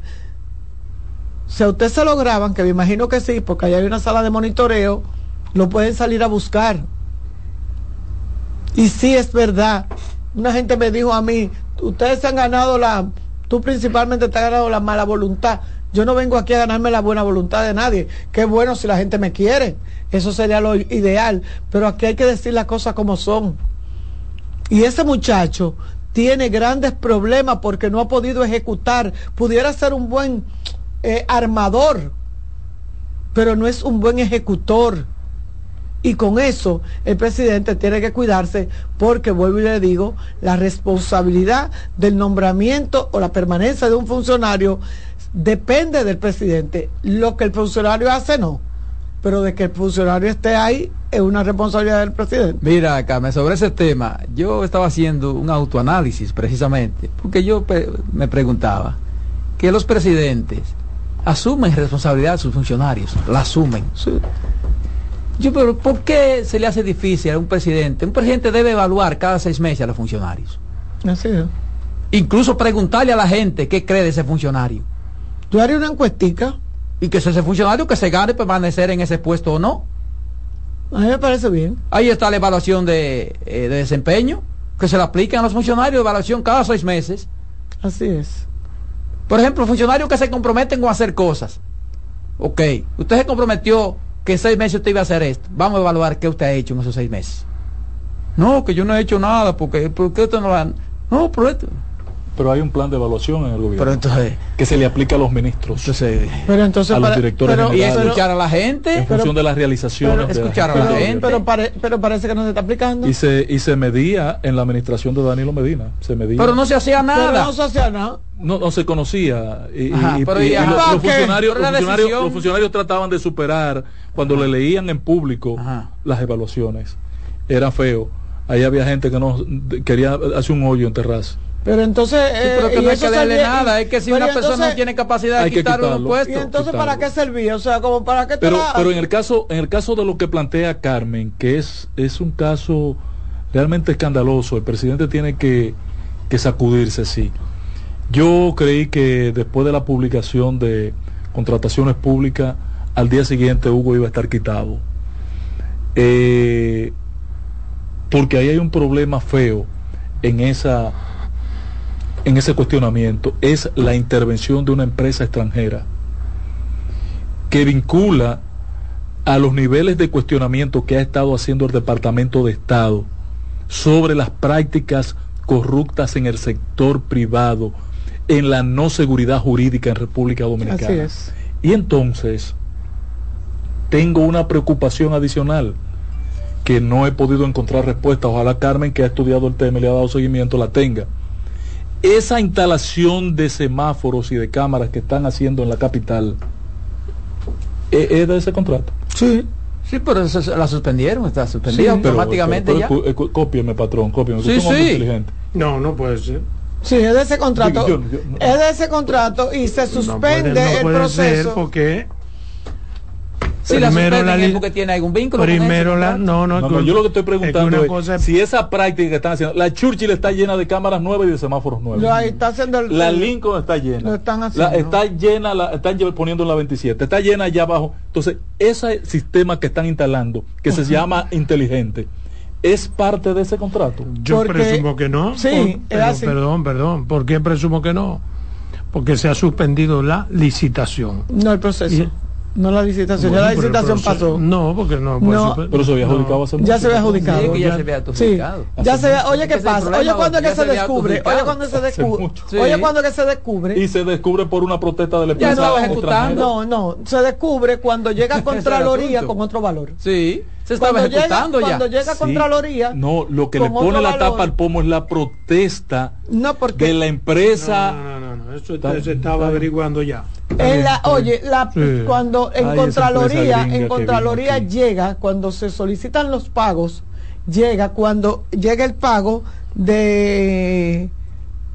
si a usted se lo graban, que me imagino que sí, porque ahí hay una sala de monitoreo, lo pueden salir a buscar. Y sí es verdad. Una gente me dijo a mí, ustedes se han ganado la, tú principalmente te has ganado la mala voluntad. Yo no vengo aquí a ganarme la buena voluntad de nadie. Qué bueno si la gente me quiere. Eso sería lo ideal. Pero aquí hay que decir las cosas como son. Y ese muchacho tiene grandes problemas porque no ha podido ejecutar. Pudiera ser un buen eh, armador, pero no es un buen ejecutor. Y con eso el presidente tiene que cuidarse porque, vuelvo y le digo, la responsabilidad del nombramiento o la permanencia de un funcionario depende del presidente. Lo que el funcionario hace no, pero de que el funcionario esté ahí es una responsabilidad del presidente. Mira, Carmen, sobre ese tema, yo estaba haciendo un autoanálisis precisamente, porque yo me preguntaba que los presidentes asumen responsabilidad de sus funcionarios, la asumen. Yo, pero ¿por qué se le hace difícil a un presidente? Un presidente debe evaluar cada seis meses a los funcionarios. Así es. Incluso preguntarle a la gente qué cree de ese funcionario. Tú harías una encuestica. Y que ese funcionario que se gane permanecer en ese puesto o no. A mí me parece bien. Ahí está la evaluación de, eh, de desempeño, que se le apliquen a los funcionarios, evaluación cada seis meses. Así es. Por ejemplo, funcionarios que se comprometen con hacer cosas. Ok, usted se comprometió que seis meses usted iba a hacer esto. Vamos a evaluar qué usted ha hecho en esos seis meses. No, que yo no he hecho nada, porque ¿por qué usted no lo ha... No, pero esto... Pero hay un plan de evaluación en el gobierno. Pero entonces, que se le aplica a los ministros. Entonces, pero entonces a los directores pero- generales. y escuchar a la gente. en función de las realizaciones. pero de la escuchar a la gente. pero, pare- pero parece que no se está aplicando. Y se, y se medía en la administración de Danilo Medina. Se medía. Pero no se hacía Pero nada. no se hacía nada. no, no se conocía y, y- Ajá, y- pero los, funcionarios, los funcionarios decisión- los funcionarios trataban de superar cuando le leían en público Ajá. las evaluaciones era feo ahí había gente que no quería hacer un hoyo en terraza Pero entonces. Sí, pero eh, que y no hay que darle nada. Es que si pero una persona no tiene capacidad de Hay que quitar unos quitarlo. ¿Y puestos. entonces para qué servía? O sea, como para qué te pero la- pero en el caso en el caso de lo que plantea Carmen que es es un caso realmente escandaloso el presidente tiene que que sacudirse sí yo creí que después de la publicación de contrataciones públicas al día siguiente Hugo iba a estar quitado Eh, porque ahí hay un problema feo en esa en ese cuestionamiento es la intervención de una empresa extranjera que vincula a los niveles de cuestionamiento que ha estado haciendo el Departamento de Estado sobre las prácticas corruptas en el sector privado, en la no seguridad jurídica en República Dominicana. Así es. Y entonces, tengo una preocupación adicional que no he podido encontrar respuesta. Ojalá Carmen, que ha estudiado el tema y le ha dado seguimiento, la tenga. Esa instalación de semáforos y de cámaras que están haciendo en la capital, ¿es, es de ese contrato? Sí. Sí, pero eso la suspendieron, está suspendida Sí. automáticamente Pero- cópieme, patrón, cópieme. que Sí. No, no puede ser. Sí, es de ese contrato. Yo- yo- no. Es de ese contrato y se No suspende puede, no el puede ser proceso. porque Si la primero suspenden la es li- porque tiene algún vínculo. con primero la no no, No, no, yo lo que estoy preguntando es, cosa si esa práctica que están haciendo, la Churchill está llena de cámaras nuevas y de semáforos nuevos. Ahí está haciendo el- La Lincoln está llena. Lo están La- está llena, la, están poniendo en la 27. Está llena allá abajo. Entonces, ese sistema que están instalando, que se llama inteligente, es parte de ese contrato. yo Porque- presumo que no Sí, Por- es pero- así. perdón perdón ¿por qué presumo que no? porque se ha suspendido la licitación No el proceso. Y- no la licitación. Bueno, ya la pero licitación pasó. No, porque no. No. Pero se había no. adjudicado hace Ya se había adjudicado. Sí, que ya ya- se vea Sí, adjudicado. ya se oye, ¿qué es pasa? problema, Oye, cuando ya que se se había descubre, oye, cuando se descubre. Sí. oye, cuando que se descubre, Y se descubre por una protesta de la Ya empresa ejecutando. no, no, se descubre cuando llega el Contraloría con otro valor. Sí, se estaba Cuando llega, ejecutando ya. cuando llega Sí. Contraloría, No, lo que le pone la valor. tapa al pomo es la protesta no porque de la empresa. No, no, no, no, eso Está- se estaba averiguando ya. en la, oye, la, Sí. cuando en Ay, Contraloría, en Contraloría llega, cuando se solicitan los pagos, llega cuando llega el pago de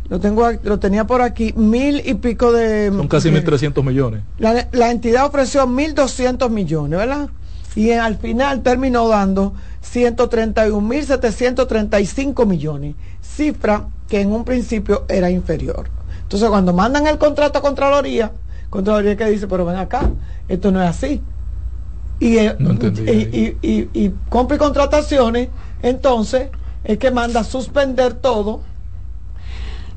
lo tengo lo tenía por aquí mil y pico de Son casi de- 1.300 millones. la, la entidad ofreció 1.200 millones, ¿verdad? Y al final terminó dando 131.735 millones, cifra que en un principio era inferior. Entonces cuando mandan el contrato a Contraloría, Contraloría que dice, pero ven acá, esto no es así. Y, eh, No entendí y, y, y- y compra y contrataciones, entonces es que manda a suspender todo.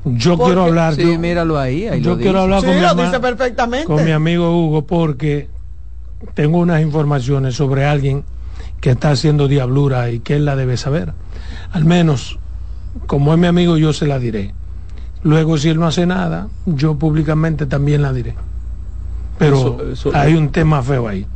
Yo Porque- quiero hablar. Sí, yo, míralo ahí. ahí yo lo quiero dice. hablar Sí, con mi, lo ama- dice perfectamente. con mi amigo Hugo porque tengo unas informaciones sobre alguien que está haciendo diablura y que él la debe saber. Al menos, como es mi amigo, yo se la diré. Luego, si él no hace nada, yo públicamente también la diré. Pero Eso- eso- hay un tema feo ahí.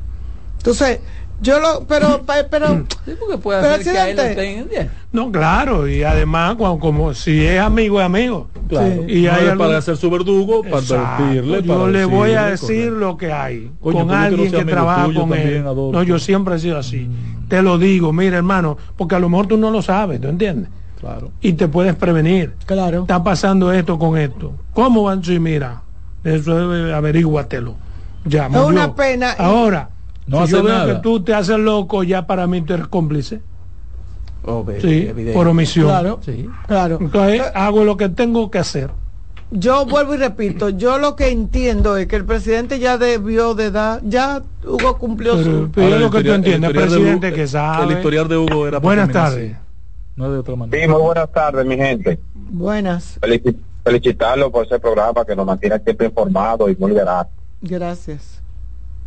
Entonces, yo lo, pero, pero, Sí, porque puede Pero, hacer que él. No, claro, y además, cuando- como si es amigo, es amigo. Claro. Y no hay algún- para ser su verdugo, para Exacto, advertirle. yo para le voy a decir correcto. lo que hay con alguien que trabaja tuyo con él. No, yo siempre he sido así. Te lo digo, mira hermano, porque a lo mejor tú no lo sabes, ¿tú entiendes? Claro. Y te puedes prevenir. claro. Está pasando esto con esto. ¿Cómo van? Sí, mira, eso eh, averíguatelo. Ya, Es murió. una pena. Ahora, No si yo hace veo nada. que tú te haces loco, ya para mí tú eres cómplice. Obvio, Sí, evidente. por omisión. Claro, Sí. claro. Entonces, hago lo que tengo que hacer. Yo vuelvo y repito, yo lo que entiendo es que el presidente ya debió de dar, ya Hugo cumplió Pero, su... pero Ahora, es lo que tú entiendes, de presidente Hugo- que sabe. El historial de Hugo era Buenas tardes. No de otra manera. Sí, muy buenas tardes, mi gente. Buenas, Felici- felicitarlo por ese programa que nos mantiene siempre informados y muy veraz. gracias.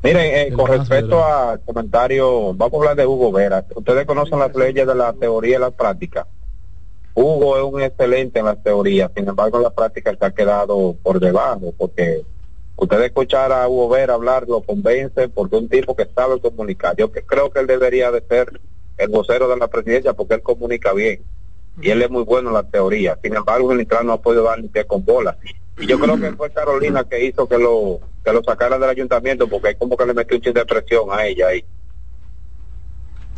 Miren, eh, con respecto al comentario, vamos a hablar de Hugo Vera. Ustedes conocen las leyes de la teoría y la práctica. Hugo es un excelente en las teorías, sin embargo en la práctica se ha quedado por debajo, porque usted escuchar a Hugo Ver hablar lo convence porque es un tipo que sabe comunicar. Yo que creo que él debería de ser el vocero de la presidencia porque él comunica bien y él es muy bueno en la teoría. Sin embargo, el no ha podido dar ni pie con bola. Y yo creo que fue Carolina que hizo que lo que lo sacara del ayuntamiento porque como que le metió un chin de presión a ella ahí.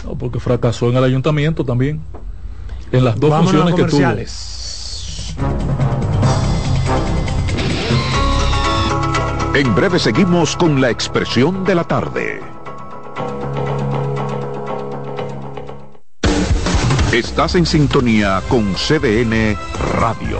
No, porque fracasó en el ayuntamiento también. En las dos funciones que tuvo. En breve seguimos con la expresión de la tarde. Estás en sintonía con CDN Radio.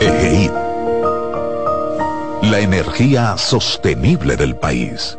EGEID. La energía sostenible del país.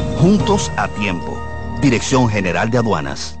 Juntos a tiempo. Dirección General de Aduanas.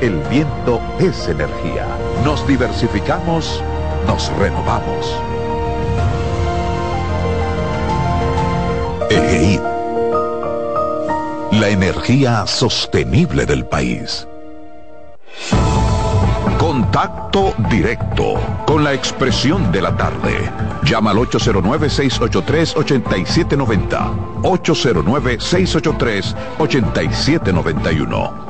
el viento es energía. Nos diversificamos, nos renovamos. EGEID. La energía sostenible del país. Contacto directo con la expresión de la tarde. Llama al 809-683-8790. 809-683-8791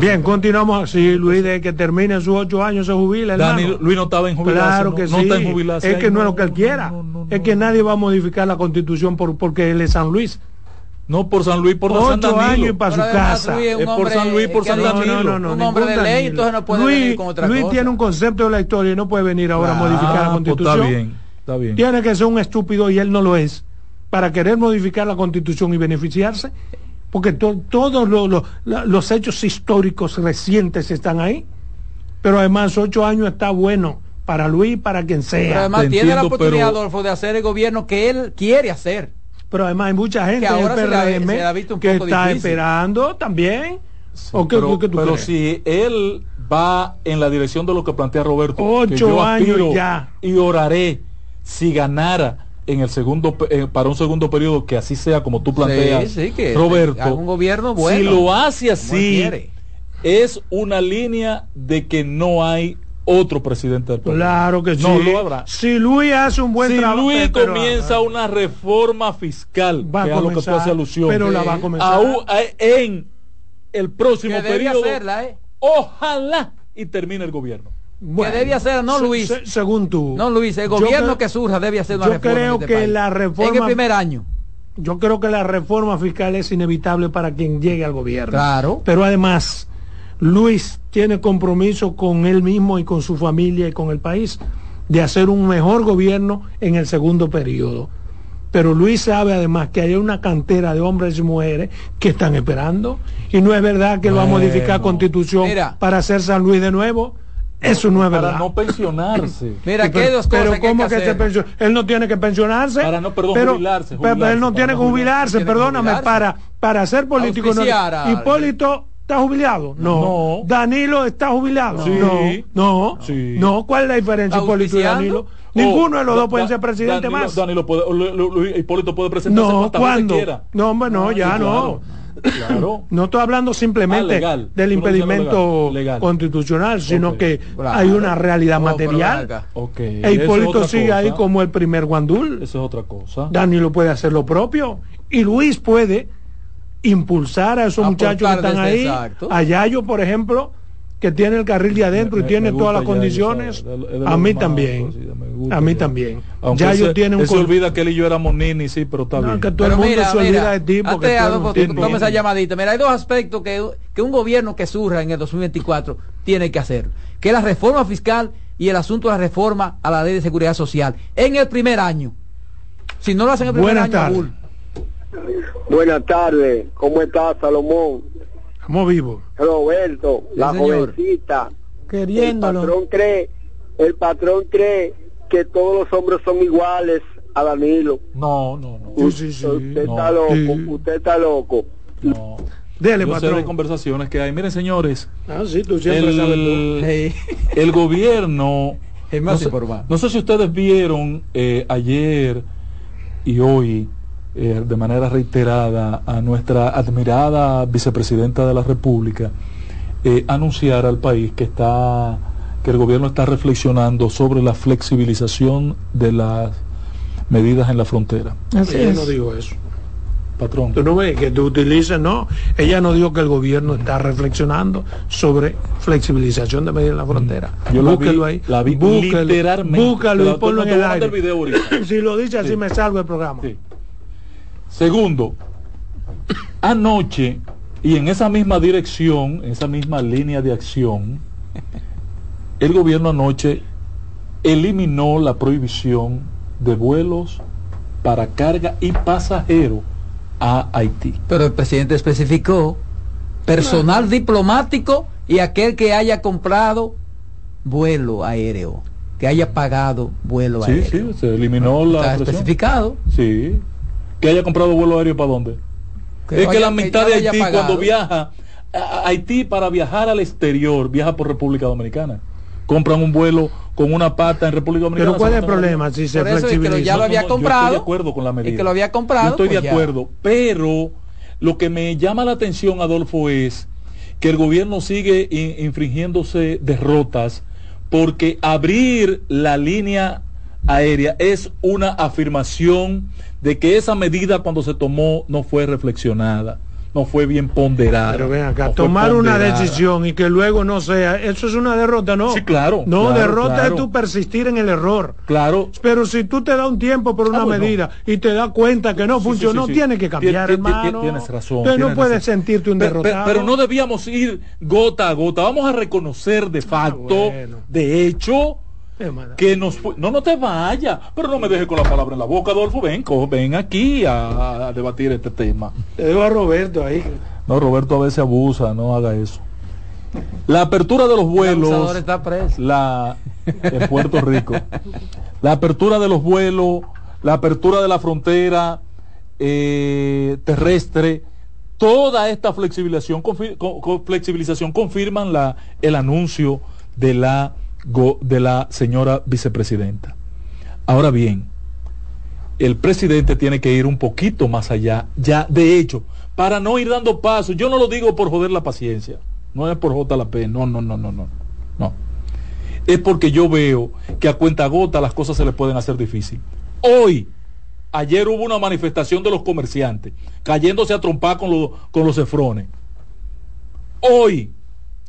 Bien, continuamos así, Luis, de que termine sus ocho años se jubila. Dani, Luis no estaba en jubilación. Claro que no, sí. está en jubilación. Es que no es lo que él quiera. es que nadie va a modificar la constitución por, porque él es San Luis. No, por San Luis, por San Ocho Danilo. años y para su casa. Luis es por San Luis, por San Danilo. No, no, no, un hombre de ningún ley, Danilo. entonces no puede Luis, venir con otra Luis cosa. tiene un concepto de la historia y no puede venir ahora a Claro. modificar la Ah, pues constitución. está bien, está bien. Tiene que ser un estúpido y él no lo es para querer modificar la constitución y beneficiarse, porque to- todos lo- lo- la- los hechos históricos recientes están ahí. Pero además ocho años está bueno para Luis para quien sea. Pero además Te tiene la oportunidad, pero- Adolfo, de hacer el gobierno que él quiere hacer. Pero además hay mucha gente Que ahora se le ha- PRM se le ha visto un que poco está difícil. esperando también. ¿O qué, pero qué tú pero si él va en la dirección de lo que plantea Roberto, que Ocho yo años ya. y oraré si ganara en el segundo eh, para un segundo periodo que así sea como tú planteas, Sí, sí, que Roberto, un gobierno bueno. si lo hace así, es una línea de que no hay otro presidente del país. Claro que sí. No lo habrá. Si Luis hace un buen si trabajo. Luis pero- comienza una reforma fiscal, Va a que es a lo que tú comenzar, haces alusión, pero la va a comenzar. aún, eh, en el próximo Que debe periodo, hacerla, ¿eh? ojalá y termine el gobierno. Bueno, que debe hacer, no Luis. se- según tú. No, Luis, el Yo gobierno creo- que surja debe hacer una yo reforma. en creo este que país. la reforma- En el primer año. Yo creo que la reforma fiscal es inevitable para quien llegue al gobierno. Claro. Pero además, Luis tiene compromiso con él mismo y con su familia y con el país de hacer un mejor gobierno en el segundo periodo. Pero Luis sabe además que hay una cantera de hombres y mujeres que están esperando. Y no es verdad que va a modificar Bueno. constitución Mira. para hacer San Luis de nuevo. Eso no es Para verdad. no pensionarse. Mira, Sí, que hay dos cosas pero que hay ¿cómo que que se pensiona? Él no tiene que pensionarse. Para no, perdón, pero, jubilarse, pero él no para tiene que jubilarse, perdóname, jubilarse. para, para ser político. No, Hipólito está jubilado. No. No. Danilo está jubilado. Sí. No. No. Sí. No. ¿Cuál es la diferencia, Hipólito y. Danilo? Ninguno de los Oh, dos pueden Da- ser presidente Danilo, más. Danilo puede, Hipólito puede presentarse no, ¿cuándo? quiera. No, hombre, no, ya Sí, no. Claro. No estoy hablando simplemente Ah, legal. del impedimento legal. Legal. constitucional, sino que Claro. hay una realidad No, material. acá. Ok, E Hipólito sigue cosa. ahí como el primer guandul. Eso es otra cosa. Danilo puede hacer lo propio. Y Luis puede impulsar a esos Aportar muchachos que están ahí. exacto. A Yayo, por ejemplo, que tiene el carril de adentro Me- y tiene todas las condiciones. A mí más, también. sí, gusta A mí también. Aunque Yayo ese- tiene un se olvida que él y yo éramos nini, sí, pero está No, bien. que todo el mundo se olvida de ti porque antes, tú eres Adolfo, un que tipo- tome esa llamadita. Mira, hay dos aspectos que, que un gobierno que surja en el 2024 tiene que hacer, que es la reforma fiscal y el asunto de la reforma a la ley de seguridad social en el primer año. Si no lo hacen en el primer Buenas año, tardes. Raúl, Buenas tardes, ¿cómo está Salomón? Estamos vivos. Roberto, la señor. jovencita. El Queriéndolo. patrón cree, el patrón cree que todos los hombres son iguales a Danilo. No, no, no. Sí, sí, sí. usted no. está loco, Sí. usted está loco. no. Dele, Yo sé de patrón. conversaciones que hay. Miren, señores, Ah, sí, tú siempre sabes tú. el, el gobierno Es más no sé, no sé si ustedes vieron eh, ayer y hoy eh, de manera reiterada a nuestra admirada vicepresidenta de la República eh, anunciar al país que está que el gobierno está reflexionando sobre la flexibilización de las medidas en la frontera. Así Ella es. no dijo eso. Patrón. Tú no ves que tú utilices, no. Ella no dijo que el gobierno está reflexionando sobre flexibilización de medidas en la frontera. Yo la Búsquelo vi- ahí. la vi Búsquelo, literalmente. Búscalo y ponlo en el aire. el video si lo dice así Sí. me salgo del programa. Sí. Segundo, anoche, y en esa misma dirección, en esa misma línea de acción, el gobierno anoche eliminó la prohibición de vuelos para carga y pasajero a Haití. pero el presidente especificó personal diplomático y aquel que haya comprado vuelo aéreo, que haya pagado vuelo Sí, aéreo. sí, se eliminó la Está presión. especificado. Sí. Que haya comprado vuelo aéreo para dónde? Que es no que la mitad no de Haití pagado. cuando viaja a Haití para viajar al exterior, viaja por República Dominicana. Compran un vuelo con una pata en República Dominicana. Pero ¿cuál es el problema si se Por eso es que lo- flexibiliza? ya lo había yo comprado. estoy de acuerdo con la medida. y que lo había comprado, Yo estoy pues de ya. acuerdo, pero lo que me llama la atención, Adolfo, es que el gobierno sigue in- infringiéndose derrotas porque abrir la línea aérea es una afirmación de que esa medida cuando se tomó no fue reflexionada. no fue bien ponderada. Pero ven acá, no tomar una decisión y que luego no sea, eso es una derrota, no. Sí, claro. No, claro, derrota claro. es tú persistir en el error. Claro. Pero si tú te das un tiempo por una Ah, bueno. medida y te das cuenta que no Sí, funcionó, sí, sí. tienes que cambiar, hermano. Tienes razón. Entonces no tienes puedes razón. sentirte un Pero- pero- derrotado. Pero, no debíamos ir gota a gota. Vamos a reconocer de facto, de hecho, que nos no no te vayas pero no me dejes con la palabra en la boca Adolfo. Ven co- ven aquí a, a debatir este tema. Te dejo a Roberto ahí. no Roberto a veces abusa no haga eso. La apertura de los vuelos está preso. la en Puerto Rico. La apertura de los vuelos la apertura de la frontera eh, terrestre toda esta flexibilización confi- co- co- flexibilización confirman la el anuncio de la de la señora vicepresidenta. Ahora bien el presidente tiene que ir un poquito más allá ya de hecho para no ir dando pasos. Yo no lo digo por joder la paciencia no es por JLP no no no no no no. Es porque yo veo que a cuenta gota las cosas se le pueden hacer difícil. Hoy ayer hubo una manifestación de los comerciantes cayéndose a trompar con, los con los cefrones. Hoy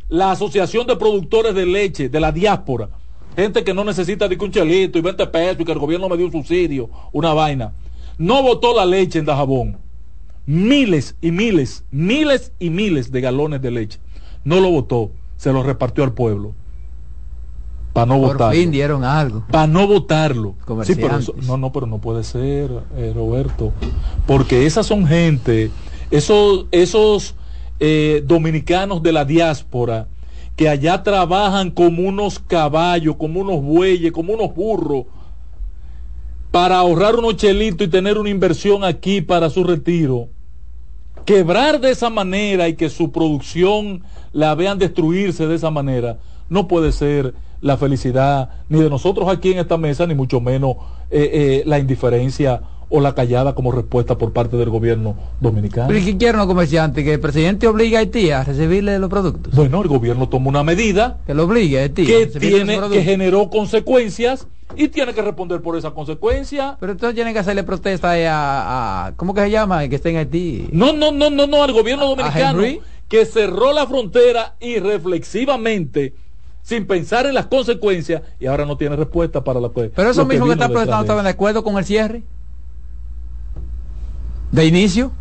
la asociación de productores de leche de la diáspora gente que no necesita ni que un chelito y 20 pesos y que el gobierno me dio un subsidio una vaina no votó la leche en Dajabón. Miles y miles miles y miles de galones de leche. No lo votó se lo repartió al pueblo. Para no Por votarlo fin dieron algo. para no votarlo. Sí, pero eso- no, no, pero no puede ser, eh, Roberto, porque esas son gente, esos, esos eh, dominicanos de la diáspora que allá trabajan como unos caballos, como unos bueyes, como unos burros, para ahorrar unos chelitos y tener una inversión aquí para su retiro. Quebrar de esa manera y que su producción la vean destruirse de esa manera, no puede ser la felicidad ni de nosotros aquí en esta mesa, ni mucho menos eh, eh, la indiferencia o la callada como respuesta por parte del gobierno dominicano. ¿Pero ¿y qué quieren los comerciantes? ¿Que el presidente obligue a Haití a recibirle los productos? Bueno, el gobierno tomó una medida Que lo obligue a Haití. que tiene que generó consecuencias y tiene que responder por esa consecuencia. Pero entonces tienen que hacerle protesta a, a- ¿Cómo que se llama? El que esté en Haití. No, no, no, no, no, al gobierno dominicano que cerró la frontera irreflexivamente sin pensar en las consecuencias y ahora no tiene respuesta para la que Pero eso mismo que vino está protestando de estaban de acuerdo con el cierre. De inicio.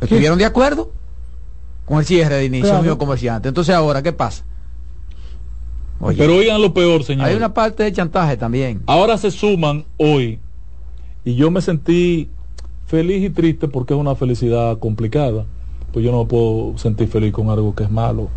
¿Estuvieron de acuerdo? Con el cierre de inicio, Claro. amigo comerciante. Entonces ahora, ¿qué pasa? Oye, Pero oigan lo peor, señor. hay una parte de chantaje también. Ahora se suman hoy y yo me sentí feliz y triste porque es una felicidad complicada. Pues yo no me puedo sentir feliz con algo que es malo.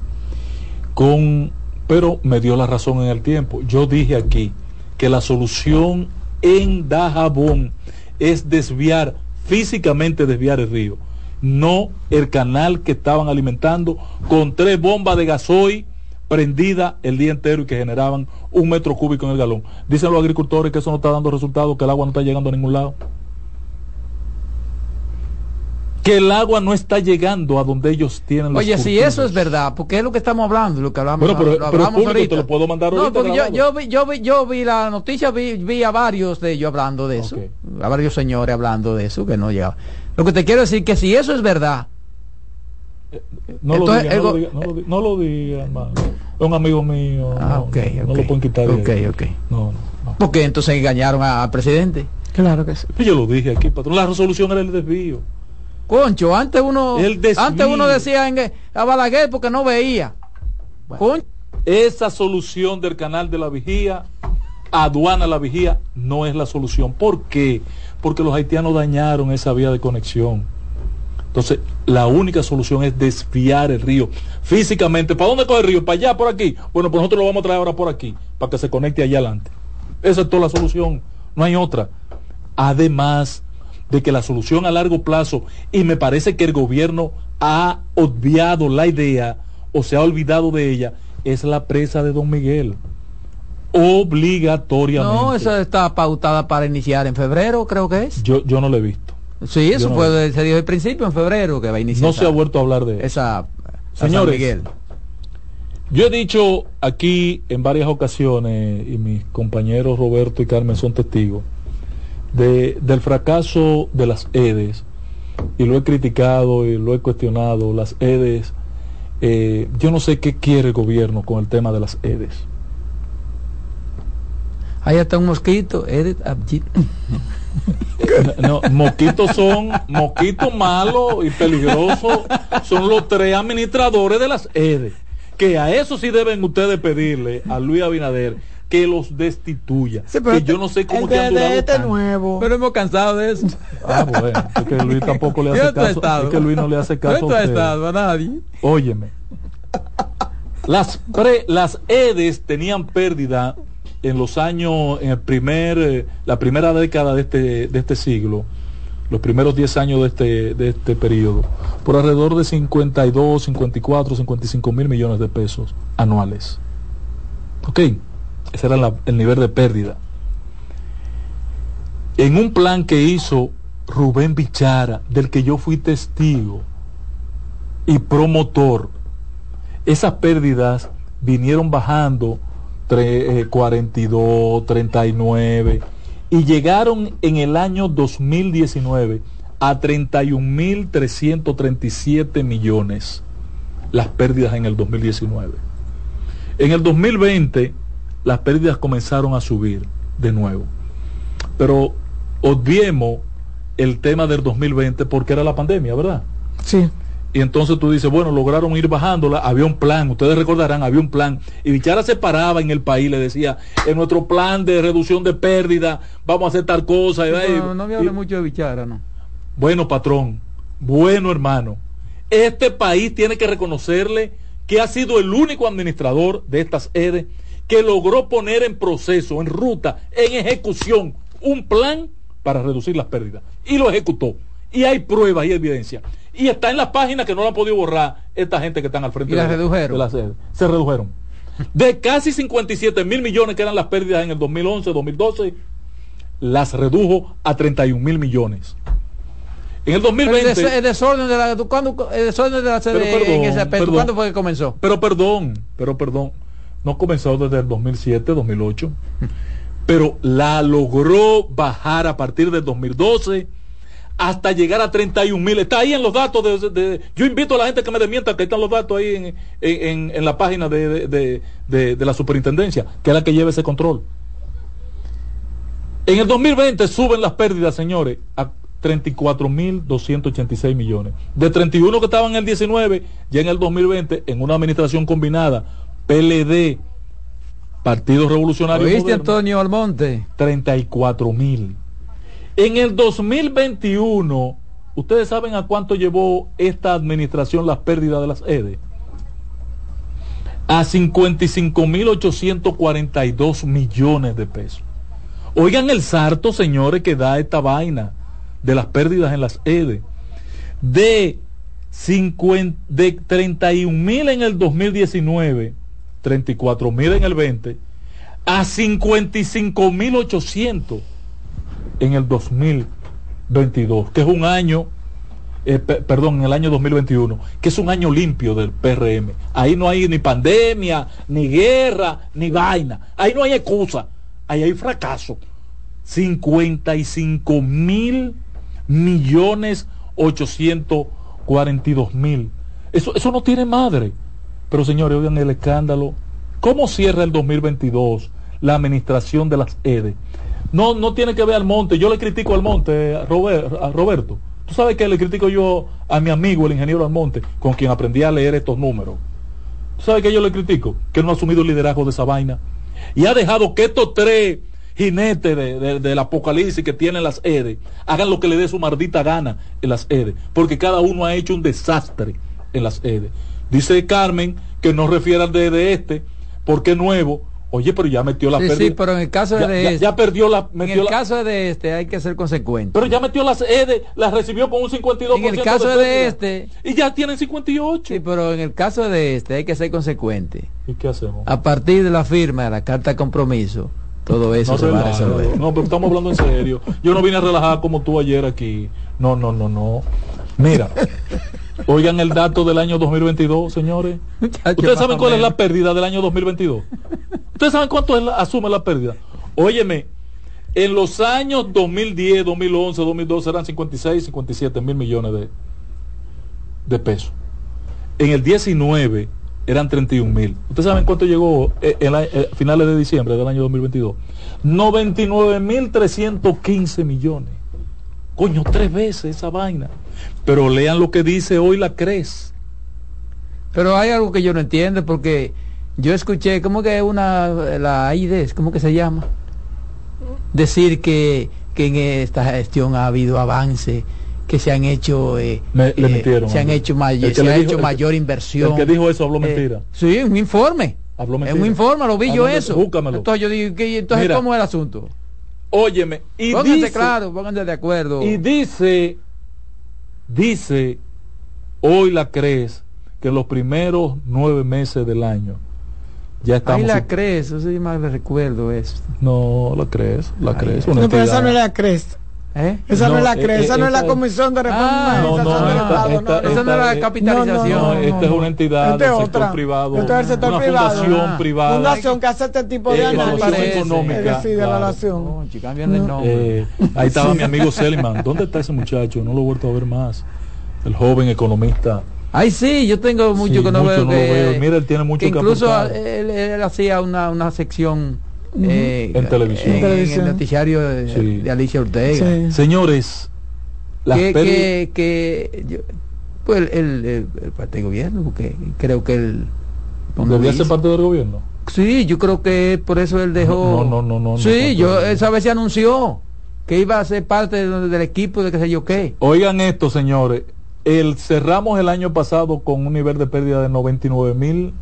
Con pero me dio la razón en el tiempo. Yo dije aquí que la solución en Dajabón es desviar físicamente desviar el río, no el canal que estaban alimentando con tres bombas de gasoil prendida el día entero y que generaban un metro cúbico en el galón. Dicen los agricultores que eso no está dando resultados, que el agua no está llegando a ningún lado. Que el agua no está llegando a donde ellos tienen Oye, si eso es verdad, porque es lo que estamos hablando, lo que hablamos, Bueno, pero- lo pero hablamos público, ahorita. te lo puedo mandar no, ahorita porque yo, yo, vi, yo, vi, yo vi la noticia, vi, vi a varios de ellos hablando de eso, a varios señores hablando de eso, que no llegaba. Lo que te quiero decir que si eso es verdad, No lo Entonces, diga, no, lo diga, no lo diga, no lo diga, hermano. Es un amigo mío. Ah, no, ok, no, no ok. lo pueden quitar de Ok, ahí. ok. No, no. ¿por qué entonces engañaron al presidente? Claro que sí. Yo lo dije aquí, patrón. La resolución era el desvío. Concho, antes uno, antes uno decía en, a Balaguer porque no veía. Concho. Esa solución del canal de la vigía, aduana la vigía, no es la solución. ¿Por qué? Porque los haitianos dañaron esa vía de conexión. Entonces, la única solución es desviar el río físicamente. ¿Para dónde coge el río? ¿Para allá, por aquí? Bueno, pues nosotros lo vamos a traer ahora por aquí, para que se conecte allá adelante. Esa es toda la solución, no hay otra. Además de que la solución a largo plazo, y me parece que el gobierno ha obviado la idea o se ha olvidado de ella, es la presa de Don Miguel. Obligatoriamente. No, eso está pautada para iniciar en febrero, creo que es. Yo, yo no lo he visto. Sí, eso no fue, se dijo al principio en febrero que va a iniciar. No se ha vuelto a hablar de esa, Señores, Miguel. Yo he dicho aquí en varias ocasiones, y mis compañeros Roberto y Carmen son testigos, de, del fracaso de las EDES y lo he criticado y lo he cuestionado, las EDES, eh, yo no sé qué quiere el gobierno con el tema de las EDES. Ahí está un mosquito, Edith Abjit. No, mosquitos son, mosquitos malos y peligrosos, son los tres administradores de las EDES. Que a eso sí deben ustedes pedirle a Luis Abinader que los destituya. que yo no sé cómo El que han de, durado este nuevo. Pero hemos cansado de eso. Ah, bueno, es que Luis tampoco le hace ¿Dónde tú has caso. estado? Es que Luis no le hace caso. ¿Dónde tú a estado? A nadie. Óyeme. Las, pre- las EDES tenían pérdida en los años, en el primer, eh, la primera década de este, de este siglo, los primeros 10 años de este, de este periodo, por alrededor de 52, 54, 55 mil millones de pesos anuales. ¿Ok? Ese era el nivel de pérdida. En un plan que hizo Rubén Bichara, del que yo fui testigo y promotor, esas pérdidas vinieron bajando tre- eh, 42, 39 y llegaron en el año 2019 a 31.337 millones las pérdidas en el 2019. En el 2020 las pérdidas comenzaron a subir de nuevo. Pero obviemos el tema del 2020 porque era la pandemia, ¿verdad? Sí. Y entonces tú dices, bueno, lograron ir bajándola, había un plan, ustedes recordarán, había un plan. Y Bichara se paraba en el país, le decía, en nuestro plan de reducción de pérdida, vamos a hacer tal cosa. y- No, no me hable mucho de bichara, ¿no? bueno, patrón, bueno, hermano, este país tiene que reconocerle que ha sido el único administrador de estas EDE que logró poner en proceso, en ruta, en ejecución, un plan para reducir las pérdidas. Y lo ejecutó. Y hay pruebas y evidencia. Y está en las páginas que no la han podido borrar esta gente que están al frente ¿Y las de, redujeron? de. Se redujeron. De casi 57 mil millones que eran las pérdidas en el 2011, 2012, las redujo a 31 mil millones. En el Pero 2020... El, des- el desorden de la ¿cuándo, el desorden de la Pero sede perdón, en ese aspecto, perdón. ¿cuándo fue que comenzó? Pero perdón, pero perdón, no comenzó desde el 2007, 2008, pero la logró bajar a partir del 2012 hasta llegar a 31 mil. Está ahí en los datos. Yo invito a la gente que me desmienta que están los datos ahí en, en- la página de- de- de la superintendencia, que es la que lleva ese control. En el 2020 suben las pérdidas, señores, a 34.286 millones. De 31 que estaban en el 19, ya en el 2020, en una administración combinada, PLD, Partido Revolucionario ¿Oíste, Moderno, Antonio Almonte? 34 mil. En el 2021, ¿ustedes saben a cuánto llevó esta administración las pérdidas de las EDE? A 55.842 millones de pesos. Oigan el sarto, señores, que da esta vaina de las pérdidas en las EDE. De, 50, de 31 mil en el 2019, 34 mil en el 20, a 55 mil 800 en el 2022, que es un año, eh, pe- perdón, en el año 2021, que es un año limpio del PRM. Ahí no hay ni pandemia, ni guerra, ni vaina. Ahí no hay excusa. Ahí hay fracaso. 55 mil millones 842 mil. Eso, eso no tiene madre. Pero señores, oigan el escándalo. ¿Cómo cierra el 2022 la administración de las EDE? No, no tiene que ver al monte. Yo le critico al monte, Robert- a Roberto. Tú sabes que le critico yo a mi amigo, el ingeniero Almonte, con quien aprendí a leer estos números. ¿Tú sabes que yo le critico? Que no ha asumido el liderazgo de esa vaina. Y ha dejado que estos tres jinetes de- de- del apocalipsis que tienen las EDE hagan lo que le dé su maldita gana en las EDE. Porque cada uno ha hecho un desastre en las EDE. Dice Carmen que no refiere al de, de este, porque es nuevo. Oye, pero ya metió la Sí, pérdida. sí, pero en el caso ya, de ya- este, ya perdió la. en Metió el la- caso de este hay que ser consecuente. pero ya metió las EDE, las recibió con un 52%. En el caso de pérdida. este, Y ya tienen 58. sí, pero en el caso de este hay que ser consecuente. ¿Y qué hacemos? A partir de la firma de la carta de compromiso, todo eso No se va a resolver. No, pero estamos hablando en serio. Yo no vine a relajar como tú ayer aquí. No, no, no, no. Mira, oigan el dato del año 2022, señores. ¿Ustedes saben cuál es la pérdida del año 2022? ¿Ustedes saben cuánto es la- asume la pérdida? Óyeme, En los años 2010, 2011, 2012 eran 56, 57 mil millones de, de pesos. En el 19 eran 31 mil. ¿Ustedes saben cuánto llegó eh, en la, eh, finales de diciembre del año 2022? 99 mil 315 millones. Coño, tres veces esa vaina. Pero lean lo que dice hoy la CRES. Pero hay algo que yo no entiendo porque yo escuché, ¿cómo que una, la AIDES, cómo que se llama? Decir que, que en esta gestión ha habido avance, que se han hecho, eh, Me- le eh, metieron, se han hecho, may- se ha dijo- hecho que- mayor inversión. el que dijo eso habló Eh, mentira. sí, un informe. Habló Es un informe, lo vi yo eso. Búscamelo. Entonces yo digo, ¿qué- entonces Mira. ¿cómo es el asunto? Óyeme, y pónganse dice, claro, pónganse de acuerdo. y dice, dice, hoy la crees que en los primeros nueve meses del año ya estamos. Ahí la crees, eso sí más le recuerdo eso. No, la crees, la crees. una No, pero esa no es la CRES. ¿Eh? Esa no, No, es la eh, CRES, eh, esa no es la esta- Comisión de Reforma Ah, no, no, esta- esta- no, no. Esa no era la esta- capitalización. No, esta es una entidad Esta es del otra. sector privado. Esta es el sector una privado. fundación Ah. privada. Fundación que hace este tipo de Eh, análisis. económica. Es de evaluación. Eh, ahí estaba mi amigo Seliman. ¿Dónde está ese muchacho? No lo he vuelto a ver más. El joven economista. Ay, sí, yo tengo mucho Sí, que no mucho veo. no que, lo veo. Mira, él tiene mucho que incluso él hacía una, una sección eh, En televisión. en, En televisión. el noticiario de, Sí. de Alicia Ortega. Sí. Señores, las que, que, que yo- pues el, el, el- el parte de gobierno, porque creo que él como ¿Debía ser parte del gobierno? Sí, yo creo que por eso él dejó. No, no, no, no, Sí, no, yo esa vez se anunció que iba a ser parte de- del equipo de qué sé yo qué. Oigan esto, señores. El, cerramos el año pasado con un nivel de pérdida de 99 mil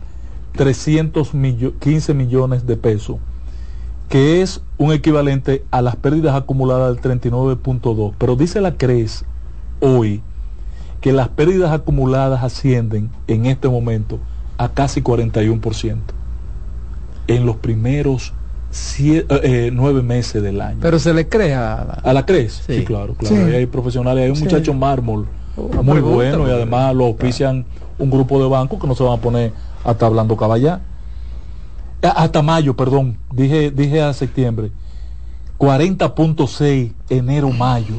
315 millones de pesos, que es un equivalente a las pérdidas acumuladas del 39.2. Pero dice la CRES hoy que las pérdidas acumuladas ascienden en este momento a casi 41% en los primeros eh, eh, nueve meses del año. Pero se le cree a la- ¿A la crees? Sí, Sí. claro, claro. Sí. Ahí hay profesionales, hay un Sí. muchacho mármol Una muy bueno y además lo auspician un grupo de bancos que no se van a poner hasta hablando caballá. A- Hasta mayo, perdón, dije, dije a septiembre. 40.6 enero, mayo.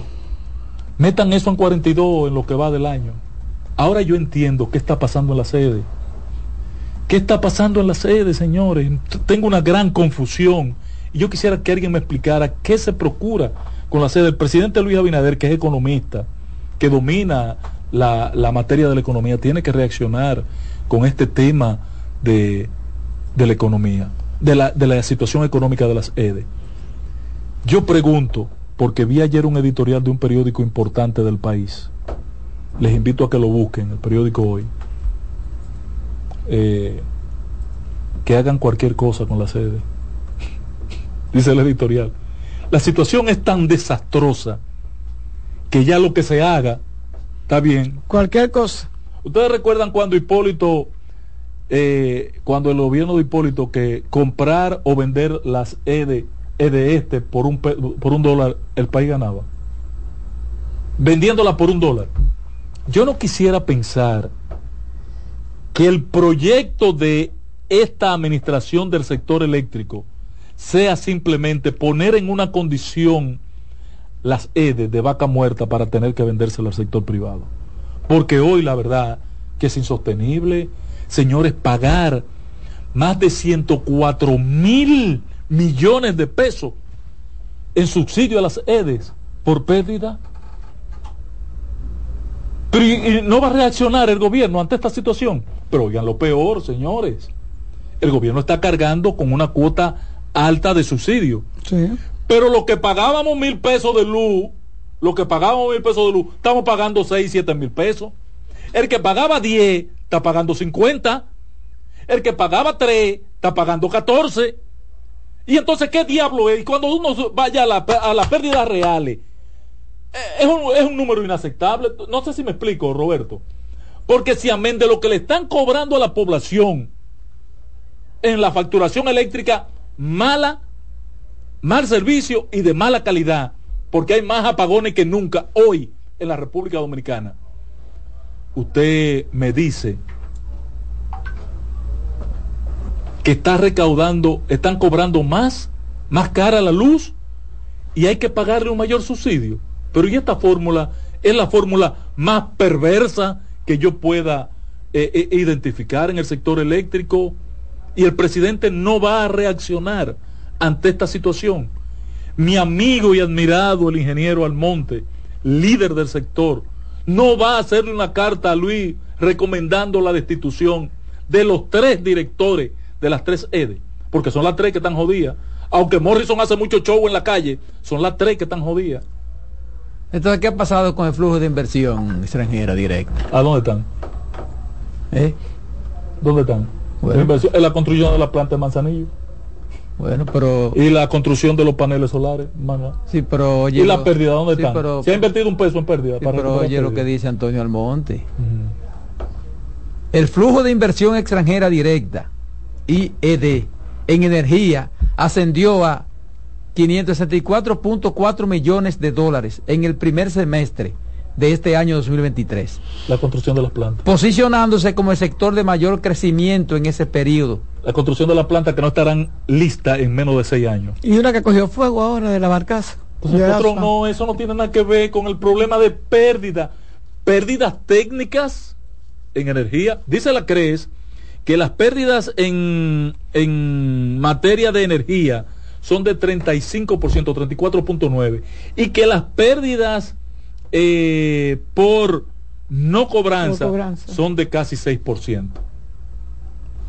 Metan eso en 42 en lo que va del año. Ahora yo entiendo qué está pasando en la sede. ¿Qué está pasando en la sede, señores? Tengo una gran confusión. Y yo quisiera que alguien me explicara qué se procura con la sede. El presidente Luis Abinader, que es economista, que domina la, la materia de la economía, tiene que reaccionar con este tema de, de la economía, de la, de la situación económica de las EDE. Yo pregunto, porque vi ayer un editorial de un periódico importante del país. Les invito a que lo busquen, el periódico hoy. Eh, que hagan cualquier cosa con la sede. Dice el editorial. La situación es tan desastrosa que ya lo que se haga está bien. Cualquier cosa. Ustedes recuerdan cuando Hipólito, eh, cuando el gobierno de Hipólito que comprar o vender las E de, E este por un, por un dólar, el país ganaba. Vendiéndola por un dólar. Yo no quisiera pensar que el proyecto de esta administración del sector eléctrico sea simplemente poner en una condición las EDE de vaca muerta para tener que vendérselo al sector privado. Porque hoy la verdad que es insostenible, señores, pagar más de 104 mil millones de pesos en subsidio a las EDES por pérdida. Pero y- y no va a reaccionar el gobierno ante esta situación. Pero oigan lo peor, señores. El gobierno está cargando con una cuota alta de subsidio. Sí. Pero lo que pagábamos mil pesos de luz, lo que pagábamos mil pesos de luz, estamos pagando seis, siete mil pesos. El que pagaba 10 está pagando 50. El que pagaba 3 está pagando 14. Y entonces, ¿qué diablo es? Cuando uno vaya a a las pérdidas reales, eh, es un, es un número inaceptable. No sé si me explico, Roberto. Porque si amén de lo que le están cobrando a la población en la facturación eléctrica, mala, mal servicio y de mala calidad, porque hay más apagones que nunca hoy en la República Dominicana. Usted me dice que está recaudando, están cobrando más, más cara la luz y hay que pagarle un mayor subsidio. Pero y esta fórmula es la fórmula más perversa que yo pueda eh, eh, identificar en el sector eléctrico y el presidente no va a reaccionar ante esta situación. Mi amigo y admirado, el ingeniero Almonte, líder del sector, no va a hacerle una carta a Luis recomendando la destitución de los tres directores de las tres EDE, porque son las tres que están jodidas. Aunque Morrison hace mucho show en la calle, son las tres que están jodidas. Entonces, ¿qué ha pasado con el flujo de inversión extranjera directa? ¿A dónde están? ¿Eh? ¿Dónde están? Bueno. La inversión- en la construcción de la planta de Manzanillo. Bueno, pero... Y la construcción de los paneles solares. Sí, pero oye... ¿Y la pérdida dónde sí, están? pero- Se ha invertido un peso en pérdida. Sí, para pero oye lo que dice Antonio Almonte. El flujo de inversión extranjera directa, IED, en energía ascendió a 564.4 millones de dólares en el primer semestre de este año 2023, La construcción de las plantas. posicionándose como el sector de mayor crecimiento en ese periodo. La construcción de las plantas que no estarán listas en menos de seis años. Y una que cogió fuego ahora de la barcaza. Entonces, patrón, asfa. no, eso no tiene nada que ver con el problema de pérdida. Pérdidas técnicas en energía. Dice la CRES que las pérdidas en, en materia de energía son de 35%, 34.9%. Y que las pérdidas eh, por no cobranza, Por cobranza. son de casi 6%.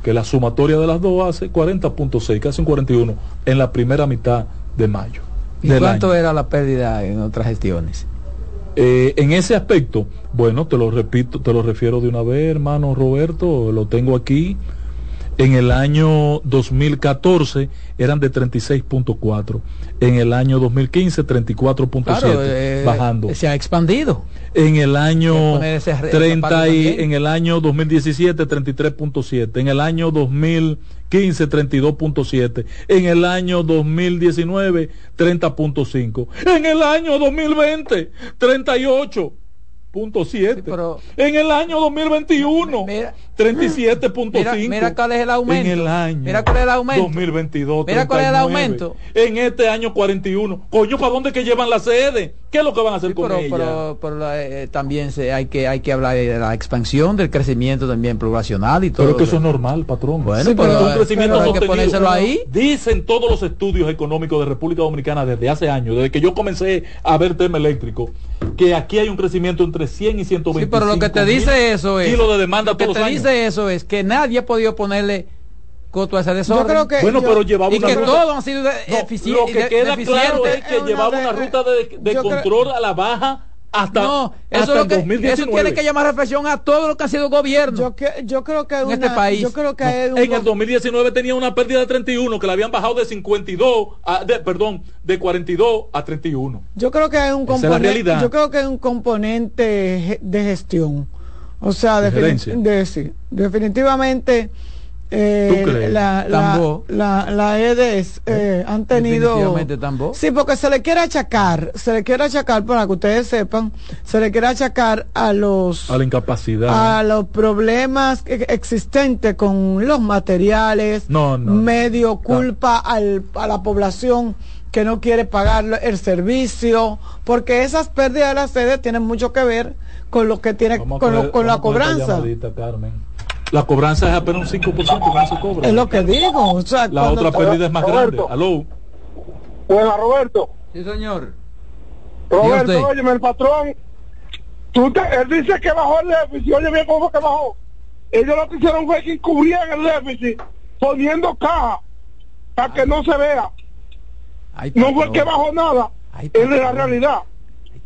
Que la sumatoria de las dos hace 40.6, casi un 41 en la primera mitad de mayo. ¿Y cuánto año. era la pérdida en otras gestiones? Eh, en ese aspecto, bueno, te lo repito, te lo refiero de una vez, hermano Roberto, lo tengo aquí. En el año 2014 eran de 36.4. En el año 2015 34.7, Claro, eh, bajando. Se ha expandido. En el año Hay que poner ese re- 30 y, en el año 2017 33.7, en el año 2015 32.7, en el año 2019 30.5, en el año 2020 38.7, en el año 2021 37.5, Mira, mira cuál es el aumento. en el año Mira cuál es el aumento. 2022 Mira cuál es el 39, aumento. en este año 41, coño, ¿para dónde que llevan la sede? ¿Qué es lo que van a hacer con pero, ella? pero- pero, eh, también se, hay que hay que hablar de la expansión del crecimiento también poblacional y todo Pero que eso es normal, patrón. Bueno, Sí, pero, un crecimiento pero hay que sostenido. ponérselo ahí. Dicen todos los estudios económicos de República Dominicana desde hace años, desde que yo comencé a ver tema eléctrico, que aquí hay un crecimiento entre 100 y 120. Sí, pero lo que te dice eso es kilos de demanda lo que todos te los años. Dice eso es que nadie ha podido ponerle coto a ese desorden. creo que Bueno, yo- pero llevaba y una que ruta- todos han sido de- No, Lo que de- queda claro es que Es una llevaba de- una ruta de, de yo creo- control a la baja hasta, No, eso, hasta es lo que, 2019. eso tiene que llamar reflexión a todo lo que ha sido gobierno. Yo, que, yo creo que En una, este país. yo creo que No, hay un en el 2019 tenía una pérdida de 31 que la habían bajado de 52 a, de, perdón, de 42 a 31. Yo creo que hay un componente, yo creo que hay un componente de gestión. O sea, De defini- gerencia. de- sí, definitivamente eh, la, la, la, la EDES eh, han tenido. Sí, porque se le quiere achacar, se le quiere achacar para que ustedes sepan, se le quiere achacar a los A la incapacidad. a los problemas e- existentes con los materiales, No, no. medio culpa al- a la población que no quiere pagar el servicio, porque esas pérdidas de la sede tienen mucho que ver con lo que tiene con, lo- coger- con la cobranza. La cobranza es apenas un 5% que no se cobra. Es lo que digo, o sea, La otra pérdida es más Roberto. grande. Aló. Bueno, Roberto. Sí, señor. Roberto, óyeme, el patrón, tú te- él dice que bajó el déficit, oye bien cómo que bajó. Ellos lo que hicieron fue que cubrían el déficit poniendo caja para que no se vea. Ay, No fue que bajó nada, Ay, es la realidad.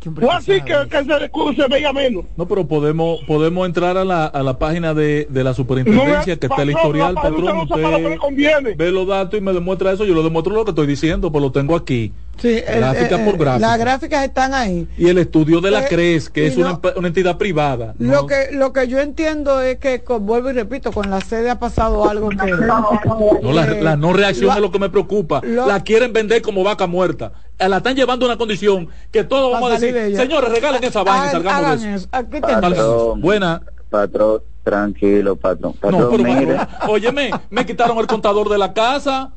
Hombre Fue así que, que se veía menos. No, pero podemos podemos entrar a la, a la página de, de la No superintendencia me- que está el historial, patrón. usted Usted ve los datos y me demuestra eso. Yo lo demuestro lo que estoy diciendo, pues lo tengo aquí. Sí, el- Gráfica eh, por eh, gráfica. Las gráficas están ahí. Y el estudio de la Eh, CRES, que es una, una entidad privada. Lo que lo que yo entiendo es que, con- vuelvo y repito, con la sede ha pasado algo que... No, la, eh, la no reacción lo- es lo que me preocupa. lo- la quieren vender como vaca muerta. Eh, La están llevando a una condición que todos vamos a decir, de señores, regalen esa vaina y Hagan- salgamos de eso. Aquí tenemos. Buena. Patrón, tranquilo, patrón. No, Patrón, pero mire, óyeme, me quitaron el contador de la casa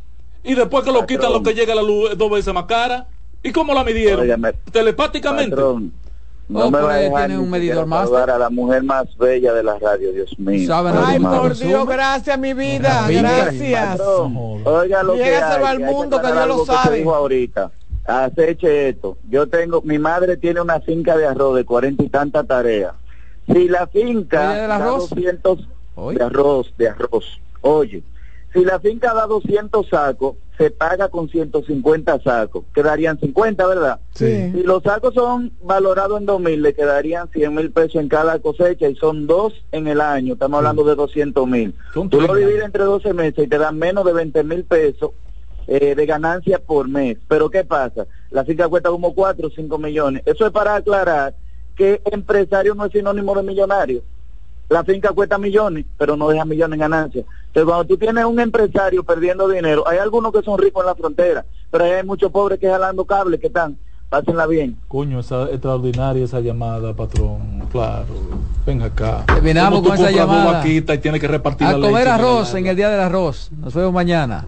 y después que lo quitan lo que llega la luz es dos veces más cara ¿Y cómo la midieron? Telepáticamente. patrón, no Oh, me pero va a dejar tiene un medidor saludar a la mujer más bella de la radio, Dios mío. Ay, más. por Dios, gracias, mi vida. Gracias. Patrón, oiga lo que hay, al que hay que mundo, que aclarar Dios lo que sabe. dijo ahorita. Aceche esto. Yo tengo, mi madre tiene una finca de arroz de cuarenta y tantas tareas. Si la finca ¿Oye, del da arroz? 200 Oye. de arroz, de arroz. Oye, si la finca da 200 sacos, se paga con 150 sacos. Quedarían 50, ¿verdad? Sí. Si los sacos son valorados en 2.000, le quedarían 100 mil pesos en cada cosecha y son dos en el año. Estamos hablando de 200 mil. Tú lo 30. divides entre 12 meses y te dan menos de 20 mil pesos eh, de ganancia por mes. Pero ¿qué pasa? La finca cuesta como 4 o 5 millones. Eso es para aclarar que empresario no es sinónimo de millonario. La finca cuesta millones, pero no deja millones en ganancia. Entonces, cuando tú tienes un empresario perdiendo dinero, hay algunos que son ricos en la frontera, pero ahí hay muchos pobres que jalando cables que están. Pásenla bien. Coño, esa extraordinaria esa llamada, patrón. Claro. Ven acá. Terminamos ¿Cómo tú con esa llamada. y tienes que repartir A la comer arroz en el día del arroz. Nos vemos mañana.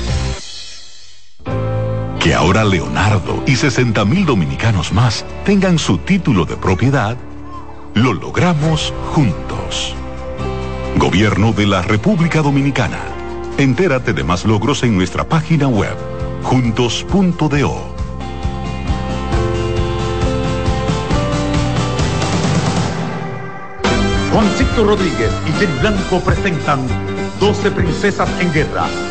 Que ahora Leonardo y 60 mil dominicanos más tengan su título de propiedad, lo logramos juntos. Gobierno de la República Dominicana. Entérate de más logros en nuestra página web, juntos.do. Juancito Rodríguez y Jenny Blanco presentan 12 Princesas en Guerra.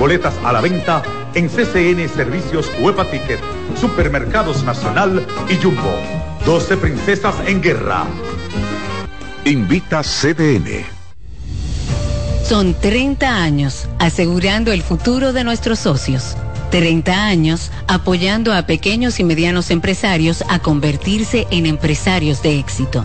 Boletas a la venta en CCN Servicios Huepa Ticket, Supermercados Nacional y Jumbo. 12 Princesas en Guerra. Invita CDN. Son 30 años asegurando el futuro de nuestros socios. 30 años apoyando a pequeños y medianos empresarios a convertirse en empresarios de éxito.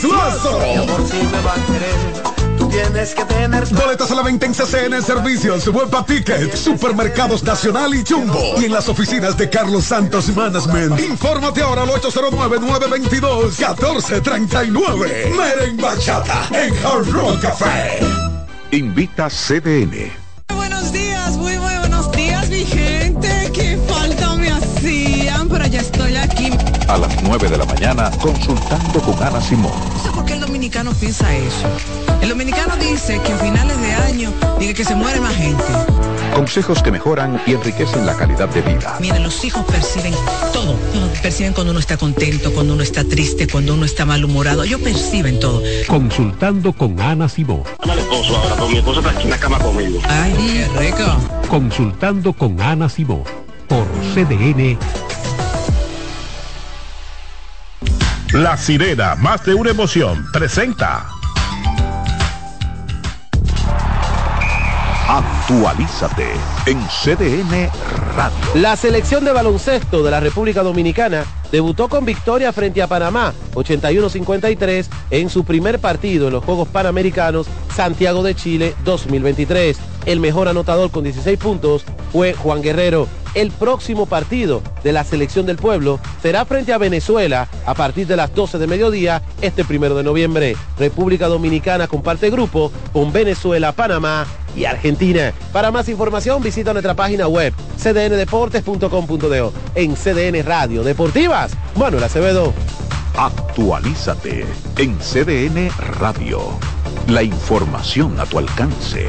Suazo. Mi amor, si me va a querer. Tú tienes que tener. Boletas a la venta en CCN Servicios, Huepa Ticket, Supermercados Nacional y Jumbo. Y en las oficinas de Carlos Santos Management. Infórmate ahora al 809-922-1439. Meren Bachata en Hard Rock Café. Invita CDN. A las 9 de la mañana, consultando con Ana Simón. No sé por qué el dominicano piensa eso. El dominicano dice que a finales de año dice que se muere más gente. Consejos que mejoran y enriquecen la calidad de vida. Miren, los hijos perciben todo. Perciben cuando uno está contento, cuando uno está triste, cuando uno está malhumorado. Ellos perciben todo. Consultando con Ana Simón. Al esposo ahora, porque mi esposo está aquí en la cama conmigo. Ay, qué rico. Consultando con Ana Simón. Por CDN. La sirena, más de una emoción, presenta. Actualízate en CDN Radio. La selección de baloncesto de la República Dominicana debutó con victoria frente a Panamá 81-53 en su primer partido en los Juegos Panamericanos Santiago de Chile 2023. El mejor anotador con 16 puntos fue Juan Guerrero. El próximo partido de la selección del pueblo será frente a Venezuela a partir de las 12 de mediodía este primero de noviembre. República Dominicana comparte grupo con Venezuela, Panamá y Argentina. Para más información visita nuestra página web cdndeportes.com.do en CDN Radio Deportivas. Manuel Acevedo. Actualízate en CDN Radio. La información a tu alcance.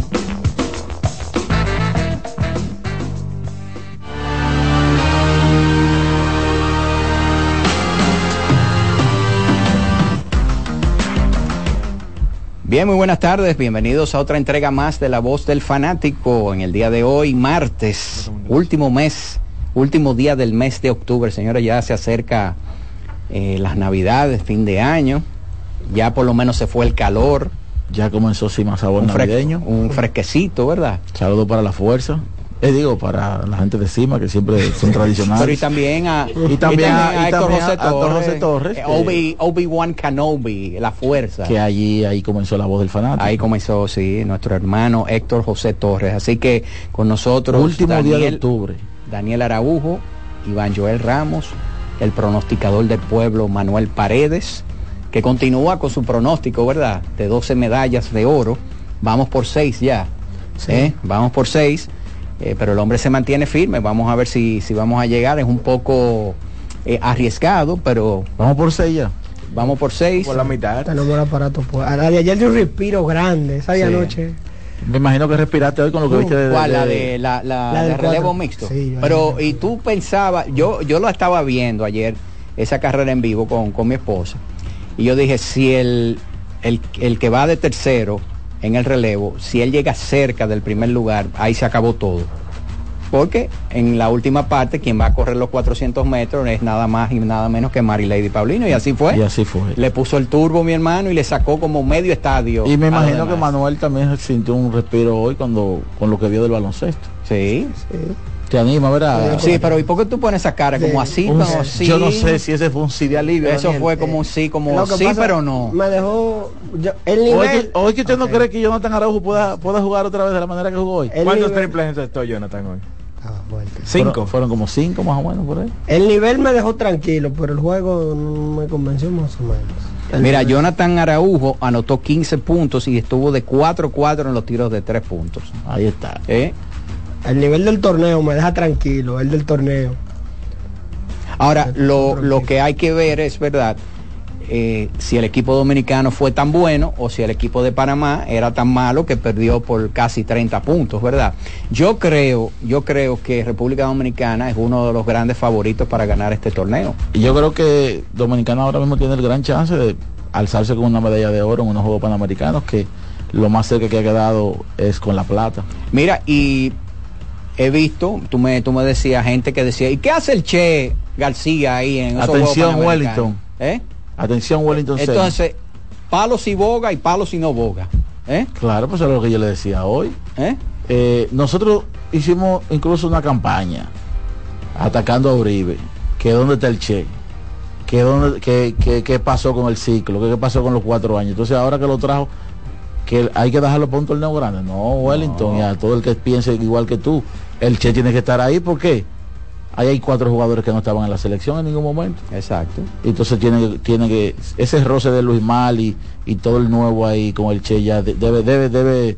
Bien, muy buenas tardes, bienvenidos a otra entrega más de La Voz del Fanático en el día de hoy, martes, último mes, último día del mes de octubre, señores, ya se acerca eh, las navidades, fin de año, ya por lo menos se fue el calor. Ya comenzó sí más sabor un navideño. un fresquecito, ¿verdad? Saludo para la fuerza. Eh, digo, para la gente de cima, que siempre son tradicionales. Pero y también a, Y también a- y Héctor también a- José a Torres, José Torres, eh, que- Obi- Obi-Wan Kenobi, la fuerza. que allí ahí comenzó la voz del fanático. Ahí comenzó, sí, nuestro hermano Héctor José Torres. Así que con nosotros. Último día de octubre. Daniel Araujo, Iván Joel Ramos, el pronosticador del pueblo Manuel Paredes, que continúa con su pronóstico, ¿verdad? De 12 medallas de oro. Vamos por 6 ya. ¿eh? Vamos por 6. Pero el hombre se mantiene firme. Vamos a ver si, si vamos a llegar. Es un poco eh, arriesgado, pero. Vamos por 6 ya. Vamos por 6. Por la mitad. Tenemos el aparato. Pues. A la de ayer de un respiro grande, esa de Sí. anoche. Me imagino que respiraste hoy con lo que viste de, Uh, ¿Cuál? de- la de la, la- La de relevo cuatro. mixto. Sí, Pero, y tú pensabas, yo, yo lo estaba viendo ayer, esa carrera en vivo con, con mi esposa, y yo dije, si el, el, el que va de tercero en el relevo, si él llega cerca del primer lugar, ahí se acabó todo. Porque en la última parte quien va a correr los 400 metros es nada más y nada menos que Mary Lady Paulino y así fue. Y así fue. Le puso el turbo mi hermano y le sacó como medio estadio. Y me imagino que. Manuel también sintió un respiro hoy cuando con lo que vio del baloncesto. Sí. Te anima, ¿verdad? Sí, pero ¿y por qué tú pones esa cara? Como así, como así. Yo no sé si ese fue un sí de alivio. Eso Daniel. fue como un sí, como Lo que sí, pasa, pero no. Me dejó. yo- el nivel. que, hoy que usted no cree que Jonathan Araujo pueda, pueda jugar otra vez de la manera que jugó hoy. El ¿Cuántos nivel- triples encestó Jonathan hoy? Fueron, Cinco. fueron como cinco más o menos por ahí. El nivel me dejó tranquilo, pero el juego no me convenció más o menos. El Mira, nivel- Jonathan Araujo anotó 15 puntos y estuvo de 4-4 en los tiros de 3 puntos. Ahí está. ¿Eh? El nivel del torneo me deja tranquilo, el del torneo. Ahora, lo, lo que hay que ver es, ¿verdad? eh, si el equipo dominicano fue tan bueno o si el equipo de Panamá era tan malo que perdió por casi 30 puntos, ¿verdad? Yo creo, yo creo que República Dominicana es uno de los grandes favoritos para ganar este torneo. Y yo creo que Dominicana ahora mismo tiene el gran chance de alzarse con una medalla de oro en unos Juegos Panamericanos que lo más cerca que ha quedado es con la plata. Mira, y he visto, tú me, tú me decías, gente que decía, ¿y qué hace el Che García ahí en esos Juegos Atención Panamericanos?" Wellington. ¿Eh? Atención Wellington. Entonces, palos y boga y palos y no boga. ¿Eh? Claro, pues eso es lo que yo le decía hoy. ¿Eh? Eh, nosotros hicimos incluso una campaña atacando a Uribe, que dónde está el Che, que dónde, que, que- qué pasó con el ciclo, qué pasó con los cuatro años. Entonces ahora que lo trajo, que hay que dejarlo para un torneo grande. No, Wellington, y a todo el que piense igual que tú, el Che tiene que estar ahí, ¿por qué? Ahí hay cuatro jugadores que no estaban en la selección en ningún momento. Exacto. Y entonces tiene, que- tiene que, ese roce de Luis Mali y todo el nuevo ahí con el Che ya de- debe, debe, debe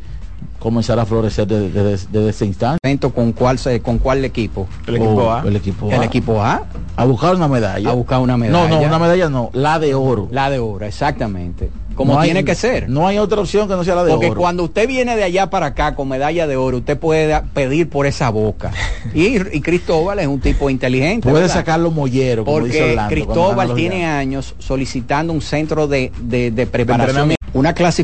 comenzar a florecer desde, desde- desde ese instante. ¿Con cuál, se- con cuál equipo? El equipo A. El equipo El A. equipo A. A buscar una medalla. A buscar una medalla. No, no, una medalla no, la de oro. La de oro, exactamente. Como No hay- tiene que ser. No hay otra opción que no sea la de Porque oro. cuando usted viene de allá para acá con medalla de oro, usted puede pedir por esa boca. y, y Cristóbal es un tipo inteligente. Puede ¿verdad? sacar los molleros, como dice Porque Orlando, Cristóbal tiene años solicitando un centro de, de- de preparación, una clase